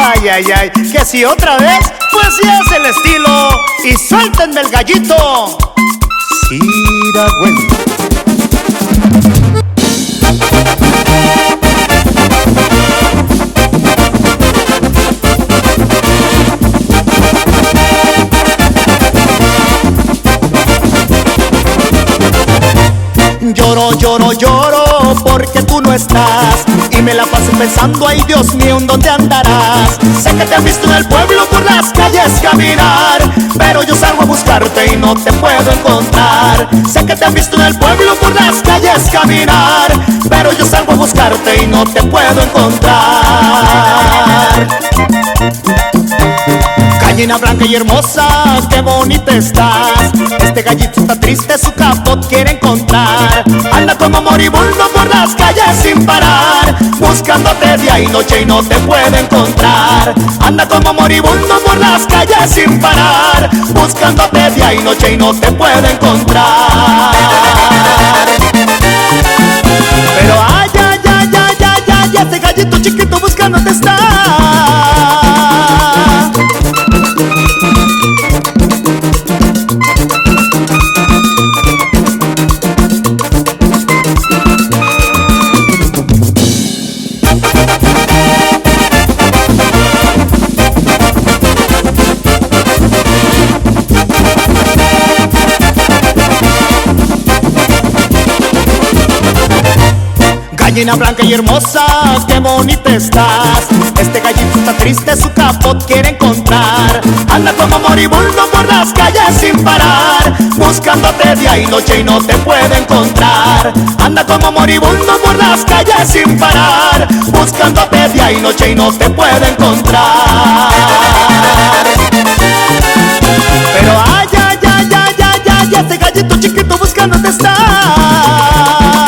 Ay, ay, ay, que si otra vez, pues ya es el estilo. Y suéltenme el gallito. Siragüen. Lloro, lloro, lloro porque tú no estás Y me la paso pensando, ay Dios mío, ¿en dónde andarás? Sé que te has visto en el pueblo por las calles caminar Pero yo salgo a buscarte y no te puedo encontrar Sé que te has visto en el pueblo por las calles caminar, pero yo salgo a buscarte y no te puedo encontrar. Gallina blanca y hermosa, qué bonita estás. Este gallito está triste, su capot quiere encontrar. Anda como moribundo por las calles sin parar, buscándote día y noche y no te puede encontrar. Anda como moribundo por las calles sin parar, buscándote día y noche y no te puede encontrar. Pero ay, ay, ay, ay, ay, ay, este gallito chiquito buscándote está. Gallina blanca y hermosa, qué bonita estás. Este gallito está triste, su capot quiere encontrar. Anda como moribundo por las calles sin parar, buscándote día y noche y no te puede encontrar. Anda como moribundo por las calles sin parar, buscándote día y noche y no te puede encontrar. Pero ay, ay, ay, ay, ay, ay, este gallito chiquito buscándote está.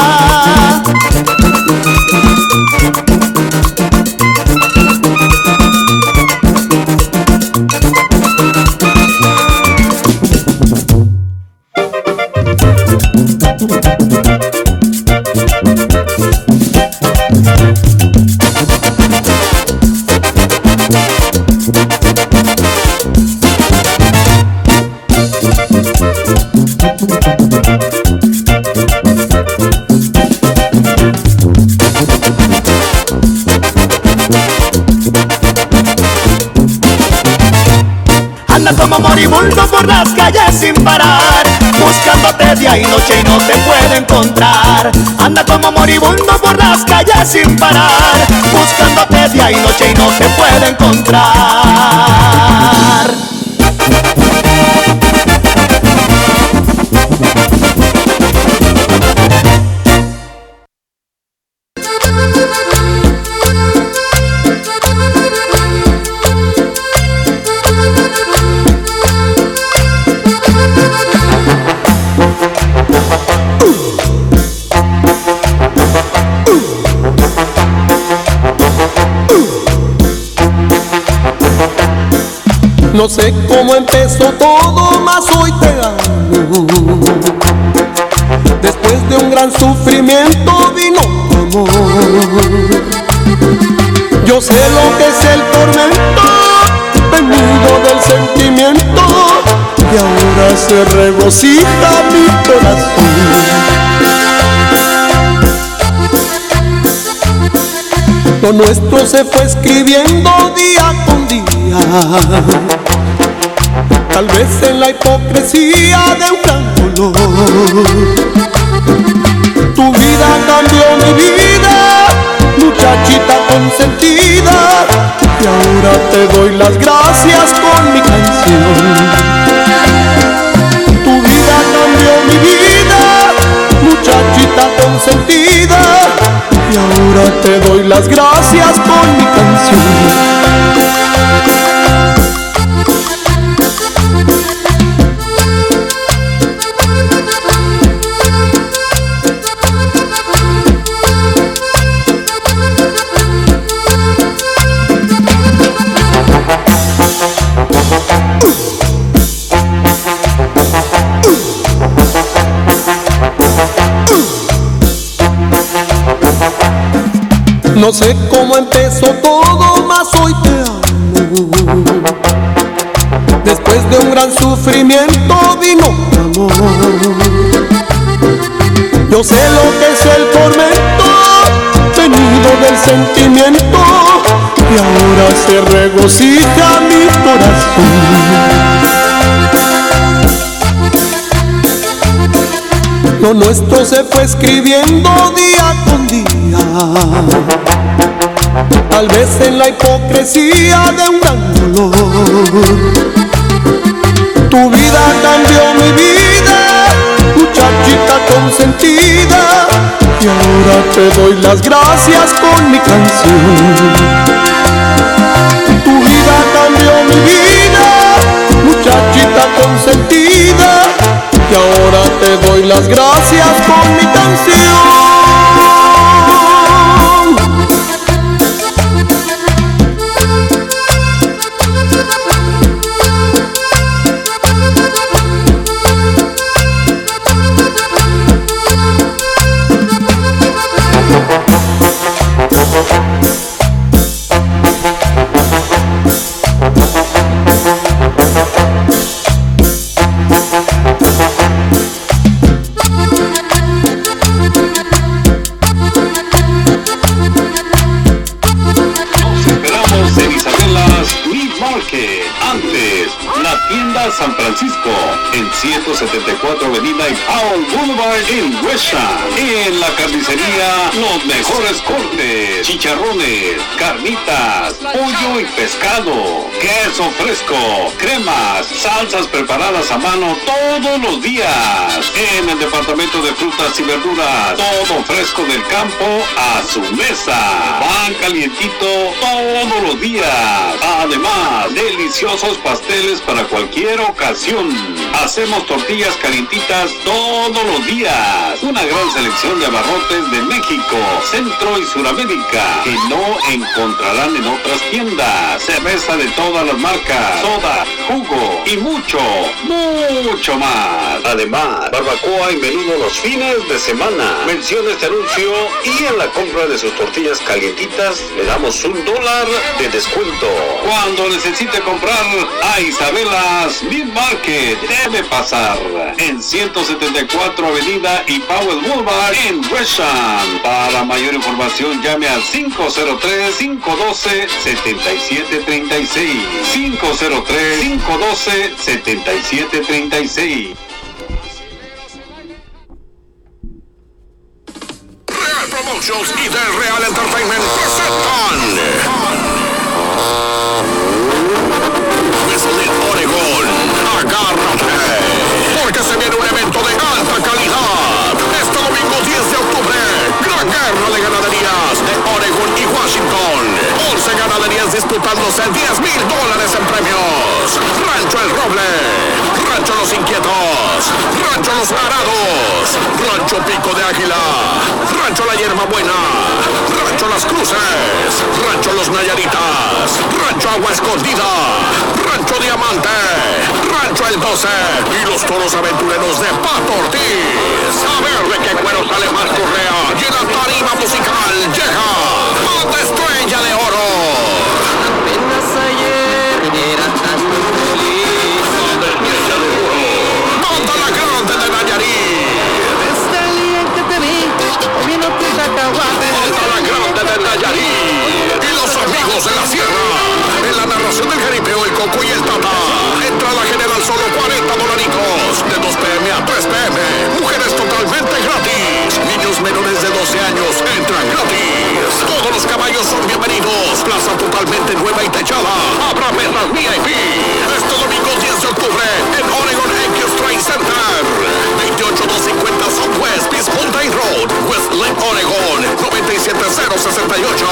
Buscándote día y noche y no te puede encontrar Anda como moribundo por las calles sin parar Buscándote día y noche y no te puede encontrar No sé cómo empezó todo, mas hoy te amo. Después de un gran sufrimiento vino amor. Yo sé lo que es el tormento, venido del sentimiento, y ahora se regocija mi corazón. Lo nuestro se fue escribiendo día con día Tal vez en la hipocresía de un gran dolor. Tu vida cambió mi vida, muchachita consentida. Y ahora te doy las gracias con mi canción. Tu vida cambió mi vida, muchachita consentida. Y ahora te doy las gracias con mi canción No sé cómo empezó todo, mas hoy te amo. Después de un gran sufrimiento vino amor. Yo sé lo que es el tormento, venido del sentimiento, y ahora se regocija mi corazón. Lo nuestro se fue escribiendo día con día. Tal vez en la hipocresía de un gran dolor. Tu vida cambió mi vida, muchachita consentida, te doy las gracias con mi canción. Tu vida cambió mi vida, muchachita consentida, y ahora te doy las gracias con mi canción. Boulevard en Westham. En la carnicería, los mejores cortes, chicharrones, carnitas, pollo y pescado, queso fresco, cremas, salsas preparadas a mano todos los días. En el departamento de frutas y verduras, todo fresco del campo a su mesa. Pan calientito todos los días. Además, deliciosos pasteles para cualquier ocasión. Hacemos tortillas calientitas todos los días. Una gran selección de abarrotes de México, Centro y Suramérica que no encontrarán en otras tiendas. Cerveza de todas las marcas, soda, jugo y mucho, mucho más. Además, barbacoa y menudo los fines de semana. Menciona este anuncio y en la compra de sus tortillas calientitas le damos un dólar de descuento. Cuando necesite comprar a Isabelas Meat Market, debe pasar en 174 Avenida y Powell Boulevard en Westham. Para mayor información llame al 503-512-7736. 503-512-7736. Disputándose 10 mil dólares en premios. Rancho El Roble, Rancho Los Inquietos, Rancho Los Arados, Rancho Pico de Águila, Rancho La Hierba Buena, Rancho Las Cruces, Rancho Los Nayaritas, Rancho Agua Escondida, Rancho Diamante, Rancho El 12 y los toros aventureros de Pato Ortiz. A ver de qué cuero sale más correa y la tarima musical llega Mata Estrella de Oro. Amigos de la sierra. En la narración del jaripeo, el coco y el tata. Entrada general solo 40 dolaricos. De 2 pm a 3 pm. Mujeres totalmente gratis. Niños menores de 12 años entran gratis. Todos los caballos son bienvenidos. Plaza totalmente nueva y techada. Habrá mesas VIP. Este domingo 10 de octubre en Oregon Acres Train Center. 28250 Southwest Peace Mountain Road, West Lake, Oregon. 97068.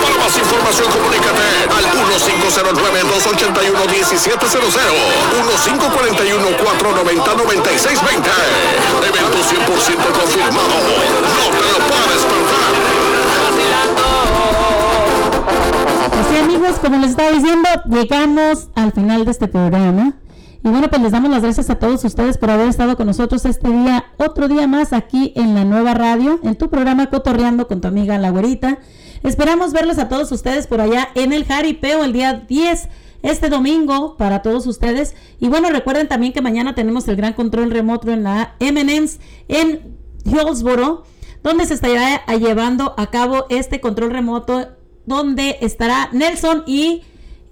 Para más información comunícate al 1509-281-1700. 1541-490-9620. Evento 100% confirmado. No te lo puedes perder. Así amigos, como les estaba diciendo, llegamos al final de este programa. Y bueno, pues les damos las gracias a todos ustedes por haber estado con nosotros este día, otro día más aquí en la nueva radio, en tu programa Cotorreando con tu amiga La Güerita. Esperamos verlos a todos ustedes por allá en el Jaripeo el día 10, este domingo, para todos ustedes. Y bueno, recuerden también que mañana tenemos el gran control remoto en la M&M's en Hillsboro, donde se estará llevando a cabo este control remoto, donde estará Nelson y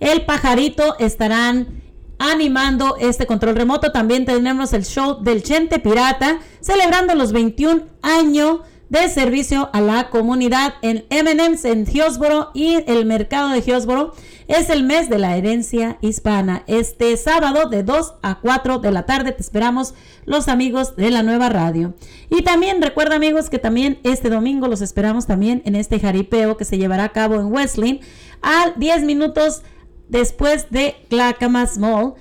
el pajarito estarán animando este control remoto. También tenemos el show del Chente Pirata, celebrando los 21 años de servicio a la comunidad en M&M's en Hillsboro y el mercado de Hillsboro. Es el mes de la herencia hispana. Este sábado de 2 a 4 de la tarde te esperamos los amigos de la nueva radio. Y también recuerda amigos que también este domingo los esperamos también en este jaripeo que se llevará a cabo en Wesleyan a 10 minutos después de Clackamas Mall.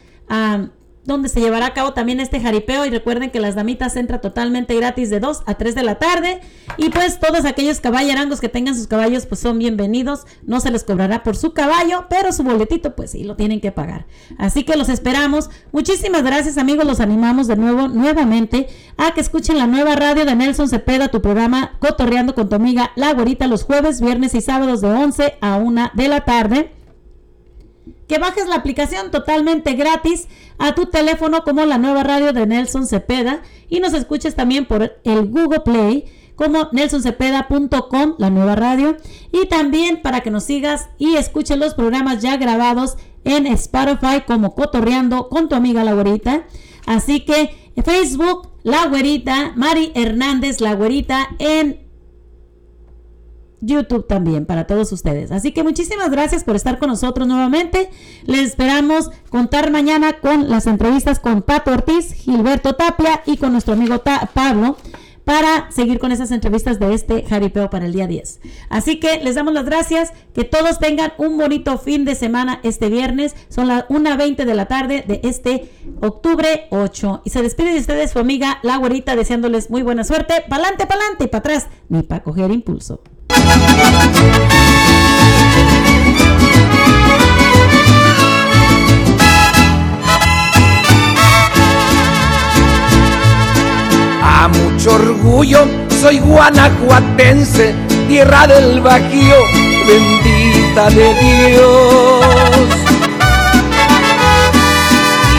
donde se llevará a cabo también este jaripeo y recuerden que las damitas entran totalmente gratis de 2 a 3 de la tarde y pues todos aquellos caballerangos que tengan sus caballos pues son bienvenidos, no se les cobrará por su caballo, pero su boletito pues sí lo tienen que pagar. Así que los esperamos. Muchísimas gracias amigos, los animamos de nuevo nuevamente a que escuchen la nueva radio de Nelson Cepeda, tu programa Cotorreando con tu amiga La Güerita los jueves, viernes y sábados de 11 a 1 de la tarde que bajes la aplicación totalmente gratis a tu teléfono como la nueva radio de Nelson Cepeda y nos escuches también por el Google Play como nelsoncepeda.com, la nueva radio, y también para que nos sigas y escuches los programas ya grabados en Spotify como Cotorreando con tu amiga La Güerita. Así que Facebook, La Güerita, Mari Hernández, La Güerita, en YouTube también para todos ustedes. Así que muchísimas gracias por estar con nosotros nuevamente. Les esperamos contar mañana con las entrevistas con Pato Ortiz, Gilberto Tapia y con nuestro amigo Pablo para seguir con esas entrevistas de este jaripeo para el día 10. Así que les damos las gracias, que todos tengan un bonito fin de semana este viernes, son las 1.20 de la tarde de este octubre 8. Y se despide de ustedes su amiga La Güerita deseándoles muy buena suerte, pa'lante, pa'lante y para atrás, ni para coger impulso. A mucho orgullo soy guanajuatense, tierra del Bajío, bendita de Dios.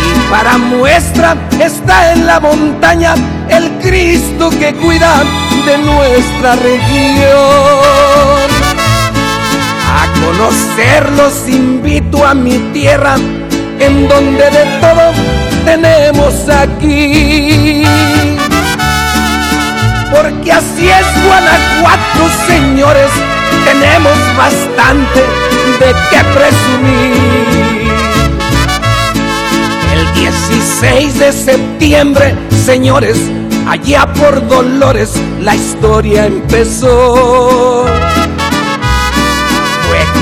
Y para muestra está en la montaña el Cristo que cuida de nuestra región. Conocerlos invito a mi tierra, en donde de todo tenemos aquí porque así es Guanajuato, señores, tenemos bastante de qué presumir. El 16 de septiembre, señores, allá por Dolores la historia empezó.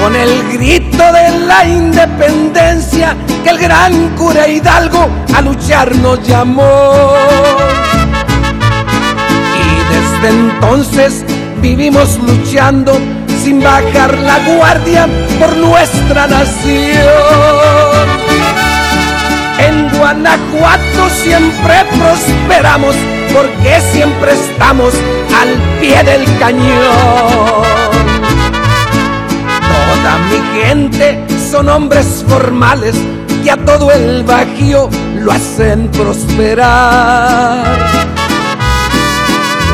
Con el grito de la independencia que el gran cura Hidalgo a luchar nos llamó. Y desde entonces vivimos luchando sin bajar la guardia por nuestra nación. En Guanajuato siempre prosperamos porque siempre estamos al pie del cañón. Toda mi gente son hombres formales que a todo el Bajío lo hacen prosperar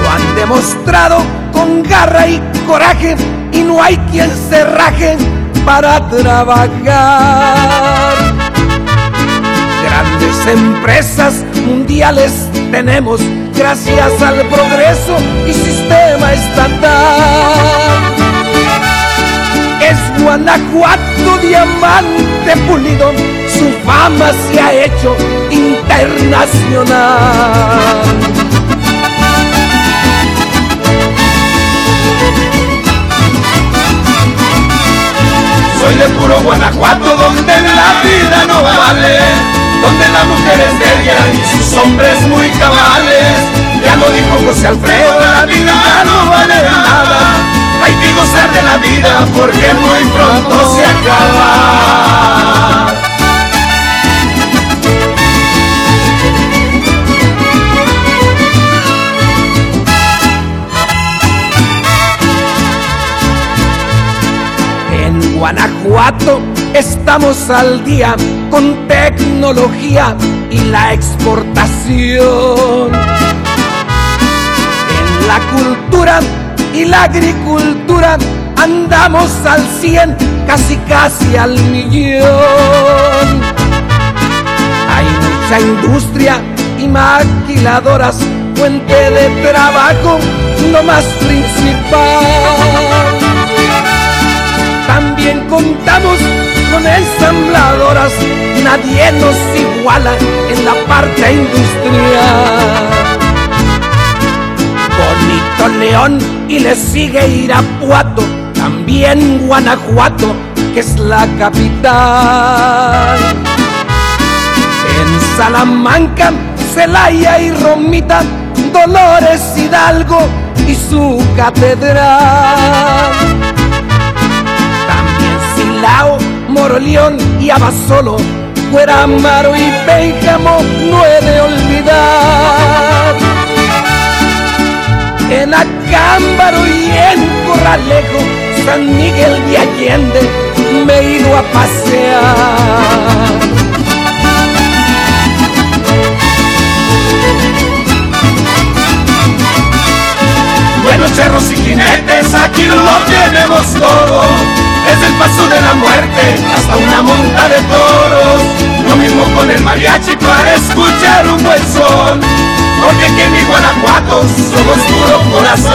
lo han demostrado con garra y coraje y no hay quien se raje para trabajar. Grandes empresas mundiales tenemos gracias al progreso y sistema estatal. Guanajuato diamante pulido, su fama se ha hecho internacional. Soy de puro Guanajuato donde la vida no vale, donde la mujer es y sus hombres muy cabales. Ya lo dijo José Alfredo, la vida no vale nada. Gozar de la vida porque muy pronto se acaba. En Guanajuato estamos al día con tecnología y la exportación. En la cultura y la agricultura andamos al cien, casi casi al millón. Hay mucha industria y maquiladoras fuente de trabajo no más principal. También contamos con ensambladoras, nadie nos iguala en la parte industrial. León y le sigue Irapuato, también Guanajuato, que es la capital. En Salamanca, Celaya y Romita, Dolores Hidalgo y su catedral. También Silao, Moroleón y Abasolo, Cueramaro y Pénjamo no he de olvidar. En Acámbaro y en Corralejo, San Miguel de Allende, me he ido a pasear. Buenos cerros y jinetes, aquí lo tenemos todo. Desde el paso de la muerte hasta una monta de toros. Mismo con el mariachi para escuchar un buen son. Porque aquí en mi Guanajuato somos puro corazón.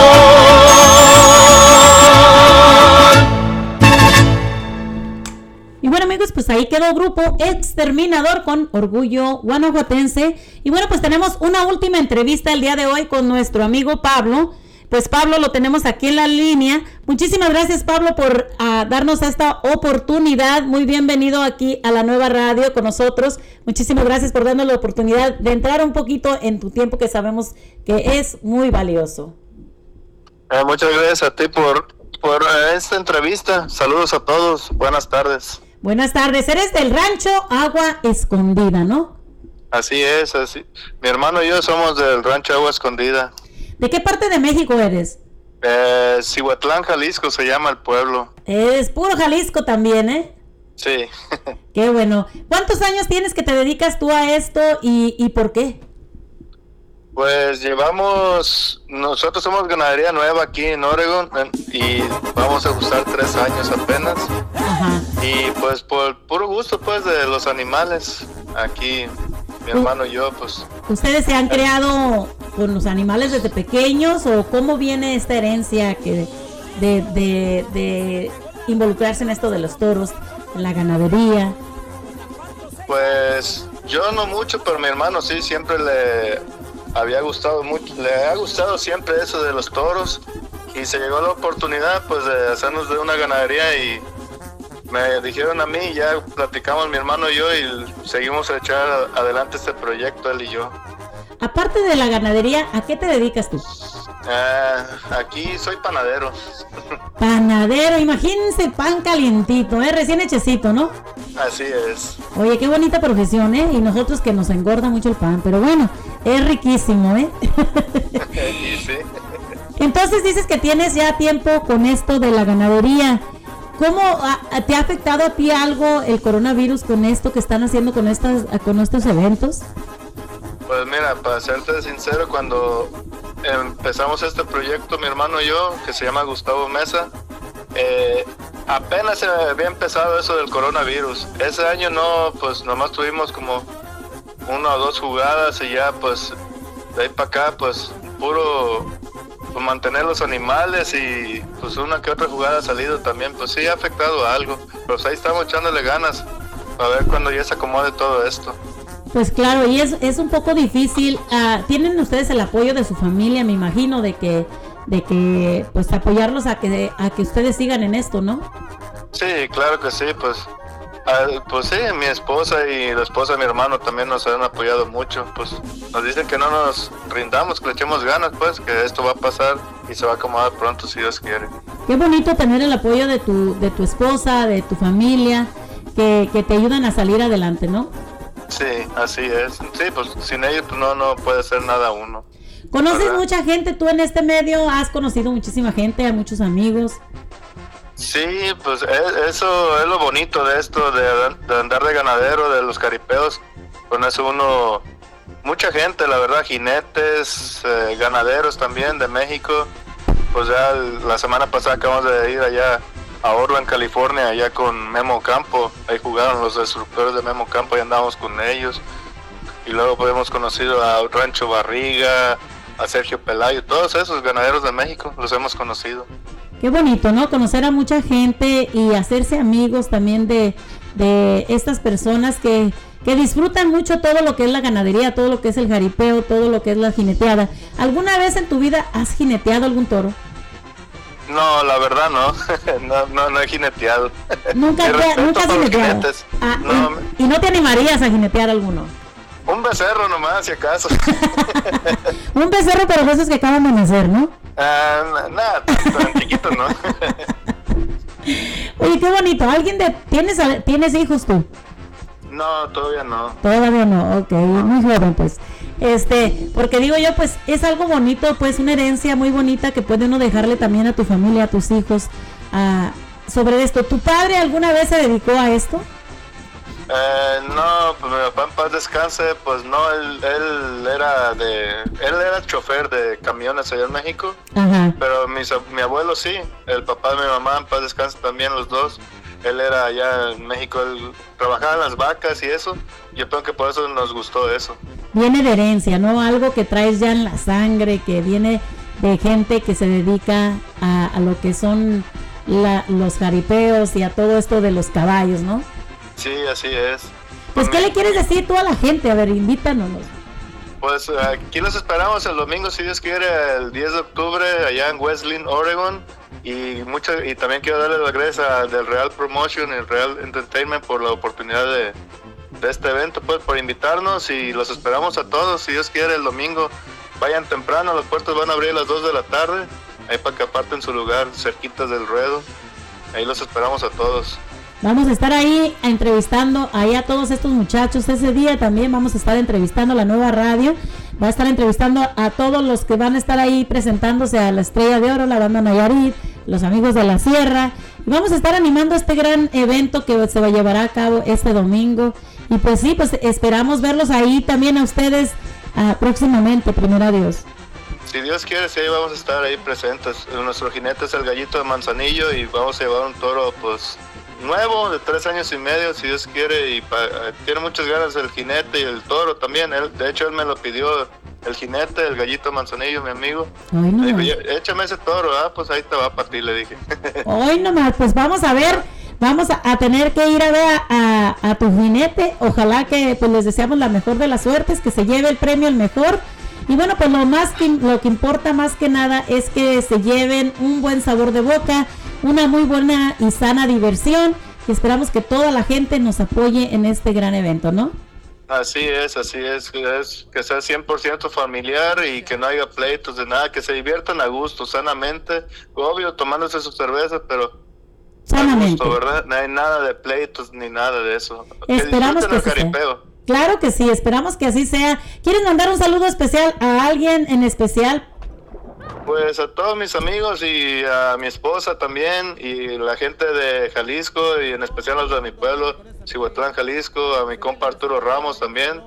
Y bueno amigos, pues ahí quedó grupo Exterminador con Orgullo Guanajuatense. Y bueno, pues tenemos una última entrevista el día de hoy con nuestro amigo Pablo. Pues Pablo lo tenemos aquí en la línea. Muchísimas gracias Pablo por ah, darnos esta oportunidad. Muy bienvenido aquí a la nueva radio con nosotros. Muchísimas gracias por darnos la oportunidad de entrar un poquito en tu tiempo que sabemos que es muy valioso. Eh, muchas gracias a ti por, por eh, esta entrevista. Saludos a todos. Buenas tardes. Buenas tardes. Eres del rancho Agua Escondida, ¿no? Así es, así. Mi hermano y yo somos del rancho Agua Escondida. ¿De qué parte de México eres? Eh, Cihuatlán, Jalisco se llama el pueblo. Es puro Jalisco también, ¿eh? Sí. Qué bueno. ¿Cuántos años tienes que te dedicas tú a esto y, y por qué? Pues llevamos, nosotros somos ganadería nueva aquí en Oregon y vamos a gustar tres años apenas. Y pues por puro gusto pues de los animales, aquí mi hermano y yo pues ¿Ustedes se han creado con los animales desde pequeños o cómo viene esta herencia que de, de, de involucrarse en esto de los toros, en la ganadería? Pues yo no mucho, pero mi hermano sí, siempre le había gustado mucho, le ha gustado siempre eso de los toros y se llegó la oportunidad pues de hacernos de una ganadería y me dijeron a mí, ya platicamos mi hermano y yo y seguimos a echar adelante este proyecto él y yo. Aparte de la ganadería, ¿a qué te dedicas tú? Eh, aquí soy panadero. Panadero, imagínense pan calientito, ¿eh? recién hechecito, ¿no? Así es. Oye, qué bonita profesión, ¿eh? Y nosotros que nos engorda mucho el pan, pero bueno, es riquísimo, ¿eh? sí. Entonces dices que tienes ya tiempo con esto de la ganadería. ¿Cómo te ha afectado a ti algo el coronavirus con esto que están haciendo con estas con estos eventos? Pues mira, para serte sincero, cuando empezamos este proyecto, mi hermano y yo, que se llama Gustavo Mesa, eh, apenas se había empezado eso del coronavirus. Ese año no, pues nomás tuvimos como una o dos jugadas y ya pues de ahí para acá pues puro pues, mantener los animales y pues una que otra jugada ha salido también, pues sí ha afectado a algo. Pues ahí estamos echándole ganas a ver cuando ya se acomode todo esto. Pues claro, y es, es un poco difícil. ah, Tienen ustedes el apoyo de su familia, me imagino, de que de que pues apoyarlos a que a que ustedes sigan en esto, ¿no? Sí, claro que sí, pues, ah, pues sí, mi esposa y la esposa de mi hermano también nos han apoyado mucho, pues nos dicen que no nos rindamos, que le echemos ganas, pues, que esto va a pasar y se va a acomodar pronto si Dios quiere. Qué bonito tener el apoyo de tu de tu esposa, de tu familia, que, que te ayudan a salir adelante, ¿no? Sí, así es. Sí, pues sin ellos pues, no, no puede hacer nada uno. ¿Conoces ¿Verdad? mucha gente tú en este medio? ¿Has conocido muchísima gente, a muchos amigos? Sí, pues e- eso es lo bonito de esto, de, de andar de ganadero, de los caripeos. Con eso uno, mucha gente, la verdad, jinetes, eh, ganaderos también de México. Pues ya la semana pasada acabamos de ir allá a Orland, California, allá con Memo Campo. Ahí jugaron los destructores de Memo Campo y andamos con ellos. Y luego pues, hemos conocido a Rancho Barriga, a Sergio Pelayo, todos esos ganaderos de México los hemos conocido. Qué bonito, ¿no? Conocer a mucha gente y hacerse amigos también de, de estas personas que, que disfrutan mucho todo lo que es la ganadería, todo lo que es el jaripeo, todo lo que es la jineteada. ¿Alguna vez en tu vida has jineteado algún toro? No, la verdad no, no, no, no he jineteado. Nunca, te- nunca has jineteado. Ah, No, y, y no te animarías a jinetear alguno. un becerro nomás, si acaso. Un becerro, pero esos que acaban de nacer, ¿no? Ah, na- nada, tan, chiquito, ¿no? Oye, qué bonito. ¿Alguien de tienes tienes hijos tú? no, todavía no. Todavía no, ok, muy joven pues. Este, porque digo yo, pues es algo bonito, pues una herencia muy bonita que puede uno dejarle también a tu familia, a tus hijos, a, sobre esto. ¿Tu padre alguna vez se dedicó a esto? Eh, no, pues mi papá en paz descanse, pues no, él, él era de, él era chofer de camiones allá en México, pero mis mi abuelo sí, el papá de mi mamá en paz descanse también los dos, él era allá en México, él trabajaba en las vacas y eso, yo creo que por eso nos gustó eso. Viene de herencia, ¿no? Algo que traes ya en la sangre, que viene de gente que se dedica a, a lo que son la- los jaripeos y a todo esto de los caballos, ¿no? Sí, así es. Pues, ¿qué le quieres decir tú a la gente? A ver, invítanos. Pues aquí los esperamos el domingo, si Dios quiere, el 10 de octubre, allá en Wesleyan, Oregon. Y mucho, y también quiero darle las gracias a del Real Promotion y Real Entertainment por la oportunidad de, de este evento, pues por invitarnos y los esperamos a todos, si Dios quiere, el domingo. Vayan temprano, las puertas van a abrir a las 2 de la tarde, ahí para que aparten su lugar, cerquitas del ruedo. Ahí los esperamos a todos. Vamos a estar ahí entrevistando ahí a todos estos muchachos. Ese día también vamos a estar entrevistando la nueva radio. Va a estar entrevistando a todos los que van a estar ahí presentándose a la Estrella de Oro, la banda Nayarit, los amigos de la Sierra. Vamos a estar animando este gran evento que se va a llevar a cabo este domingo. Y pues sí, pues esperamos verlos ahí también a ustedes ah, próximamente, primero Dios. Si Dios quiere, sí, vamos a estar ahí presentes. Nuestro jinete es el gallito de Manzanillo y vamos a llevar un toro, pues, nuevo, de tres años y medio, si Dios quiere. Y pa- eh, tiene muchas ganas el jinete y el toro también. Él, de hecho, él me lo pidió, el jinete, el gallito Manzanillo, mi amigo. Ay, Me no dijo, más. "Ya- échame ese toro, ah, pues ahí te va para ti, le dije. Hoy nomás, pues vamos a ver, vamos a, a tener que ir a ver a, a tu jinete. Ojalá que pues les deseamos la mejor de las suertes, que se lleve el premio el mejor. Y bueno, pues lo más que lo que importa más que nada es que se lleven un buen sabor de boca, una muy buena y sana diversión. Y esperamos que toda la gente nos apoye en este gran evento, ¿no? Así es, así es, es que sea 100% familiar y que no haya pleitos de nada, que se diviertan a gusto, sanamente, obvio tomándose su cerveza, pero a Sanamente. gusto, ¿verdad? No hay nada de pleitos ni nada de eso. Esperamos que caripeo. Claro que sí, esperamos que así sea. ¿Quieres mandar un saludo especial a alguien en especial? Pues a todos mis amigos y a mi esposa también y la gente de Jalisco y en especial a los de mi pueblo, Cihuatlán, Jalisco, a mi compa Arturo Ramos también,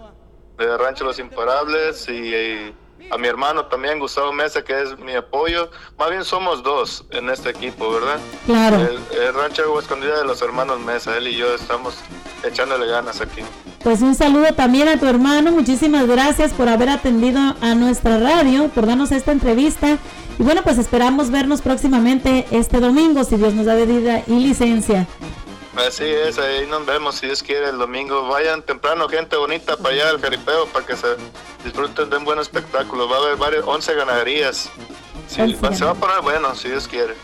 de Rancho Los Imparables y a mi hermano también, Gustavo Mesa, que es mi apoyo. Más bien somos dos en este equipo, ¿verdad? Claro. El, el Rancho Agua Escondida de los hermanos Mesa, él y yo estamos echándole ganas aquí. Pues un saludo también a tu hermano. Muchísimas gracias por haber atendido a nuestra radio, por darnos esta entrevista. Y bueno, pues esperamos vernos próximamente este domingo, si Dios nos da vida y licencia. Así es, ahí nos vemos si Dios quiere el domingo. Vayan temprano, gente bonita, para allá al jaripeo, para que se disfruten de un buen espectáculo. Va a haber varias, 11 ganaderías. Sí, 11 va- se va a poner bueno, si Dios quiere.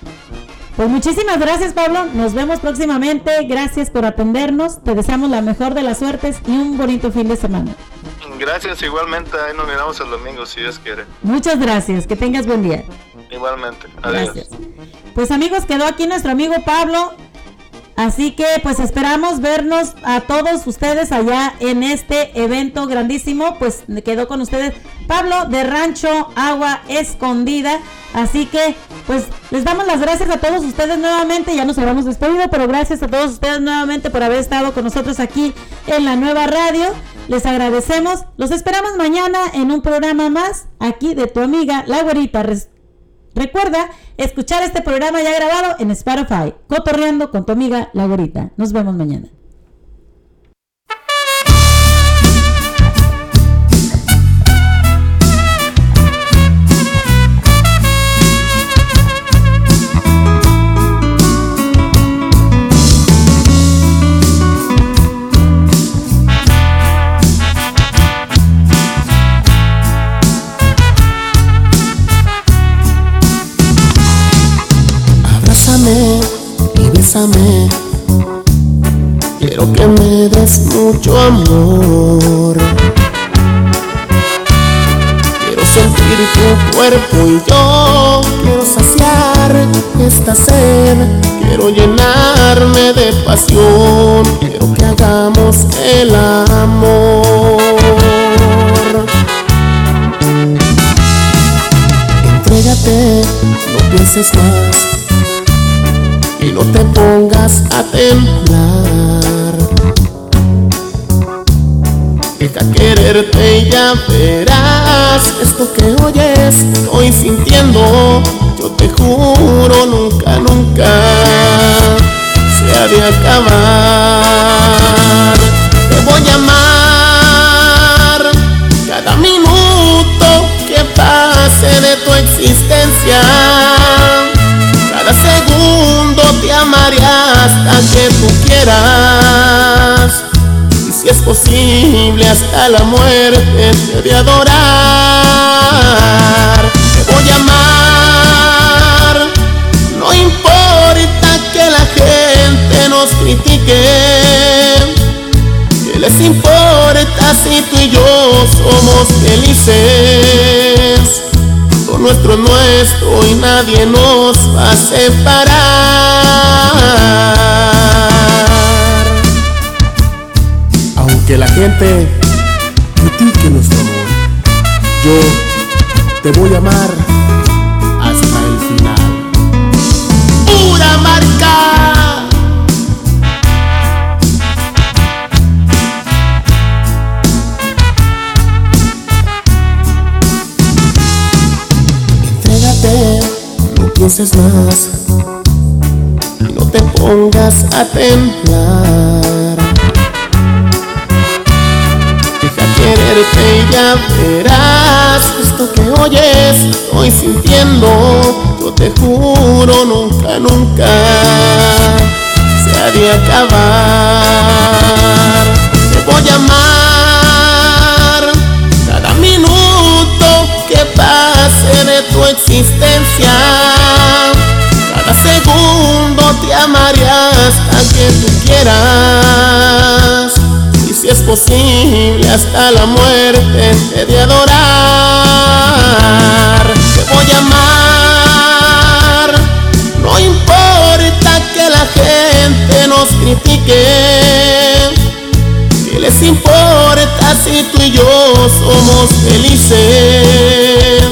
Pues muchísimas gracias, Pablo. Nos vemos próximamente. Gracias por atendernos. Te deseamos la mejor de las suertes y un bonito fin de semana. Gracias, igualmente. Ahí nos miramos el domingo, si Dios quiere. Muchas gracias. Que tengas buen día. Igualmente. Adiós. Gracias. Pues amigos, quedó aquí nuestro amigo Pablo. Así que pues esperamos vernos a todos ustedes allá en este evento grandísimo. Pues quedó con ustedes Pablo de Rancho Agua Escondida. Así que pues les damos las gracias a todos ustedes nuevamente. Ya nos habíamos despedido, pero gracias a todos ustedes nuevamente por haber estado con nosotros aquí en la nueva radio. Les agradecemos. Los esperamos mañana en un programa más aquí de tu amiga La Güerita. Recuerda escuchar este programa ya grabado en Spotify, Cotorreando con tu amiga La Gorita. Nos vemos mañana. Bésame. Quiero que me des mucho amor. Quiero sentir tu cuerpo y yo quiero saciar esta sed. Quiero llenarme de pasión. Quiero que hagamos el amor. Entrégate, no pienses más y no te pongas a temblar. Deja quererte y ya verás esto que oyes, estoy sintiendo. Yo te juro, nunca, nunca se ha de acabar. Te voy a amar cada minuto que pase de tu existencia. Te amaré hasta que tú quieras. Y si es posible hasta la muerte te de adorar. Te voy a amar. No importa que la gente nos critique. ¿Qué les importa si tú y yo somos felices? Nuestro es nuestro y nadie nos va a separar. Aunque la gente critique nuestro amor, yo te voy a amar pienses más y no te pongas a temblar. Deja quererte y ya verás esto que oyes, estoy sintiendo. Yo te juro, nunca, nunca se ha de acabar. Te voy a amar cada minuto que pase de tu existencia. Amaré hasta que tú quieras. Y si es posible hasta la muerte te de adorar. Te voy a amar. No importa que la gente nos critique. ¿Qué les importa si tú y yo somos felices?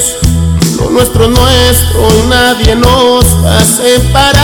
nuestro nuestro y nadie nos va a separar.